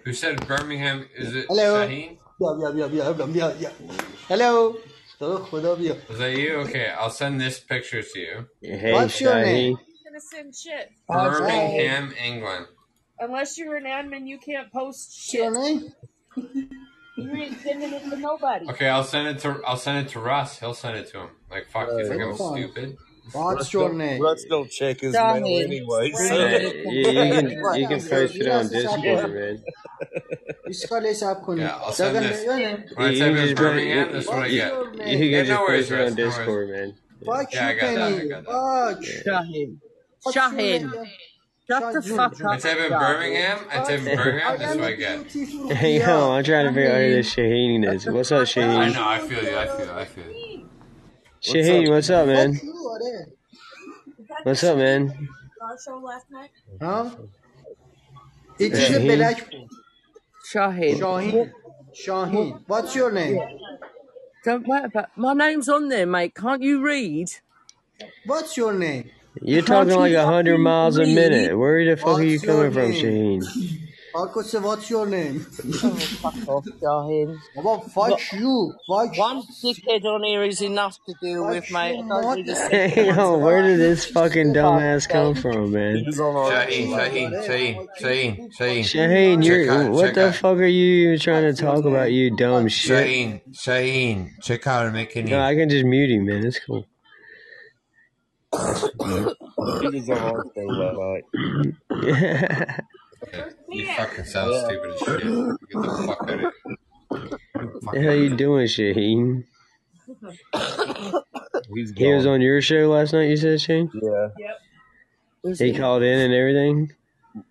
H: Who said Birmingham? Is it
P: Hello?
H: Shaheen?
P: Yeah, yeah, yeah, yeah, yeah, yeah. Hello.
H: Is that you? Okay, I'll send this picture to you.
A: Hey,
P: What's your name?
E: Gonna send shit.
H: Birmingham, England
E: unless you're an admin, you can't post shit.
P: Really?
E: you ain't sending it to nobody.
H: Okay, I'll send it to I'll send it to Russ. He'll send it to him. Like fuck, you think I'm stupid?
P: What's your name?
D: Let's go check his
N: Dummy.
D: mail anyway. So.
A: Hey, you, can you can post it on Discord, man.
P: इसका ले साहब को
H: Yeah, I'll send this. When I type in Birmingham, that's what I get.
A: You can just post it on Discord, man.
P: Fuck
H: yeah,
P: you, Penny. Fuck.
N: Shahin.
P: Shahin.
N: Shut the fuck up.
H: I type in Birmingham. I type in Birmingham. That's what I get.
A: Yo, I'm trying to figure out who this
P: Shaheen
A: is. What's up, Shaheen?
H: I know. I feel you. I feel. I feel. You.
A: Shaheen, what's up, man? What's up, man?
E: Huh? İki
P: şey belak bu.
A: Shaheen.
P: What's your name?
N: Don't worry about my name's on there, mate. Can't you read?
P: What's your name?
A: You're talking like a hundred miles a minute. Where the fuck are you coming from, Shaheen?
P: Uncle Sam, what's your name?
N: Oh, fuck off, Shaheen.
P: I'm fight you. Fuck
N: one dickhead on here is enough to deal
P: fuck
N: with, mate.
A: Hey, yo, where did this fucking dumbass come from, man?
H: Shaheen, Shaheen, Shaheen, Shaheen, Shaheen.
A: Shaheen, you're,
H: out,
A: what the
H: out.
A: fuck are you even trying to talk about, you dumb shit?
H: Shaheen, Shaheen, check out McKinney.
A: No, I can just mute him, man. It's cool.
D: He was on our show last night.
H: You fucking sound
D: Yeah.
H: stupid as shit. Get the fuck out of here.
A: the hell you doing, Shaheen?
D: He's
A: He was on your show last night. You said, Shane?
D: Yeah.
E: Yep.
A: He
N: he?
A: called in and everything.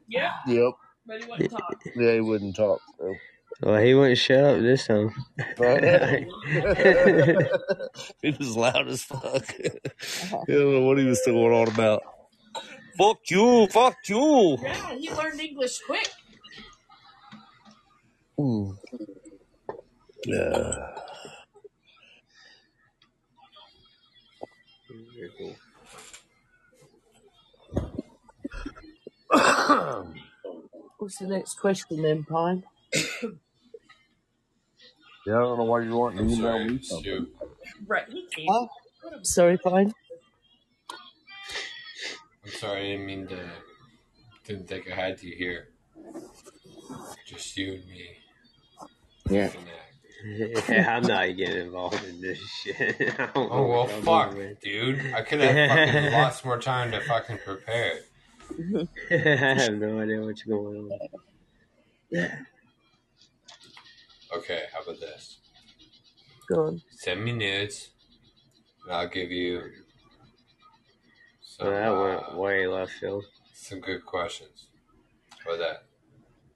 E: Yep.
D: Yep.
E: But he wouldn't talk.
D: Yeah, he wouldn't talk. So.
A: Well, he wouldn't shut up this time.
D: Right? he was loud as fuck. he don't know what he was going on about. Fuck you, fuck you.
E: Yeah, he learned English quick.
D: Mm. Yeah.
N: What's the next question then, Pine?
D: Yeah, I don't know why you want to
H: I'm
D: email
H: sorry,
D: me something.
H: Stu.
E: Right. He came.
N: Huh? Sorry, fine.
H: I'm sorry, I didn't mean to. Didn't think I had to here. Just you and me.
N: Yeah.
A: Yeah, I'm not getting involved in this shit. I don't know
H: Oh well,
A: what
H: fuck, dude. I could have fucking lots more time to fucking prepare.
A: I have no idea what's going on.
H: Okay, how about this?
N: Go on.
H: Send me nudes, and I'll give you some
A: Well, that
H: uh,
A: went way left field.
H: some good questions. How about that?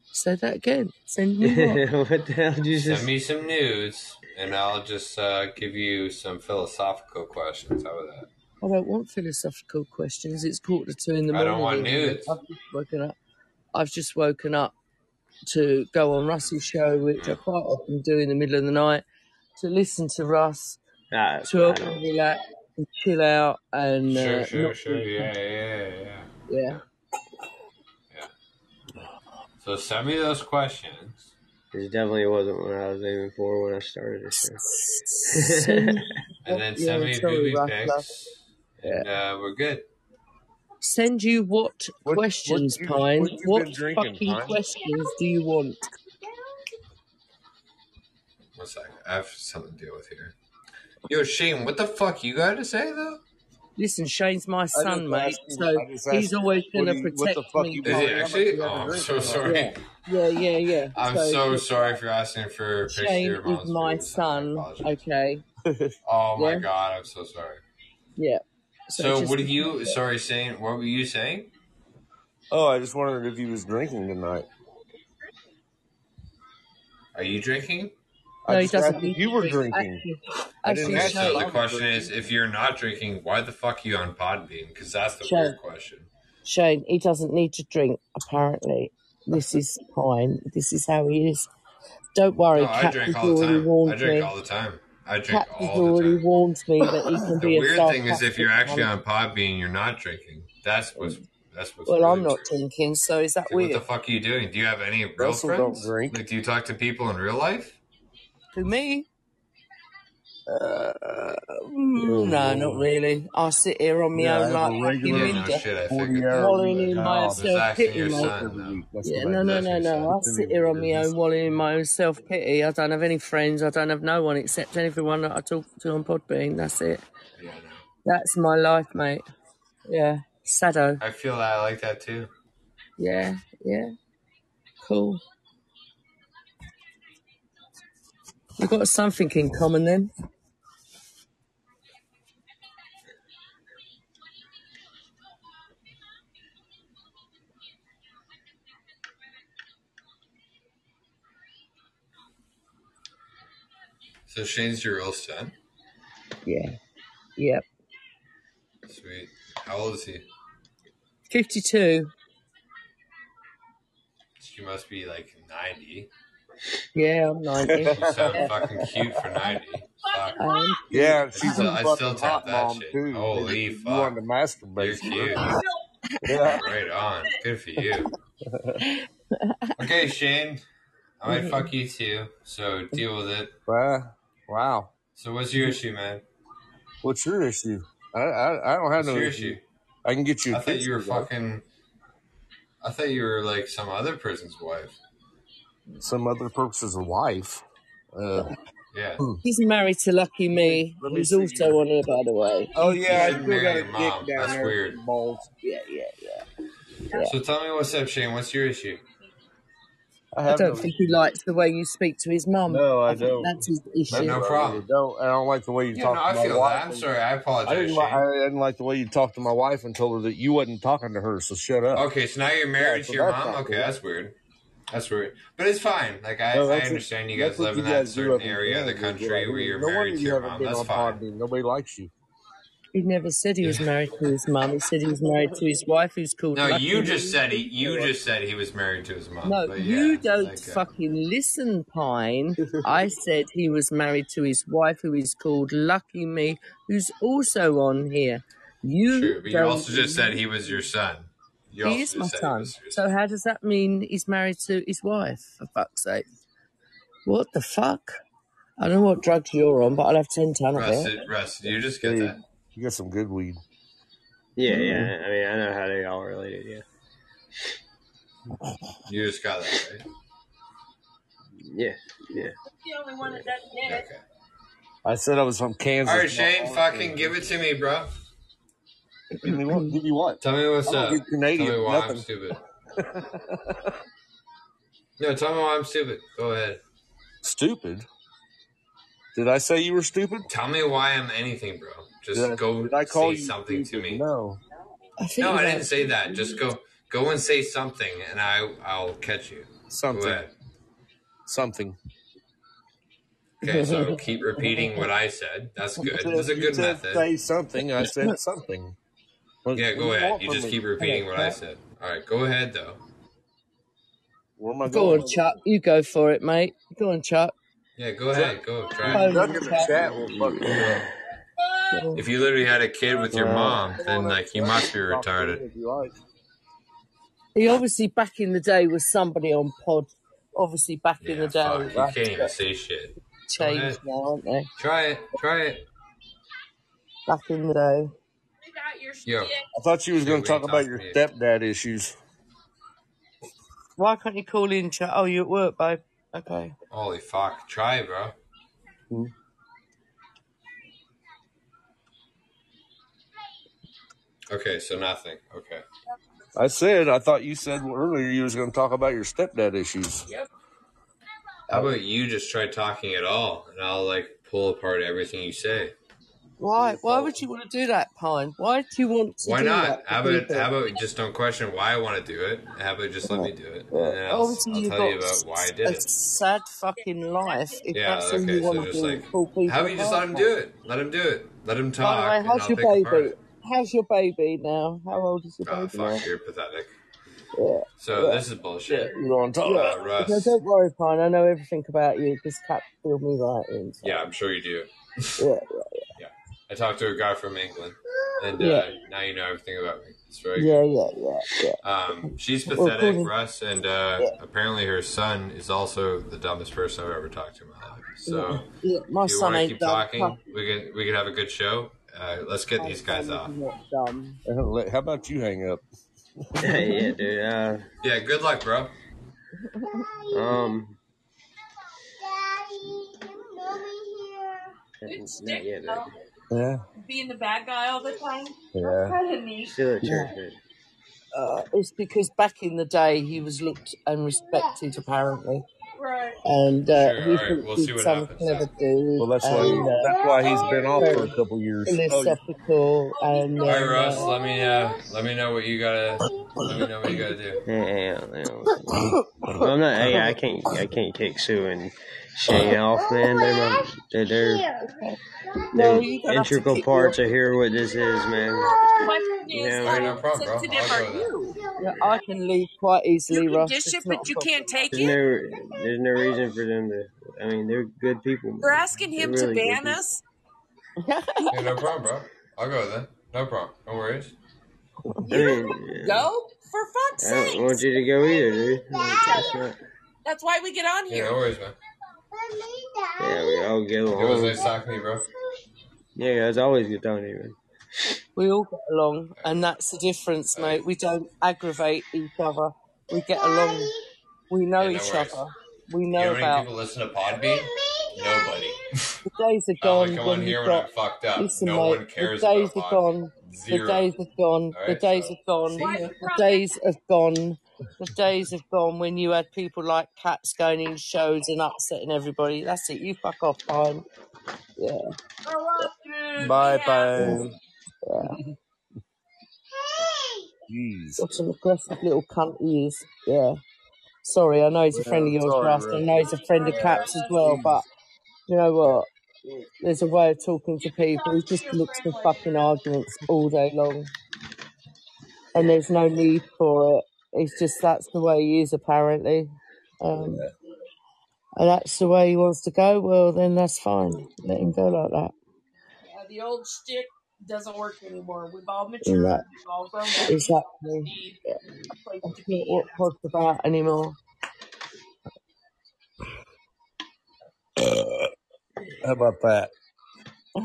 N: Say that again. Send me what?
A: what the hell did you
H: Send
A: just?
H: me some nudes, and I'll just uh, give you some philosophical questions. How about that?
N: I don't want philosophical questions. It's quarter to two in the morning.
H: I
N: morning.
H: don't want nudes.
N: I've just woken up. I've just woken up to go on Russ's show, which I quite often do in the middle of the night, to listen to Russ,
A: Nah,
N: to
A: I
N: help me relax and chill out and
H: Sure,
N: uh,
H: sure,
N: not
H: sure. Yeah, yeah, yeah.
N: Yeah.
H: yeah. So send me those questions.
A: This definitely wasn't what I was aiming for when I started this show.
H: And then
N: yeah,
H: send me
N: sorry,
H: booby
N: Russ, love.
H: pics, and uh, we're good.
N: Send you what
D: What, what,
N: questions,
D: you,
N: Pine?
D: what
N: What
D: drinking,
N: fucking
D: Pine?
N: questions do you want?
H: One second. I have something to deal with here. Yo, Shane, what the fuck you got to say, though?
N: Listen, Shane's my son, mate,
D: you.
N: so he's always
D: What
N: going to
D: do? What the
N: protect
D: fuck
N: me.
D: you
H: Is
D: doing?
H: he
N: By,
D: How much
H: actually? Oh, I'm so sorry.
N: yeah, yeah, yeah, yeah.
H: I'm
N: So
H: so sorry for asking for a picture of
N: Shane
H: your
N: is my son. Okay.
H: Oh my
N: Yeah.
H: god, I'm so sorry.
N: Yeah. So
H: So
N: just
H: what did you? Sorry, saying what were you saying?
D: Oh, I just wondered if he was drinking tonight.
H: Are you drinking?
D: I
N: no, he doesn't
D: asked if you were drinking.
N: Actually,
D: I didn't
N: actually,
D: ask
H: So the
N: Shane,
D: I was
H: question
D: drinking.
H: is, if you're not drinking, why the fuck are you on Podbean? Because that's the
N: Shane,
H: weird question.
N: Shane, he doesn't need to drink. Apparently, this is fine. This is how he is. Don't worry,
H: No, I drink all the time. I drink
N: me.
H: all the time. I drink
N: Kat
H: all the
N: already
H: time.
N: warned me that he can
H: The
N: be a
H: weird thing is, if you're actually on Podbean, you're not drinking. That's what's that's what's
N: Well,
H: really
N: I'm not
H: true.
N: drinking, so is that
H: Okay, what the fuck are you doing? Do you have any real
D: Russell don't
H: friends?
D: drink.
H: Like, do you talk to people in real life?
N: Who me? Uh,
D: Oh,
N: no, not really. I sit here on my
D: Yeah,
N: own like
D: a
N: fucking
D: regular
H: Yeah, no shit. I figured.
N: wallowing in
H: No,
N: my
H: I'm
N: self pity,
H: your
N: mate.
H: son, though.
N: Yeah, no, no, no, no. I sit here on my own, wallowing in my own self pity. I don't have any friends. I don't have no one except everyone that I talk to on Podbean. That's it.
H: Yeah, no.
N: That's my life, mate. Yeah, Sado.
H: I feel that I like that too.
N: Yeah, yeah, cool. We've got something in common then.
H: So Shane's your real son.
N: Yeah, yep.
H: Sweet. How old is he?
N: 52.
H: You must be like ninety.
N: Yeah, I'm 90.
H: You sound fucking cute for ninety. Fuck.
N: I am
D: Yeah,
H: I
D: she's
H: still,
D: a
H: I still
D: fucking
H: tap
D: hot
H: that
D: mom
H: shit.
D: too.
H: Holy
D: You wanted to
H: fuck.
D: masturbate.
H: You're cute.
D: Yeah.
H: Right on. Good for you. Okay, Shane. I might fuck you too. So deal with it.
D: Wow. Wow.
H: So what's your issue, man?
D: What's your issue? I I, I don't have
H: What's
D: no
H: your
D: issue.
H: issue?
D: I can get you a
H: I thought you were
D: picture, though.
H: fucking. I thought you were like some other person's wife.
D: some other person's wife. Uh,
H: Yeah.
N: He's married to Lucky Me,
D: Let me
N: who's also
D: here.
N: on here, by the way.
D: oh
H: You
D: yeah, I
H: shouldn't
D: still got a
H: your
D: dick
H: mom.
D: down
H: That's
D: there.
H: weird.
D: Balls.
N: Yeah, yeah, yeah. yeah.
H: So tell me what's up, Shane. What's your issue?
D: I
N: I don't
D: no
N: think he likes the way you speak to his mum.
D: No, I
N: I think
D: don't.
N: that's his
D: That's
N: issue.
H: No
D: what I
H: problem.
D: don't. I don't like the way you
H: Yeah,
D: talk
H: no,
D: to
H: I
D: my
H: feel
D: wife.
H: that. I'm sorry. I
D: I
H: apologize,
D: didn't. Li- I didn't like the way you talked to my wife and told her that you wasn't talking to her. So shut up.
H: Okay, so now you're
D: Yeah,
H: married
D: so
H: to your mom. Okay,
D: cool.
H: that's weird. That's weird, but it's fine. Like I,
D: No,
H: I
D: that's what,
H: understand you guys live in that certain area of the country where you're
D: no
H: married to
D: you
H: your
D: haven't
H: mom.
D: been
H: That's
D: on
H: fine.
D: Nobody likes you.
N: He never said he was married to his mum. He said he was married to his wife, who's called
H: No,
N: Lucky
H: you
N: Me.
H: just said he. You just said he was married to his mom.
N: No,
H: But
N: you
H: yeah,
N: don't
H: like uh,
N: fucking listen, Pine. I said he was married to his wife, who is called Lucky Me, who's also on here. You
H: true. But you also just said he was your son. You
N: He is my
H: just said he
N: son. So how does that mean he's married to his wife? For fuck's sake! What the fuck? I don't know what drugs you're on, but I'll have ten ton of
H: Russ,
N: it.
H: did, Russ, you just get that?
D: You got some good weed.
A: Yeah,
N: Mm.
A: yeah. I mean, I know how they all related. Yeah,
H: You just got that, right?
A: yeah, yeah.
N: The only one that doesn't get
H: Okay.
D: I said I was from Kansas.
H: All right, Shane,
D: Arkansas.
H: fucking give it to me, bro.
D: Give me what? Give you what?
H: Tell me what's
D: I'm
H: up.
D: a good
H: Tell
D: Canadian.
H: me why I'm stupid. No, tell me why I'm stupid. Go ahead.
D: Stupid. Did I say you were stupid?
H: Tell me why I'm anything, bro. Just
D: Did I,
H: go
D: did I call
H: say
D: you
H: something to me.
D: No.
N: I think
H: No, I didn't say that. Just go go and say something and I I'll catch you.
D: Something. Something.
H: Okay, so keep repeating what I said. That's good.
D: said,
H: That's a
D: you
H: good
D: said
H: method.
D: say something. I said something. What,
H: Yeah, go
D: you
H: ahead. You just
D: me?
H: keep repeating what I said. All right, go ahead though.
D: Where am I
N: Go
D: going?
N: on, Chuck. You go for it, mate. Go on, Chuck.
H: Yeah, go ahead. Go try.
N: Go
H: it.
D: Duck in the
N: Chuck.
D: chat will fuck me up.
H: If you literally had a kid with your mom, then like you must be
D: talk to me
H: retarded.
D: you.
N: He obviously back in the day was somebody on pod. Obviously back in the day,
H: fuck. You
N: right?
H: can't even say shit. Go
N: changed now, aren't they?
H: Try it. Try it.
N: Back in the day.
H: Yo.
D: I thought you was going to talk about your stepdad issues.
N: Why can't you call in, Chuck? Oh, you at work, babe. Okay.
H: Holy fuck. Try it, bro. Hmm. Okay, so nothing. Okay.
D: I said, I thought you said earlier you was going to talk about your stepdad issues.
E: Yep.
H: How about you just try talking at all, and I'll like pull apart everything you say.
N: Why? Why would you want to do that, Pine? Why do you want to
H: Why
N: do
H: not?
N: that?
H: How about how about just don't question why I want to do it? How about just let me do it, and then I'll,
N: Obviously,
H: I'll
N: you've
H: tell you
N: got
H: about why I did
N: a
H: it.
N: sad fucking life. If
H: Yeah.
N: that's all
H: Okay.
N: you
H: So
N: want to
H: just
N: do,
H: like, how about you just let him do it? Let him do it. Let him
N: By
H: talk,
N: the way,
H: and
N: how's
H: I'll
N: your
H: pick apart
N: baby? How's your baby now? How old is your
H: Oh
N: baby now?
H: fuck, you're pathetic.
N: Yeah.
H: So this is bullshit.
D: You know what I'm talking
N: Yeah.
H: Uh, Russ.
N: No, don't worry, Pine. I know everything about you because Cat filled me right in. So.
H: Yeah, I'm sure you do.
N: Yeah.
H: Yeah. Yeah. I talked to a guy from England, and uh,
N: Yeah.
H: now you know everything about me. It's very
N: Yeah,
H: good.
N: yeah, yeah, yeah.
H: Um, she's
N: Well,
H: pathetic,
N: according-
H: Russ, and uh, apparently her son is also the dumbest person I've ever talked to in my life. So,
N: Yeah, my
H: if you
N: son
H: want to
N: ain't
H: keep
N: dumb.
H: talking, we can we can have a good show. Uh, let's get these guys off.
D: How about you hang up?
A: yeah, dude. Uh,
H: Yeah, good luck, bro.
A: um,
K: Daddy,
A: not yet, baby.
D: Yeah.
E: Being the bad guy all the time.
D: Yeah.
E: Kind of neat.
A: Still at church, man.
N: Uh, it's because back in the day he was looked and respected, apparently.
E: Right.
N: And uh,
H: Sure,
N: he
H: all right,
N: thinks
H: we'll
N: he's
H: see what
N: some
H: happens.
N: clever dude.
D: Well, that's why
N: and, uh,
D: that's why he's been off for a couple years. Oh,
N: philosophical and
H: All right,
N: um,
H: Russ.
N: uh,
H: Let me uh, let me know what you gotta. Let me know what you gotta do.
A: Yeah, yeah, yeah. Well, I'm not. Hey, I can't. I can't kick Sue and Shane off, man. Oh, they're my, they're, they're, they're
N: you don't have to
A: integral parts of here. What this is, man.
E: Question is,
A: Yeah,
H: uh, no problem, bro. I'll
E: are
H: go with
N: yeah, I can leave quite easily,
E: You can
N: Russ.
E: dish it, but you can't take
A: There's
E: it.
A: no. There's no reason for them to. I mean, they're good people. Man.
E: We're asking him to
A: really good
E: ban us.
H: Yeah, no problem, bro. I'll go then. No problem. No worries.
A: I mean,
E: Go for fuck's sake.
A: I don't want you to go either, dude. That's not.
E: That's why we get on
H: Yeah,
E: here.
H: no worries, man.
A: Yeah, we all get
H: It was
A: along.
H: nice talking to you, bro.
A: Yeah, it's always good talking to you, man.
N: We all get along, and that's the difference, mate. We don't aggravate each other. We get along. We know
H: Yeah, no
N: each
H: worries.
N: other. We
H: You
N: know
H: know
N: about
H: people listen to Podbean? Nobody.
N: the days are
H: I
N: gone
H: only come
N: when
H: on
N: you've
H: here when I'm fucked up.
N: Listen,
H: No
N: mate.
H: one
N: The days
H: about
N: are
H: Podbean.
N: gone. The days are gone. The days
H: so
N: have gone. The days are gone. The days have gone when you had people like cats going in shows and upsetting everybody. That's it. You fuck off, fine. Yeah.
D: Bye bye.
N: Yeah.
D: Jeez.
N: What an aggressive little cunt he is. Yeah. Sorry, I know he's a friend of yours,
D: sorry,
N: Russ. I know he's a friend of Caps as well, but you know what? There's a way of talking to people. He just looks for fucking arguments all day long. And there's no need for it. It's just that's the way he is, apparently. Um, and that's the way he wants to go. Well, then that's fine. Let him go like that.
E: Uh, the old stick doesn't work anymore. We've all
N: Yeah.
E: matured. We've all grown up.
N: Exactly.
E: Need
N: Yeah.
E: a place
N: That's
E: to
N: not
E: be.
N: what pod's about anymore.
D: How about that?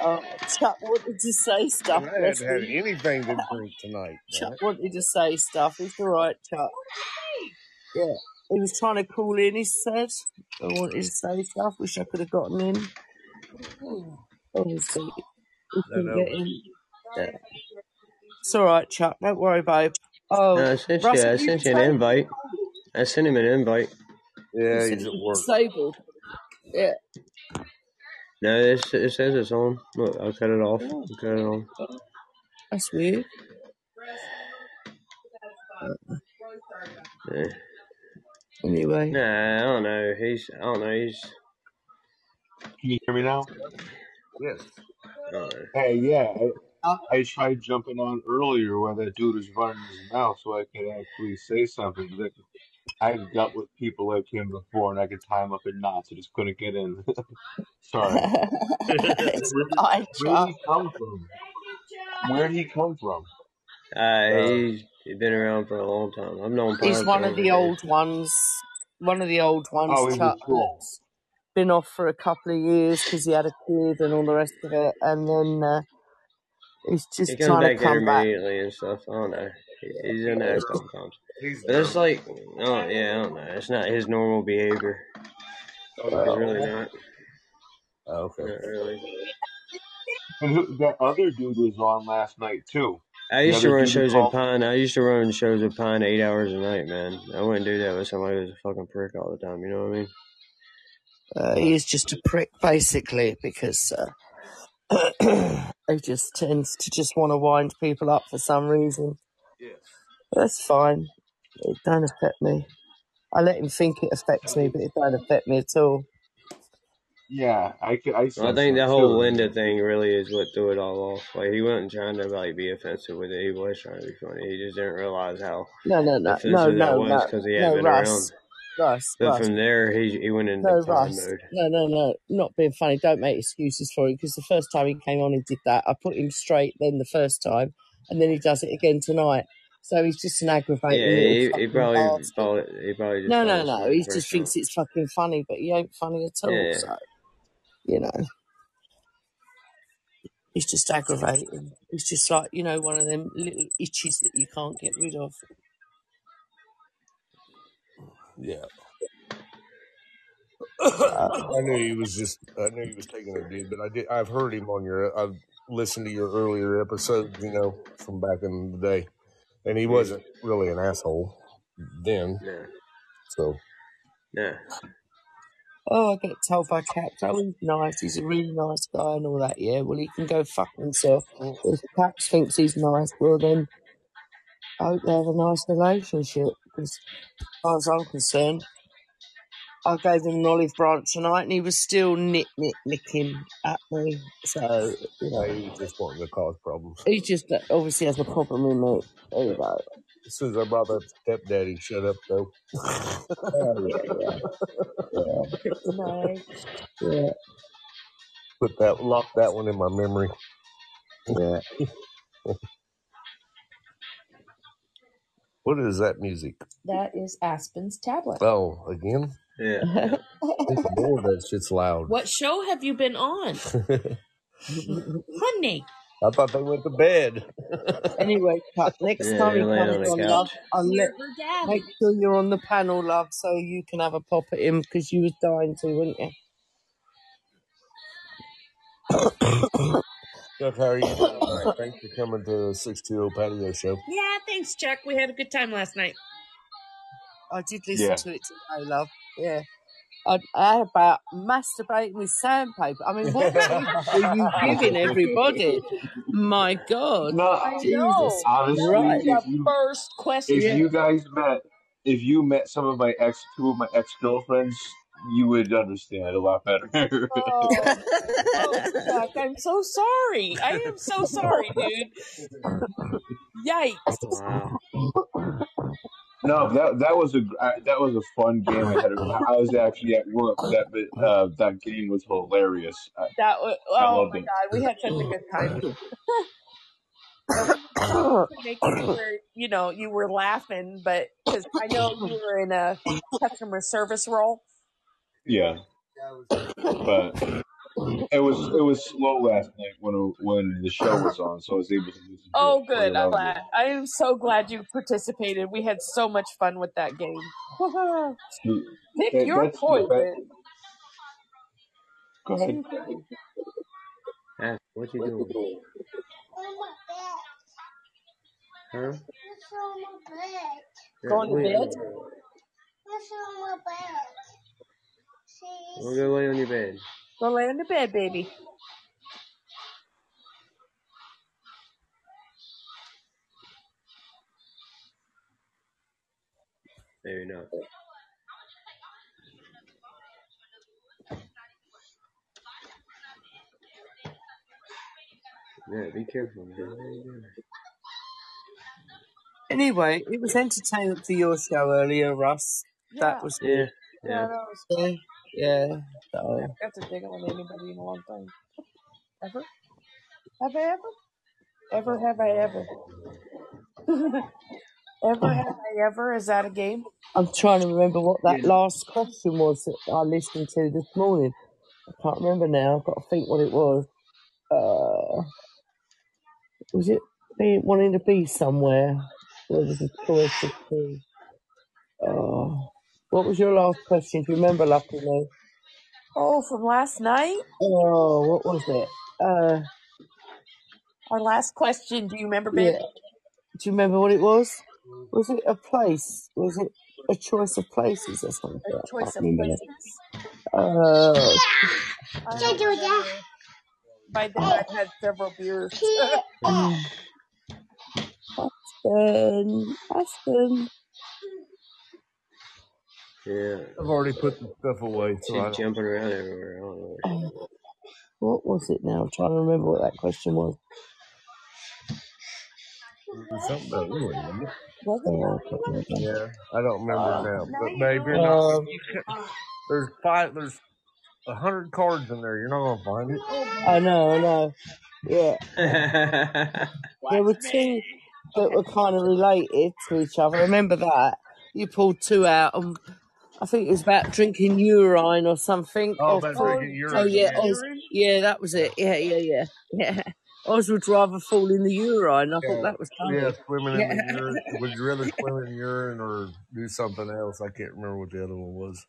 N: uh, Chuck wanted to say stuff.
D: I hadn't had
N: him.
D: anything to drink tonight.
N: Chuck wanted to say stuff. It's all right, Chuck. Yeah. He was trying to call in, he said. I wanted to say stuff. Wish I could have gotten in. Obviously, we couldn't
D: know.
N: get in. Yeah. It's all right, Chuck. Don't worry, babe. Oh,
A: No, I sent you.
N: Russell,
A: I
N: you
A: sent you an
N: disabled.
A: invite. I sent him an invite.
D: Yeah,
N: You
D: he's at
N: you're
D: work.
N: disabled. Yeah.
A: No, it, it says it's on. Look, I'll cut it off. I'll cut it on.
N: that's weird.
A: Yeah.
N: Anyway.
A: Nah, I don't know. He's. I don't know. He's.
I: Can you hear me now?
D: Yes.
A: I.
I: Hey, yeah. I, I tried jumping on earlier while that dude was running his mouth so I could actually say something. But I've dealt with people like him before and I could tie him up in knots. I just couldn't get in. Sorry. Where,
N: it's
I: did- where
N: Chuck.
I: did he come from? Where did he come from?
A: Uh,
I: Uh,
A: he's, he's been around for a long time. I've known
N: He's
A: Pine
N: one
A: for
N: of
A: over
N: the
A: a
N: old ones. One of the old ones,
I: oh, he's a
N: Chuck,
I: troll.
N: that's been off for a couple of years because he had a kid and all the rest of it. And then uh, he's
A: He
N: just
A: comes
N: trying to
A: back there
N: come back.
A: immediately and stuff. I don't know. He- He's in there a couple times.
D: He's
A: But it's like, oh yeah, I don't know. It's not his normal behavior. It's really not.
D: Oh, okay.
A: Not really.
I: And that other dude was on last night too.
A: I
I: The
A: used to run shows at
I: called.
A: Pine. I used to run shows at Pine eight hours a night, man. I wouldn't do that with somebody who's a fucking prick all the time. You know what I mean?
N: Uh, he is just a prick, basically, because uh, he just tends to just want to wind people up for some reason.
I: Yes.
N: That's fine. It don't affect me. I let him think it affects me, but it don't affect me at all.
I: Yeah, I, ca- I
A: Well, I think the whole
I: too.
A: Linda thing really is what threw it all off. Like he wasn't trying to like be offensive with it. He was trying to be funny. He just didn't realize how
N: No, no, no,
A: offensive
N: no,
A: that
N: no,
A: was
N: no,
A: because he
N: no,
A: hadn't been around.
N: Russ, Russ,
A: But
N: Russ.
A: from there, he he went into
N: No,
A: time
N: Russ.
A: mode.
N: No, no, no. Not being funny. Don't make excuses for him because the first time he came on, he did that. I put him straight then the first time, and then he does it again tonight. So he's just an
A: Yeah,
N: aggravating little
A: he, he
N: fucking
A: probably
N: bastard.
A: thought it, he probably just
N: No, no, no. He just
A: first
N: thinks it's fucking funny, but he ain't funny at all.
A: Yeah,
N: So you know, he's just aggravating. He's just like you know one of them little itches that you can't get rid of.
D: Yeah. I knew he was just. I knew he was taking a dude, but I did. I've heard him on your. I've listened to your earlier episode, You know, from back in the day, and he wasn't really an asshole then.
A: yeah,
D: So
A: yeah.
N: oh, I get told by Caps, oh, he's nice. He's a really nice guy and all that. Yeah, well, he can go fuck himself. If Caps thinks he's nice, well then I hope they have a nice relationship. Because as far as I'm concerned, I gave him an olive branch tonight, and he was still nit nit nicking at me. So you know,
D: he just wanting to cause problems.
N: he just uh, obviously has a problem with me. There you go.
D: As soon as I brought up stepdaddy, shut up though.
N: Oh yeah, yeah, yeah. Yeah,
D: Put that, lock that one in my memory.
N: yeah.
D: What is that music?
E: That is Aspen's tablet.
D: Oh, again?
A: Yeah, yeah.
D: Good that shit's loud.
E: What show have you been on, honey?
D: I thought they went to bed.
N: Anyway, Cut, next
A: Yeah,
N: time
A: you
N: come
A: on the
N: on, love, I'll let
E: You're her daddy.
N: make sure you're on the panel, love, so you can have a pop at him because you was dying to, weren't you?
D: Chuck, how are you doing tonight? Thanks for coming to the 620 patio show.
E: Yeah, thanks, Chuck. We had a good time last night.
N: I did listen
I: Yeah.
N: to it today, love. Yeah. I, I had about masturbating with sandpaper. I mean, what tips were you giving everybody? My God.
I: No,
E: I
N: Jesus
E: know.
I: honestly,
N: Christ.
E: The
I: if you
E: first question.
I: if you guys met if you met some of my ex two of my ex girlfriends, you would understand a lot better.
E: Oh, oh, Chuck, I'm so sorry. I am so sorry, dude. Yikes.
A: Wow.
I: no, that that was a I- that was a fun game. I had. A, I was actually at work. That uh, that game was hilarious. I,
E: That was,
I: I
E: oh
I: loved
E: my
I: it.
E: God, we had such a good time. Make it where, you know, you were laughing, but because I know you were in a customer service role.
I: Yeah, but it was it was slow last night when when the show was on, so I was able to listen to
E: Oh, good.
I: a
E: I'm glad.
I: bit.
E: I am so glad you participated. We had so much fun with that game.
I: See,
E: Pick
I: that,
E: your
I: that's the best.
E: poison.
I: Go ahead.
A: Ash, what you doing? Huh? Yeah,
E: Going to
A: wait,
E: bed?
A: We'll go lay on your bed.
E: Go lay on the bed, baby.
A: Maybe not. Yeah, be careful, man. What are you doing?
N: Anyway, it was entertainment for your show earlier, Russ.
E: Yeah.
N: That was
A: Yeah,
N: good.
E: Yeah,
A: yeah.
E: That was
N: Yeah,
E: I
N: So,
E: haven't got to dig on anybody in a long time. Ever? Have I ever? Ever have I ever? ever have I ever? Is that a game?
N: I'm trying to remember what that last question was that I listened to this morning. I can't remember now. I've got to think what it was. Uh, was it be, wanting to be somewhere? There was a choice of two. Oh, what was your last question? Do you remember, Lucky Me?
E: Oh, from last night?
N: Oh, what was it? Uh,
E: Our last question. Do you remember,
N: Ben?
E: Yeah.
N: Do you remember what it was? Was it a place? Was it a choice of places or something?
E: A choice of places.
N: Oh,
E: I don't know. By then, I've had several beers.
N: Aspen, Aspen.
A: Yeah.
D: I've already put the stuff away, so
A: She's
D: don't.
A: jumping around everywhere. I don't know. what she's.
N: What was it now? I'm trying to remember what that question was.
D: It was something about women, wasn't it?
E: Was it?
N: Oh, I.
D: Yeah, I don't remember
N: Uh,
D: now.
E: Now
D: But
E: you
D: babe, you're not.
N: um,
D: You can, there's five. There's a hundred cards in there. You're not gonna find it.
N: I know, I know. Yeah, there were two that were kind of related to each other. Remember that. You pulled two out, and I think it was about drinking urine or something.
D: Oh, about drinking
N: Oh,
D: urine.
N: yeah,
D: Yeah.
N: Oz, yeah, that was it. Yeah, yeah, yeah. Yeah. Oz would rather fall in the urine. I thought that was funny.
D: yeah, swimming in the urine. Would you rather swim in urine or do something else? I can't remember what the other one was.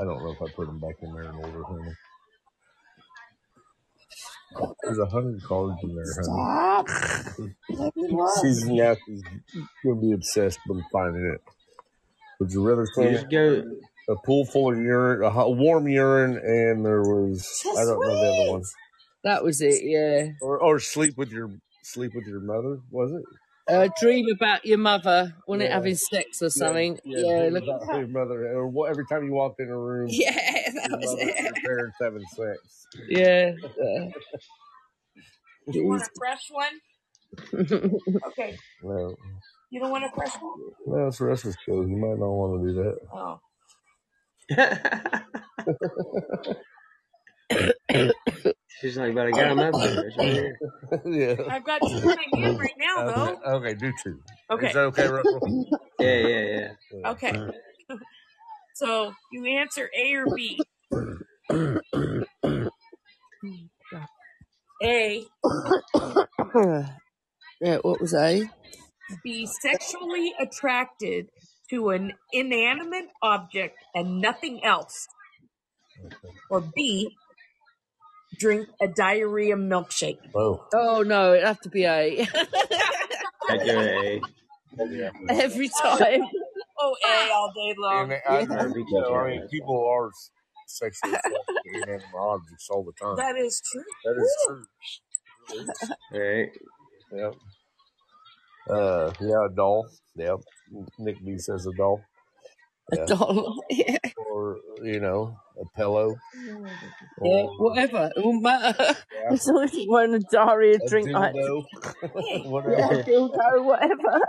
D: I don't know if I put them back in there in order, honey. There's a hundred cards in there, honey.
N: Stop.
D: She's now she's gonna be obsessed with finding it. Would you rather
A: You
D: swim
A: just go.
D: a pool full of urine, a hot, warm urine, and there was
E: So
D: I don't know the other one,
N: That was it, yeah.
D: or or sleep with your sleep with your mother, was it?
N: Uh, dream about your mother, wasn't it, having sex or something?
D: yeah.
N: Yeah,
D: Dream
N: look
D: about
N: at that.
D: your mother, or what, every time you walked in a room,
E: Yeah, that
D: your
E: was
D: mother,
E: it.
D: your parents having sex.
N: Yeah. yeah.
E: Do you want a fresh one? Okay.
D: No,
E: You don't want a fresh one?
D: no, it's Russell's show. You might not want to do that.
E: Oh.
A: She's like, but I got them up there. It's right here.
D: yeah.
E: I've got two in my hand right now,
D: Okay.
E: though.
D: Okay. Do two.
E: Okay.
D: Is that okay, Russell?
A: Yeah, yeah, yeah.
D: Yeah.
E: Okay. So you answer A or B. A,
N: yeah, what was A?
E: Be sexually attracted to an inanimate object and nothing else. Or B, drink a diarrhea milkshake.
D: Oh.
N: Oh, no, it'd have to be A.
A: I do it.
D: Yeah.
N: Every time.
E: Oh, A all day
D: And
E: long.
D: I, I,
N: Yeah.
D: You know, I mean, people are sexually attracted to inanimate objects all the time.
E: That is true.
D: That is true. It is.
A: All right.
D: Yep. Uh, yeah, a doll. Yep. Nick B says a doll.
N: A
D: Yeah.
N: doll. Yeah.
D: Or, you know, a pillow.
N: Yeah,
D: Or,
N: whatever. It won't matter.
D: yeah,
N: As long as you want a diarrhea
D: a
N: drink, like,
D: dildo.
N: yeah,
D: Whatever.
N: dildo, whatever.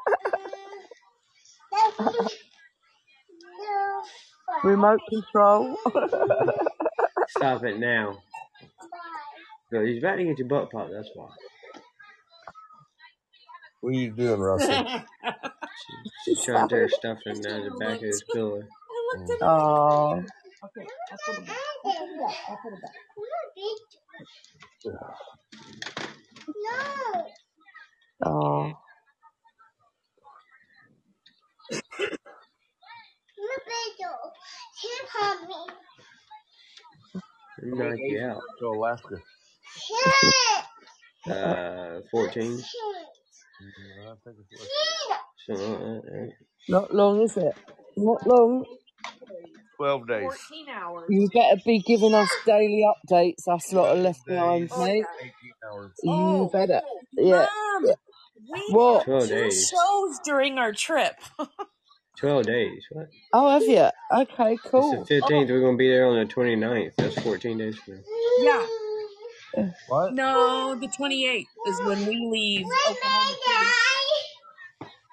N: Remote control.
A: Stop it now. No, he's about to get your butt popped. That's why.
D: What are you doing, Russell?
A: She's trying to tear stuff in out of the back of his pillow.
N: Oh.
E: Okay, I'll put it back. I'll put it back. I'll put it back.
N: Oh.
A: Knock you out.
D: To Alaska.
A: Uh, 14.
D: Yeah, I think it's like
A: Something like that, right?
N: Not long, is it? Not long.
D: 12 days.
E: 14 hours.
N: You better be giving us daily updates, us lot of left behind,
D: Days.
E: Oh,
N: mate.
D: 18 hours.
N: You
E: Oh,
N: better. Yeah.
E: Mom,
N: yeah.
E: we
N: What?
E: did
A: 12
E: two
A: days.
E: shows during our trip.
A: 12 days. What?
N: Oh, have you? Okay,
A: It's the
N: cool.
A: 15th. We're going to be there on the 29th. That's 14 days from now.
E: Yeah.
D: What?
E: No, the 28th is when we leave Oklahoma City.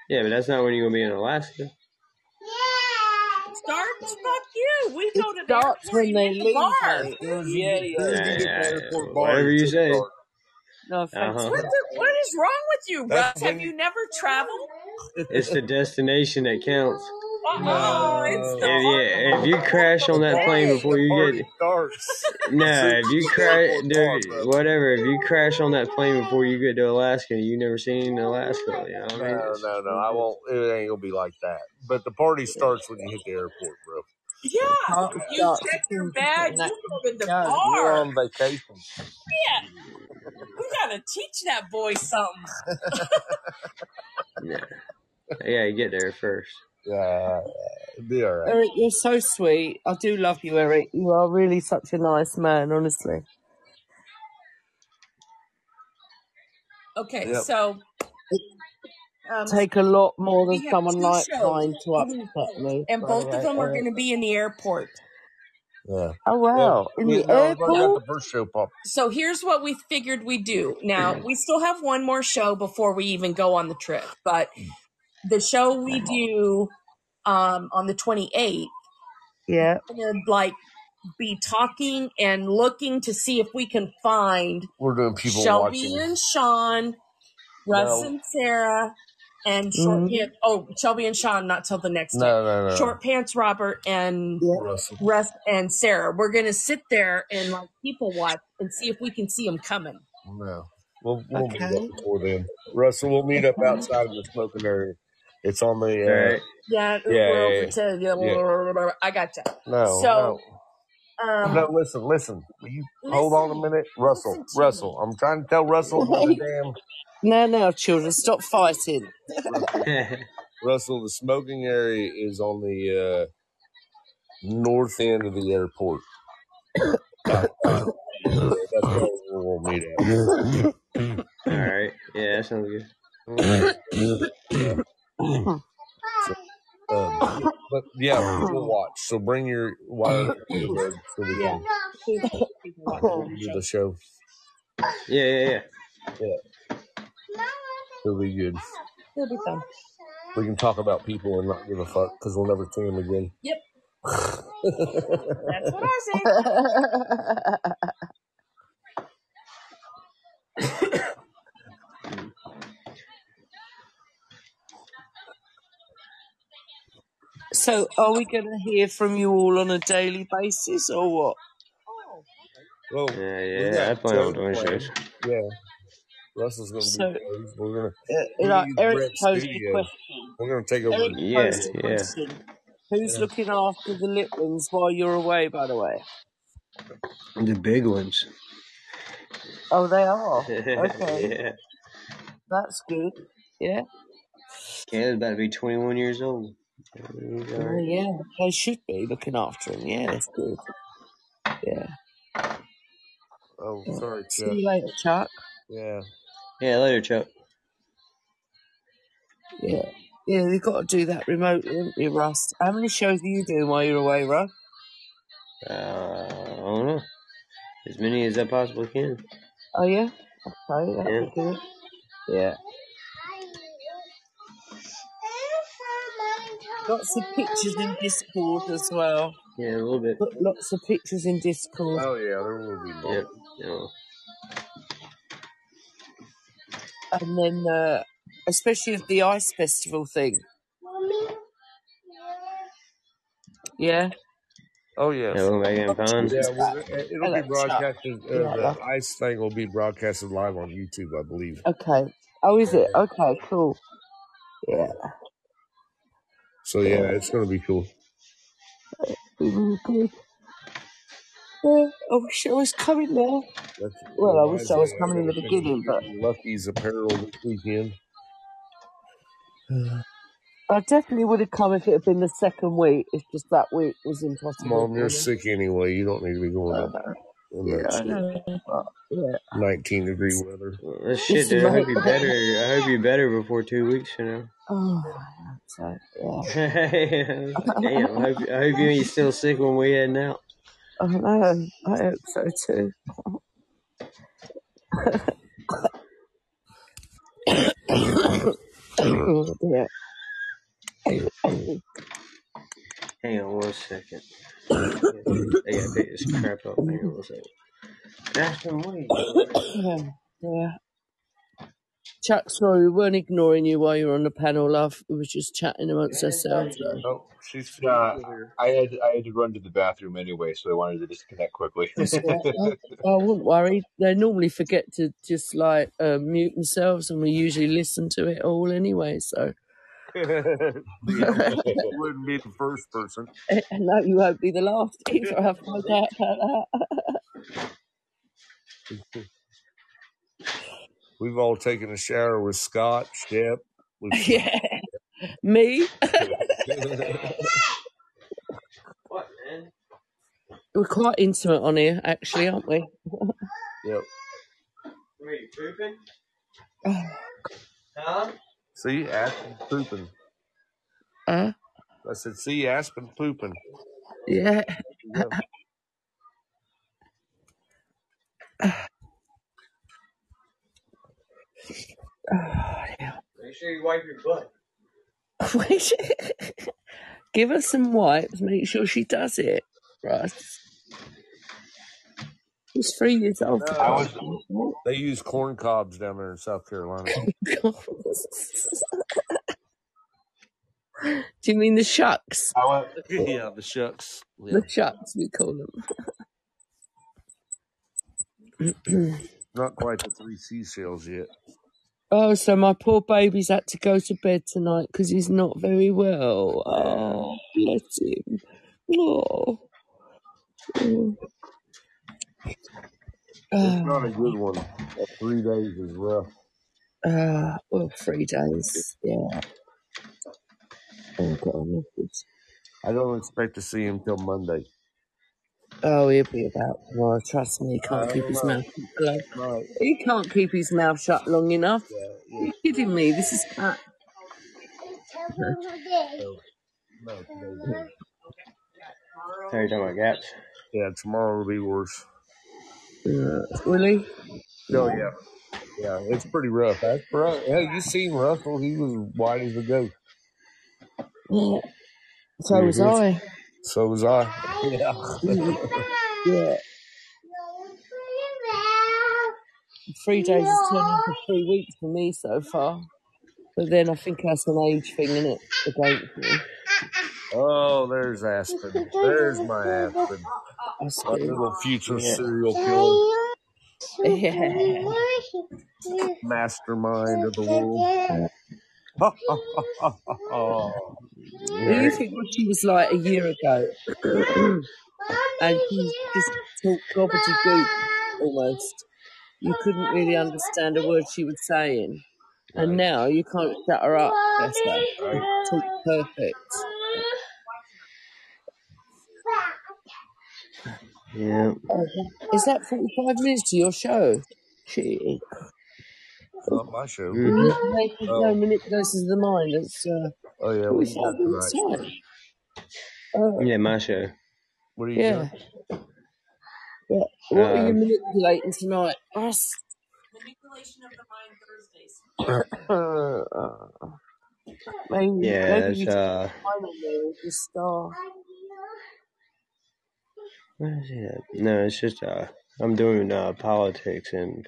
A: Yeah, but that's not when you're going to be in Alaska. Yeah.
E: Starts? Fuck you. We go to the
N: starts
E: airport
N: when they leave,
E: bar.
N: mate.
D: Soon as you
N: Yeah, yeah,
A: Yeah,
D: you get to
A: yeah,
D: the
A: yeah.
D: airport bar,
A: Whatever
D: you
A: you say.
D: start.
N: No
A: Uh-huh.
E: What, the, what is wrong with you,
D: That's
E: Russ? Have you
D: you.
E: never traveled?
A: It's the destination that counts.
E: Uh-oh, it's the
A: If you if you crash on that plane before you
D: party
A: get
D: starts.
A: no, if you
D: you get to the
A: crash, dude, whatever. If you crash on that plane before you get to Alaska, you never seen Alaska. You know what I mean?
D: No, no, no. I won't. It ain't gonna be like that. But the party starts when you hit the airport, bro.
E: Yeah.
N: Party
E: You
N: starts
E: check your
N: soon as you get
E: bag.
N: in that
E: You go to the
N: go.
D: You're
E: bar.
D: on vacation.
E: Yeah. Who's gotta teach that boy something.
A: Yeah. Yeah, you get there first.
D: Yeah, be all right.
N: Eric, you're so sweet. I do love you, Eric. You are really such a nice man, honestly.
E: Okay,
D: Yep.
E: so um,
N: Take a lot more
E: we
N: than
E: have
N: someone
E: two
N: like
E: shows,
N: trying to upset me.
E: and
N: by the
E: both of
N: way,
E: them are
N: Eric.
E: going to be in the airport.
D: Yeah.
N: Oh wow! In
D: Yeah,
N: the
D: no, I was at
N: airport?
D: the first show pop.
E: So here's what we figured we'd do. Now, we still have one more show before we even go on the trip, but the show we do um, on the 28th,
N: Yeah.
E: we're like be talking and looking to see if we can find
D: We're doing people
E: Shelby
D: watching.
E: and Sean, Russ
D: No.
E: and Sarah, and Short
N: Mhm.
E: Pants. Oh, Shelby and Sean, not till the next day.
D: No, no, no.
E: Short Pants Robert and
N: Yeah.
D: Russell.
E: Russ and Sarah. We're gonna sit there and like people watch and see if we can see them coming.
D: No. We'll, we'll meet
N: Okay.
D: up before then. Russell, we'll meet up outside of the smoking area. It's on the.
A: All
D: Uh,
A: right.
E: Yeah,
D: Yeah,
E: we're
D: yeah,
E: over to the. I got you.
D: no,
E: So,
D: no.
E: um,
D: No, listen, listen. Will you hold on a minute? Russell, Russell.
E: me.
D: I'm trying to tell Russell about the damn.
N: Now, now, children, stop fighting.
D: Russell, Russell, the smoking area is on the uh, north end of the airport. That's where we'll meet at.
A: All right. Yeah, that sounds good.
D: Um, but yeah, we'll watch. So bring your wife so we
E: Yeah.
D: can
E: People watching
D: do
E: the
D: the
E: show.
D: show.
A: Yeah, yeah, yeah.
D: Yeah, it'll be good.
E: It'll be fun.
D: We can talk about people and not give a fuck because we'll never see them again.
E: Yep. That's what I say.
N: So, are we going to hear from you all on a daily basis, or what?
D: Well,
A: Yeah,
D: we
A: yeah. I
D: got
A: plan on
D: shows
A: doing shows.
D: Yeah, Russell's gonna
N: So,
D: be shows. We're gonna
N: uh, like Eric
D: Brett's
N: posed a question.
D: We're gonna take over.
N: Eric
A: Yeah,
N: posed a
A: yeah.
N: question. Who's
D: Yeah.
N: looking after the little ones while you're away? By the way.
A: The big ones.
N: Oh, they are. Okay,
A: yeah.
N: that's good. Yeah.
A: Caleb's about to be 21 years old. He's
N: Oh,
A: right.
N: yeah. They should be looking after him. Yeah, that's good. Yeah.
D: Oh,
N: yeah.
D: sorry,
N: See
D: Chuck.
N: you later, Chuck.
D: Yeah.
A: Yeah, later, Chuck.
N: Yeah. Yeah, you've got to do that remotely, haven't you, Russ? How many shows are you doing while you're away, Russ?
A: Uh, I don't know. As many as I possibly can.
N: Oh, yeah? Okay, that'd
A: Yeah.
N: be good. Yeah. Lots of pictures in Discord as well.
A: Yeah, a little bit.
N: Put lots of pictures in Discord.
D: Oh yeah, there will be more.
A: Yep. Yeah.
N: And then, uh, especially of the Ice Festival thing. Yeah?
D: Oh yes.
A: Yeah, we're making fun.
D: Yeah, well, it- it'll be
N: Chuck.
D: broadcasted. Uh,
N: Yeah,
D: the ice thing will be broadcasted live on YouTube, I believe.
N: Okay. Oh, is it? Okay, cool. Yeah.
D: So yeah, it's gonna be cool.
N: Be really good. Yeah, I wish I was coming there.
D: That's
N: Well, I wish I was coming in the beginning, but
D: Lucky's apparel this weekend.
N: I definitely would have come if it had been the second week. It's just that week was impossible
D: Mom,
N: for
D: you're
N: me.
D: sick anyway. You don't need to be going
N: I
D: up
N: know.
D: In
N: Yeah,
D: that
N: I
D: shit.
N: know. Yeah.
D: 19 degree weather.
A: Well, shit,
N: Listen,
A: dude. I
N: mate.
A: hope you better. I hope you better before two weeks, you know.
N: Oh, I hope so. Yeah.
A: Damn. I hope, I hope you ain't still sick when we heading out.
N: I know. I hope so too. yeah.
A: Hang on one second. I gotta pick this crap up. Hang on one second. Ashton, what are you doing?
N: yeah. Chuck, sorry, we weren't ignoring you while you were on the panel, love. We were just chatting amongst ourselves. though.
D: Oh, she's she's
I: Uh. I had I had to run to the bathroom anyway, so I wanted to disconnect quickly.
N: That's all right. I, I wouldn't worry. They normally forget to just like uh, mute themselves, and we usually listen to it all anyway. So
D: yeah, you wouldn't be the first person.
N: no, you won't be the last either. I've no doubt about that.
D: We've all taken a shower with Scott, Shep. We've
N: yeah. Me?
A: What, man?
N: We're quite intimate on here, actually, aren't we?
D: yep.
A: Were you pooping? Huh?
D: See, Aspen pooping.
N: Uh,
D: I said, see, Aspen pooping.
N: yeah.
D: Yep.
N: Oh, dear.
A: Make sure you wipe your butt.
N: Wait. Give her some wipes. Make sure she does it. Russ. She's three years old. for
D: No,
N: God's sake.
D: they use corn cobs down there in South Carolina.
N: Do you mean the shucks?
I: I went,
D: yeah, the shucks. Yeah.
N: The shucks, we call them.
D: Not quite the three seashells yet.
N: oh, so my poor baby's had to go to bed tonight because he's not very well. Oh, bless him. Oh.
D: It's not a good one. That three days is rough.
N: Uh, well, three days. Yeah. I miss this.
D: I don't expect to see him till Monday.
N: Oh, he'll be about tomorrow. Trust me, he can't keep
D: don't
N: his
D: know.
N: mouth shut. long-
D: Right.
N: He can't keep his mouth shut long enough.
D: Yeah,
N: Are you kidding me? This is cat.
D: So, no, today's good.
A: Tell you talking about gaps.
D: Yeah, tomorrow will be worse.
N: Uh, really?
D: Oh yeah, yeah, it's pretty rough. That's rough. Hey, you seen Russell? He was white as a ghost.
N: Yeah. So was. I.
D: So was I. Yeah.
N: Yeah. Three days has turned into three weeks for me so far. But then I think that's an age thing, isn't it? Against me.
D: oh, there's Aspen. There's my Aspen.
N: That's
D: My
N: good.
D: little future
A: Yeah.
D: serial killer,
N: Yeah.
D: mastermind of the world.
N: What do you think what she was like a year ago? and she just talked gobbledygook almost. You couldn't really understand a word she was saying. And now you can't shut her up, bless her. She talks perfect.
A: Yeah.
N: Is that 45 minutes to your show? Gee.
D: not my show.
A: hmm
N: Manipulation, no,
D: Oh,
N: manipulations of the mind. It's uh,
D: oh yeah, what do you
N: 45
D: tonight?
N: Oh,
A: Yeah, my show.
D: What do you
N: yeah.
D: got?
N: yeah. What are you
A: Um,
N: manipulating tonight? Us? Manipulation of the mind Thursdays. uh, maybe,
A: yeah,
N: maybe
A: it's
N: you just
A: uh,
N: find there the star.
A: What is it? No, it's just uh, I'm doing uh politics and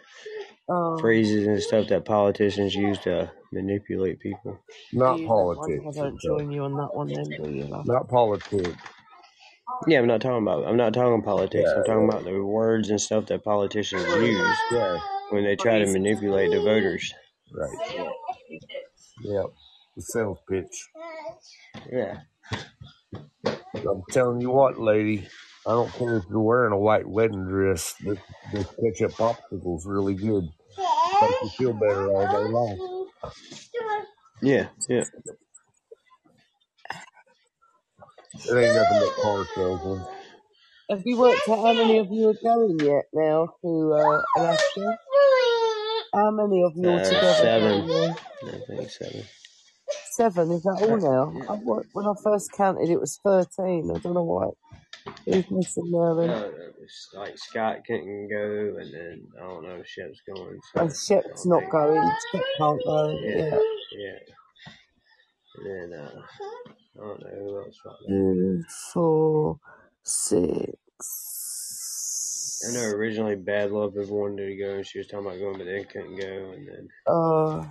N: Oh,
A: phrases and stuff that politicians use to manipulate people.
D: Not
N: you don't
D: politics.
N: I don't
D: okay.
N: join you on that one then, do you, love?
D: Not politics.
A: Yeah, I'm not talking about. I'm not talking politics.
D: Yeah,
A: I'm talking
D: yeah,
A: about the words and stuff that politicians use
D: yeah.
A: when they try to manipulate the voters.
D: Right. Yeah. Yeah. The sales pitch.
A: Yeah.
D: I'm telling you what, lady. I don't care if you're wearing a white wedding dress. This, this ketchup popsicle's really good. Makes you feel better all day long.
A: Yeah. Yeah.
D: It ain't nothing but car salesman.
N: Have you worked out how many of you are going yet now to uh, Alaska? How many of you
A: Uh,
N: together?
A: seven.
N: going there?
A: I think seven.
N: Seven, is that all now?
A: Yeah.
N: I, wa- when I first counted, it was 13. I don't know why. Who's missing then?
A: No, it was like Scott couldn't go, and then I don't know if Shep's going.
N: Oh,
A: So
N: Shep's
A: don't
N: not going. Shep can't go.
A: Yeah.
N: Yeah.
A: Yeah. And then uh, I don't know who else. Right.
N: Two, four, six.
A: I know originally Bad Love had wanted to go, and she was talking about going, but then couldn't go, and then
N: Uh,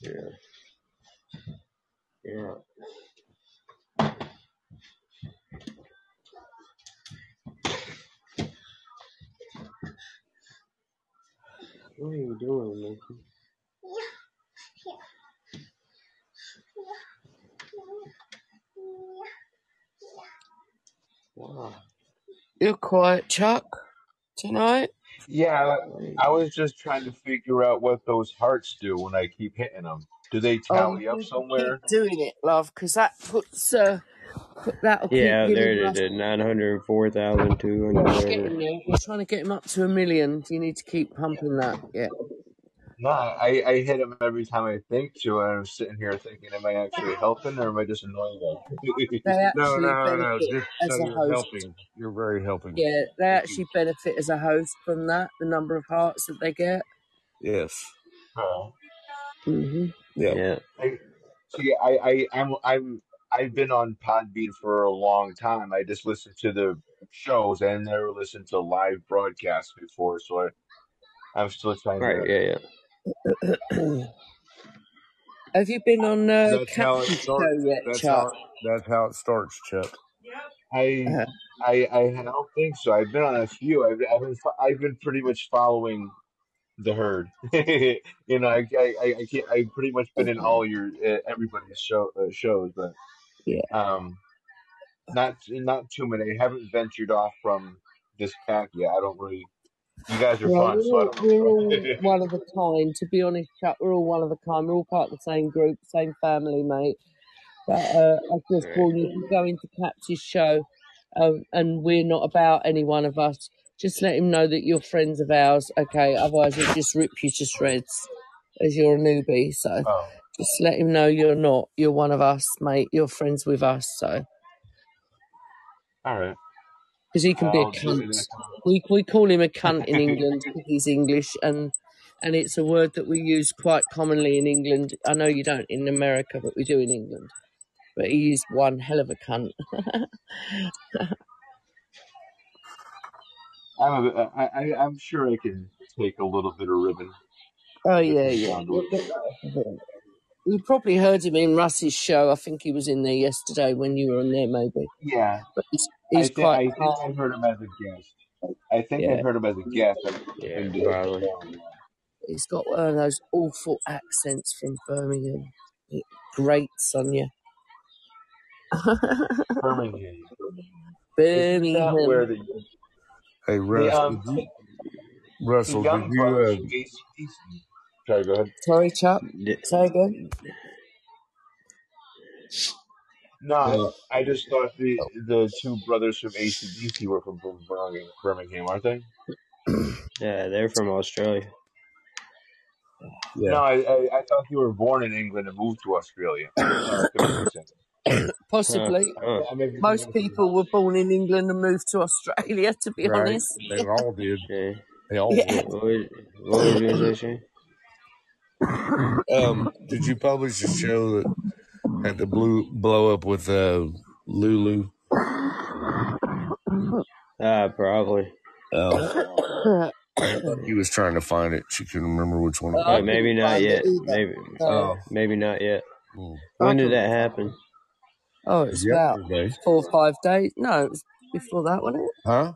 A: yeah, yeah. What are you doing, Mickey? Wow.
N: you're quiet, Chuck. tonight?
I: Yeah, I was just trying to figure out what those hearts do when I keep hitting them. Do they
N: Oh,
I: tally up
N: you
I: somewhere?
N: keep doing it, love, because that puts uh, put, that'll keep
A: Yeah,
N: giving
A: there
N: us.
A: it is. Nine hundred four thousand two hundred.
N: We're trying to get him up to a million. You need to keep pumping that. Yeah.
I: No, I, I hit him every time I think to, and I'm sitting here thinking, am I actually helping or am I just annoying them?
N: They
D: No, no, no. Just
N: as
D: so
N: a
D: you're
N: host.
D: helping. You're very helping.
N: Yeah, they actually benefit as a host from that. The number of hearts that they get.
D: Yes.
I: Oh.
N: hmm
D: Yeah.
A: Yeah.
I: I, see, I, I, I'm, I'm, I've been on Podbean for a long time. I just listened to the shows and never listened to live broadcasts before, so I, I'm still trying
A: Right.
I: to.
A: Yeah. Yeah.
N: Have you been on uh,
D: That's how it starts.
N: show yet,
D: That's
N: Chuck?
D: how. That's how it starts, Chuck.
I: I,
N: Uh,
I: I, I don't think so. I've been on a few. I've, I've been, I've been pretty much following the herd. you know, I, I, I, I can't, I've pretty much been in all your uh, everybody's show uh, shows, but
N: yeah.
I: um, not not too many. I haven't ventured off from this pack yet. I don't really. You guys are
N: Well,
I: fun,
N: we're
I: so I
N: all, we're all one of a kind. To be honest, Chuck, we're all one of a kind. We're all part of the same group, same family, mate. But uh, I just warn you, you go into Cap's show um, and we're not about any one of us, just let him know that you're friends of ours, okay? Otherwise, he'll just rip you to shreds as you're a newbie. So
I: oh,
N: just let him know you're not. You're one of us, mate. You're friends with us. So
I: all right.
N: because he can be a
I: I'll do
N: cunt. We we call him a cunt in England because he's English, and and it's a word that we use quite commonly in England. I know you don't in America, but we do in England. But he used one hell of a cunt.
I: I'm a, I, I, I'm sure I can take a little bit of ribbon
N: oh
I: if
N: yeah,
I: it
N: yeah.
I: comes down to
N: You probably heard him in Russ's show. I think he was in there yesterday when you were on there, maybe.
I: Yeah,
N: But he's
I: I
N: he's
I: think
N: quite
I: I think. I've heard him as a guest. I think
N: Yeah,
I: I've heard him as a guest. I
A: Yeah.
I: listened to
A: Probably.
I: his
N: he's got one of those awful accents from Birmingham. It grates on you.
I: Birmingham. Isn't that where
N: Birmingham.
I: the
D: Hey,
I: the
D: Russ,
I: um
D: did you,
I: the, the
D: Russell, did
I: young
D: you,
I: brothers
D: uh,
I: from ACDC? Sorry, go ahead.
N: Sorry, Chuck.
A: D-
N: Say again.
I: No, I,
D: uh,
I: I just thought the the two brothers from ACDC were from Birmingham, Birmingham, aren't they?
A: Yeah, they're from Australia.
I: No,
D: yeah.
I: I, I, I thought you were born in England and moved to Australia. Uh, could be mixing.
A: Huh.
N: Possibly.
A: Huh.
I: I may be
N: Most
I: mixing
N: people were born in England and moved to Australia, to be
D: Right.
N: honest.
D: They all did.
A: Yeah.
D: They all
N: Yeah.
D: did.
A: What was, what was you gonna say, Shane?
D: Um, did you publish a show that had the blue blow up with uh, Lulu?
A: Ah, probably.
D: Oh, he was trying to find it. She couldn't remember which one. it was.
A: maybe
N: couldn't
A: not
N: find it
A: yet. Maybe.
D: Oh,
A: Maybe not yet.
D: hmm.
A: When did that happen?
N: Oh,
D: It
N: it's
D: was
N: about
D: yesterday.
N: four or five days. No, it was before that, wasn't it?
D: Huh?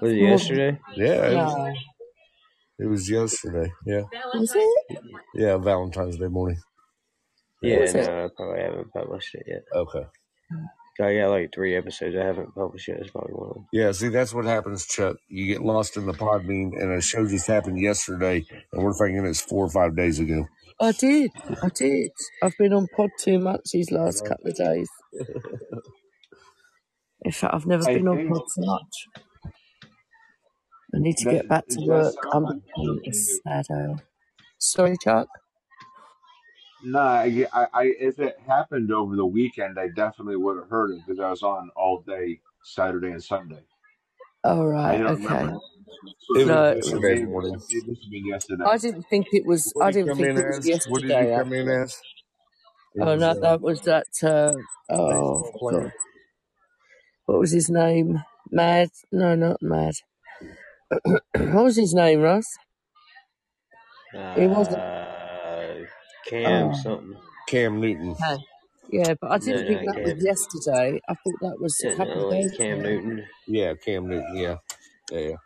A: Was it yesterday?
D: Yeah, it was.
N: No.
D: It was yesterday. Yeah,
N: Was it?
D: yeah, Valentine's Day morning. Yeah.
A: Yeah,
N: Was it?
A: no, I probably haven't published it yet.
D: Okay.
A: I got like three episodes I haven't published yet. It's probably one of them.
D: Yeah, see, that's what happens, Chuck. You get lost in the Podbean, and a show just happened yesterday, and we're thinking it's four or five days ago.
N: I did. I did. I've been on pod too much these last couple of days. In fact, I've never
I: I
N: been on
I: think
N: pod so much. I need to
I: that
N: get back to
I: does
N: work.
I: sound
N: I'm
I: like
N: becoming a
I: something
N: sad owl. Sorry, Chuck.
I: No, I, I, I, if it happened over the weekend, I definitely would have heard it because I was on all day Saturday and Sunday.
N: All
I: I
N: right.
I: don't
N: Okay.
I: remember. So
D: It
I: it,
N: No,
D: was
I: it, it
D: yesterday
I: may,
D: morning.
I: it may have been yesterday.
N: I didn't think it was.
D: What
N: I
D: did he
N: didn't
D: come
N: think
D: in
N: it was
D: as? What did he
N: yesterday.
D: come in as? It
N: Oh
D: was
N: no,
D: uh,
N: that was that. Uh, oh
D: baseball player.
N: God, what was his name? Mad? No, not Mad. What was his name, Russ? He wasn't.
A: Uh, Cam
N: Oh,
A: something.
D: Cam Newton.
N: Cam. Yeah, but I
A: No,
N: didn't think
A: not
N: that was yesterday. I thought that was a
A: Yeah,
N: couple
A: no,
N: of
A: like
N: days
A: Cam
N: ago.
A: Newton.
D: Yeah, Cam Newton. Yeah, yeah, yeah.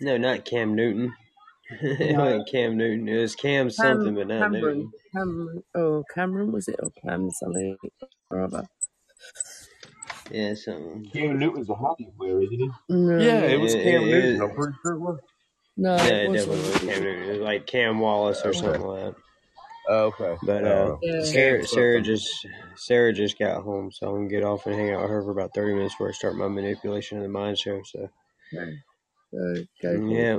A: No, not Cam Newton. it
N: No,
A: wasn't Cam Newton. It was Cam
N: Cam
A: something, but not
N: Cameron.
A: Newton.
N: Cameron. Oh, Cameron was it or Cam something or other?
A: Yeah, something.
I: Cam Newton's a hockey player, isn't he?
N: No.
D: Yeah, it was Cam
A: it-
D: Newton.
A: it-
D: I'm pretty sure it was.
N: No,
A: Yeah,
N: it
A: it definitely was. Cam Newton. It was like Cam Wallace or
D: Okay.
A: something like that.
D: Oh, okay.
A: But uh.
N: Yeah.
A: Sarah, Sarah just Sarah just got home, so I'm gonna get off and hang out with her for about 30 minutes before I start my manipulation of the mind show. So
N: Okay. So go
A: yeah.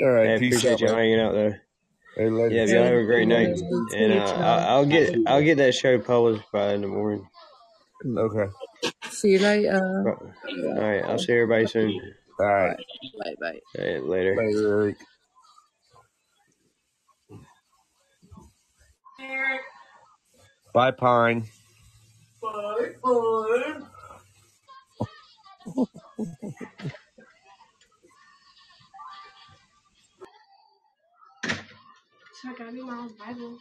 D: All right.
A: I
D: peace
A: appreciate
D: out,
A: y'all
D: man.
A: hanging out there.
D: Hey, later.
A: Yeah, y'all have a great night, and uh, I'll, I'll get I'll get that show published by in the morning.
D: Okay.
N: See you later.
A: All right, I'll see everybody soon.
D: All right.
N: Bye bye.
A: All right, later.
D: Later, Eric. Bye, Pine.
N: Bye bye.
K: So I got me my Bible.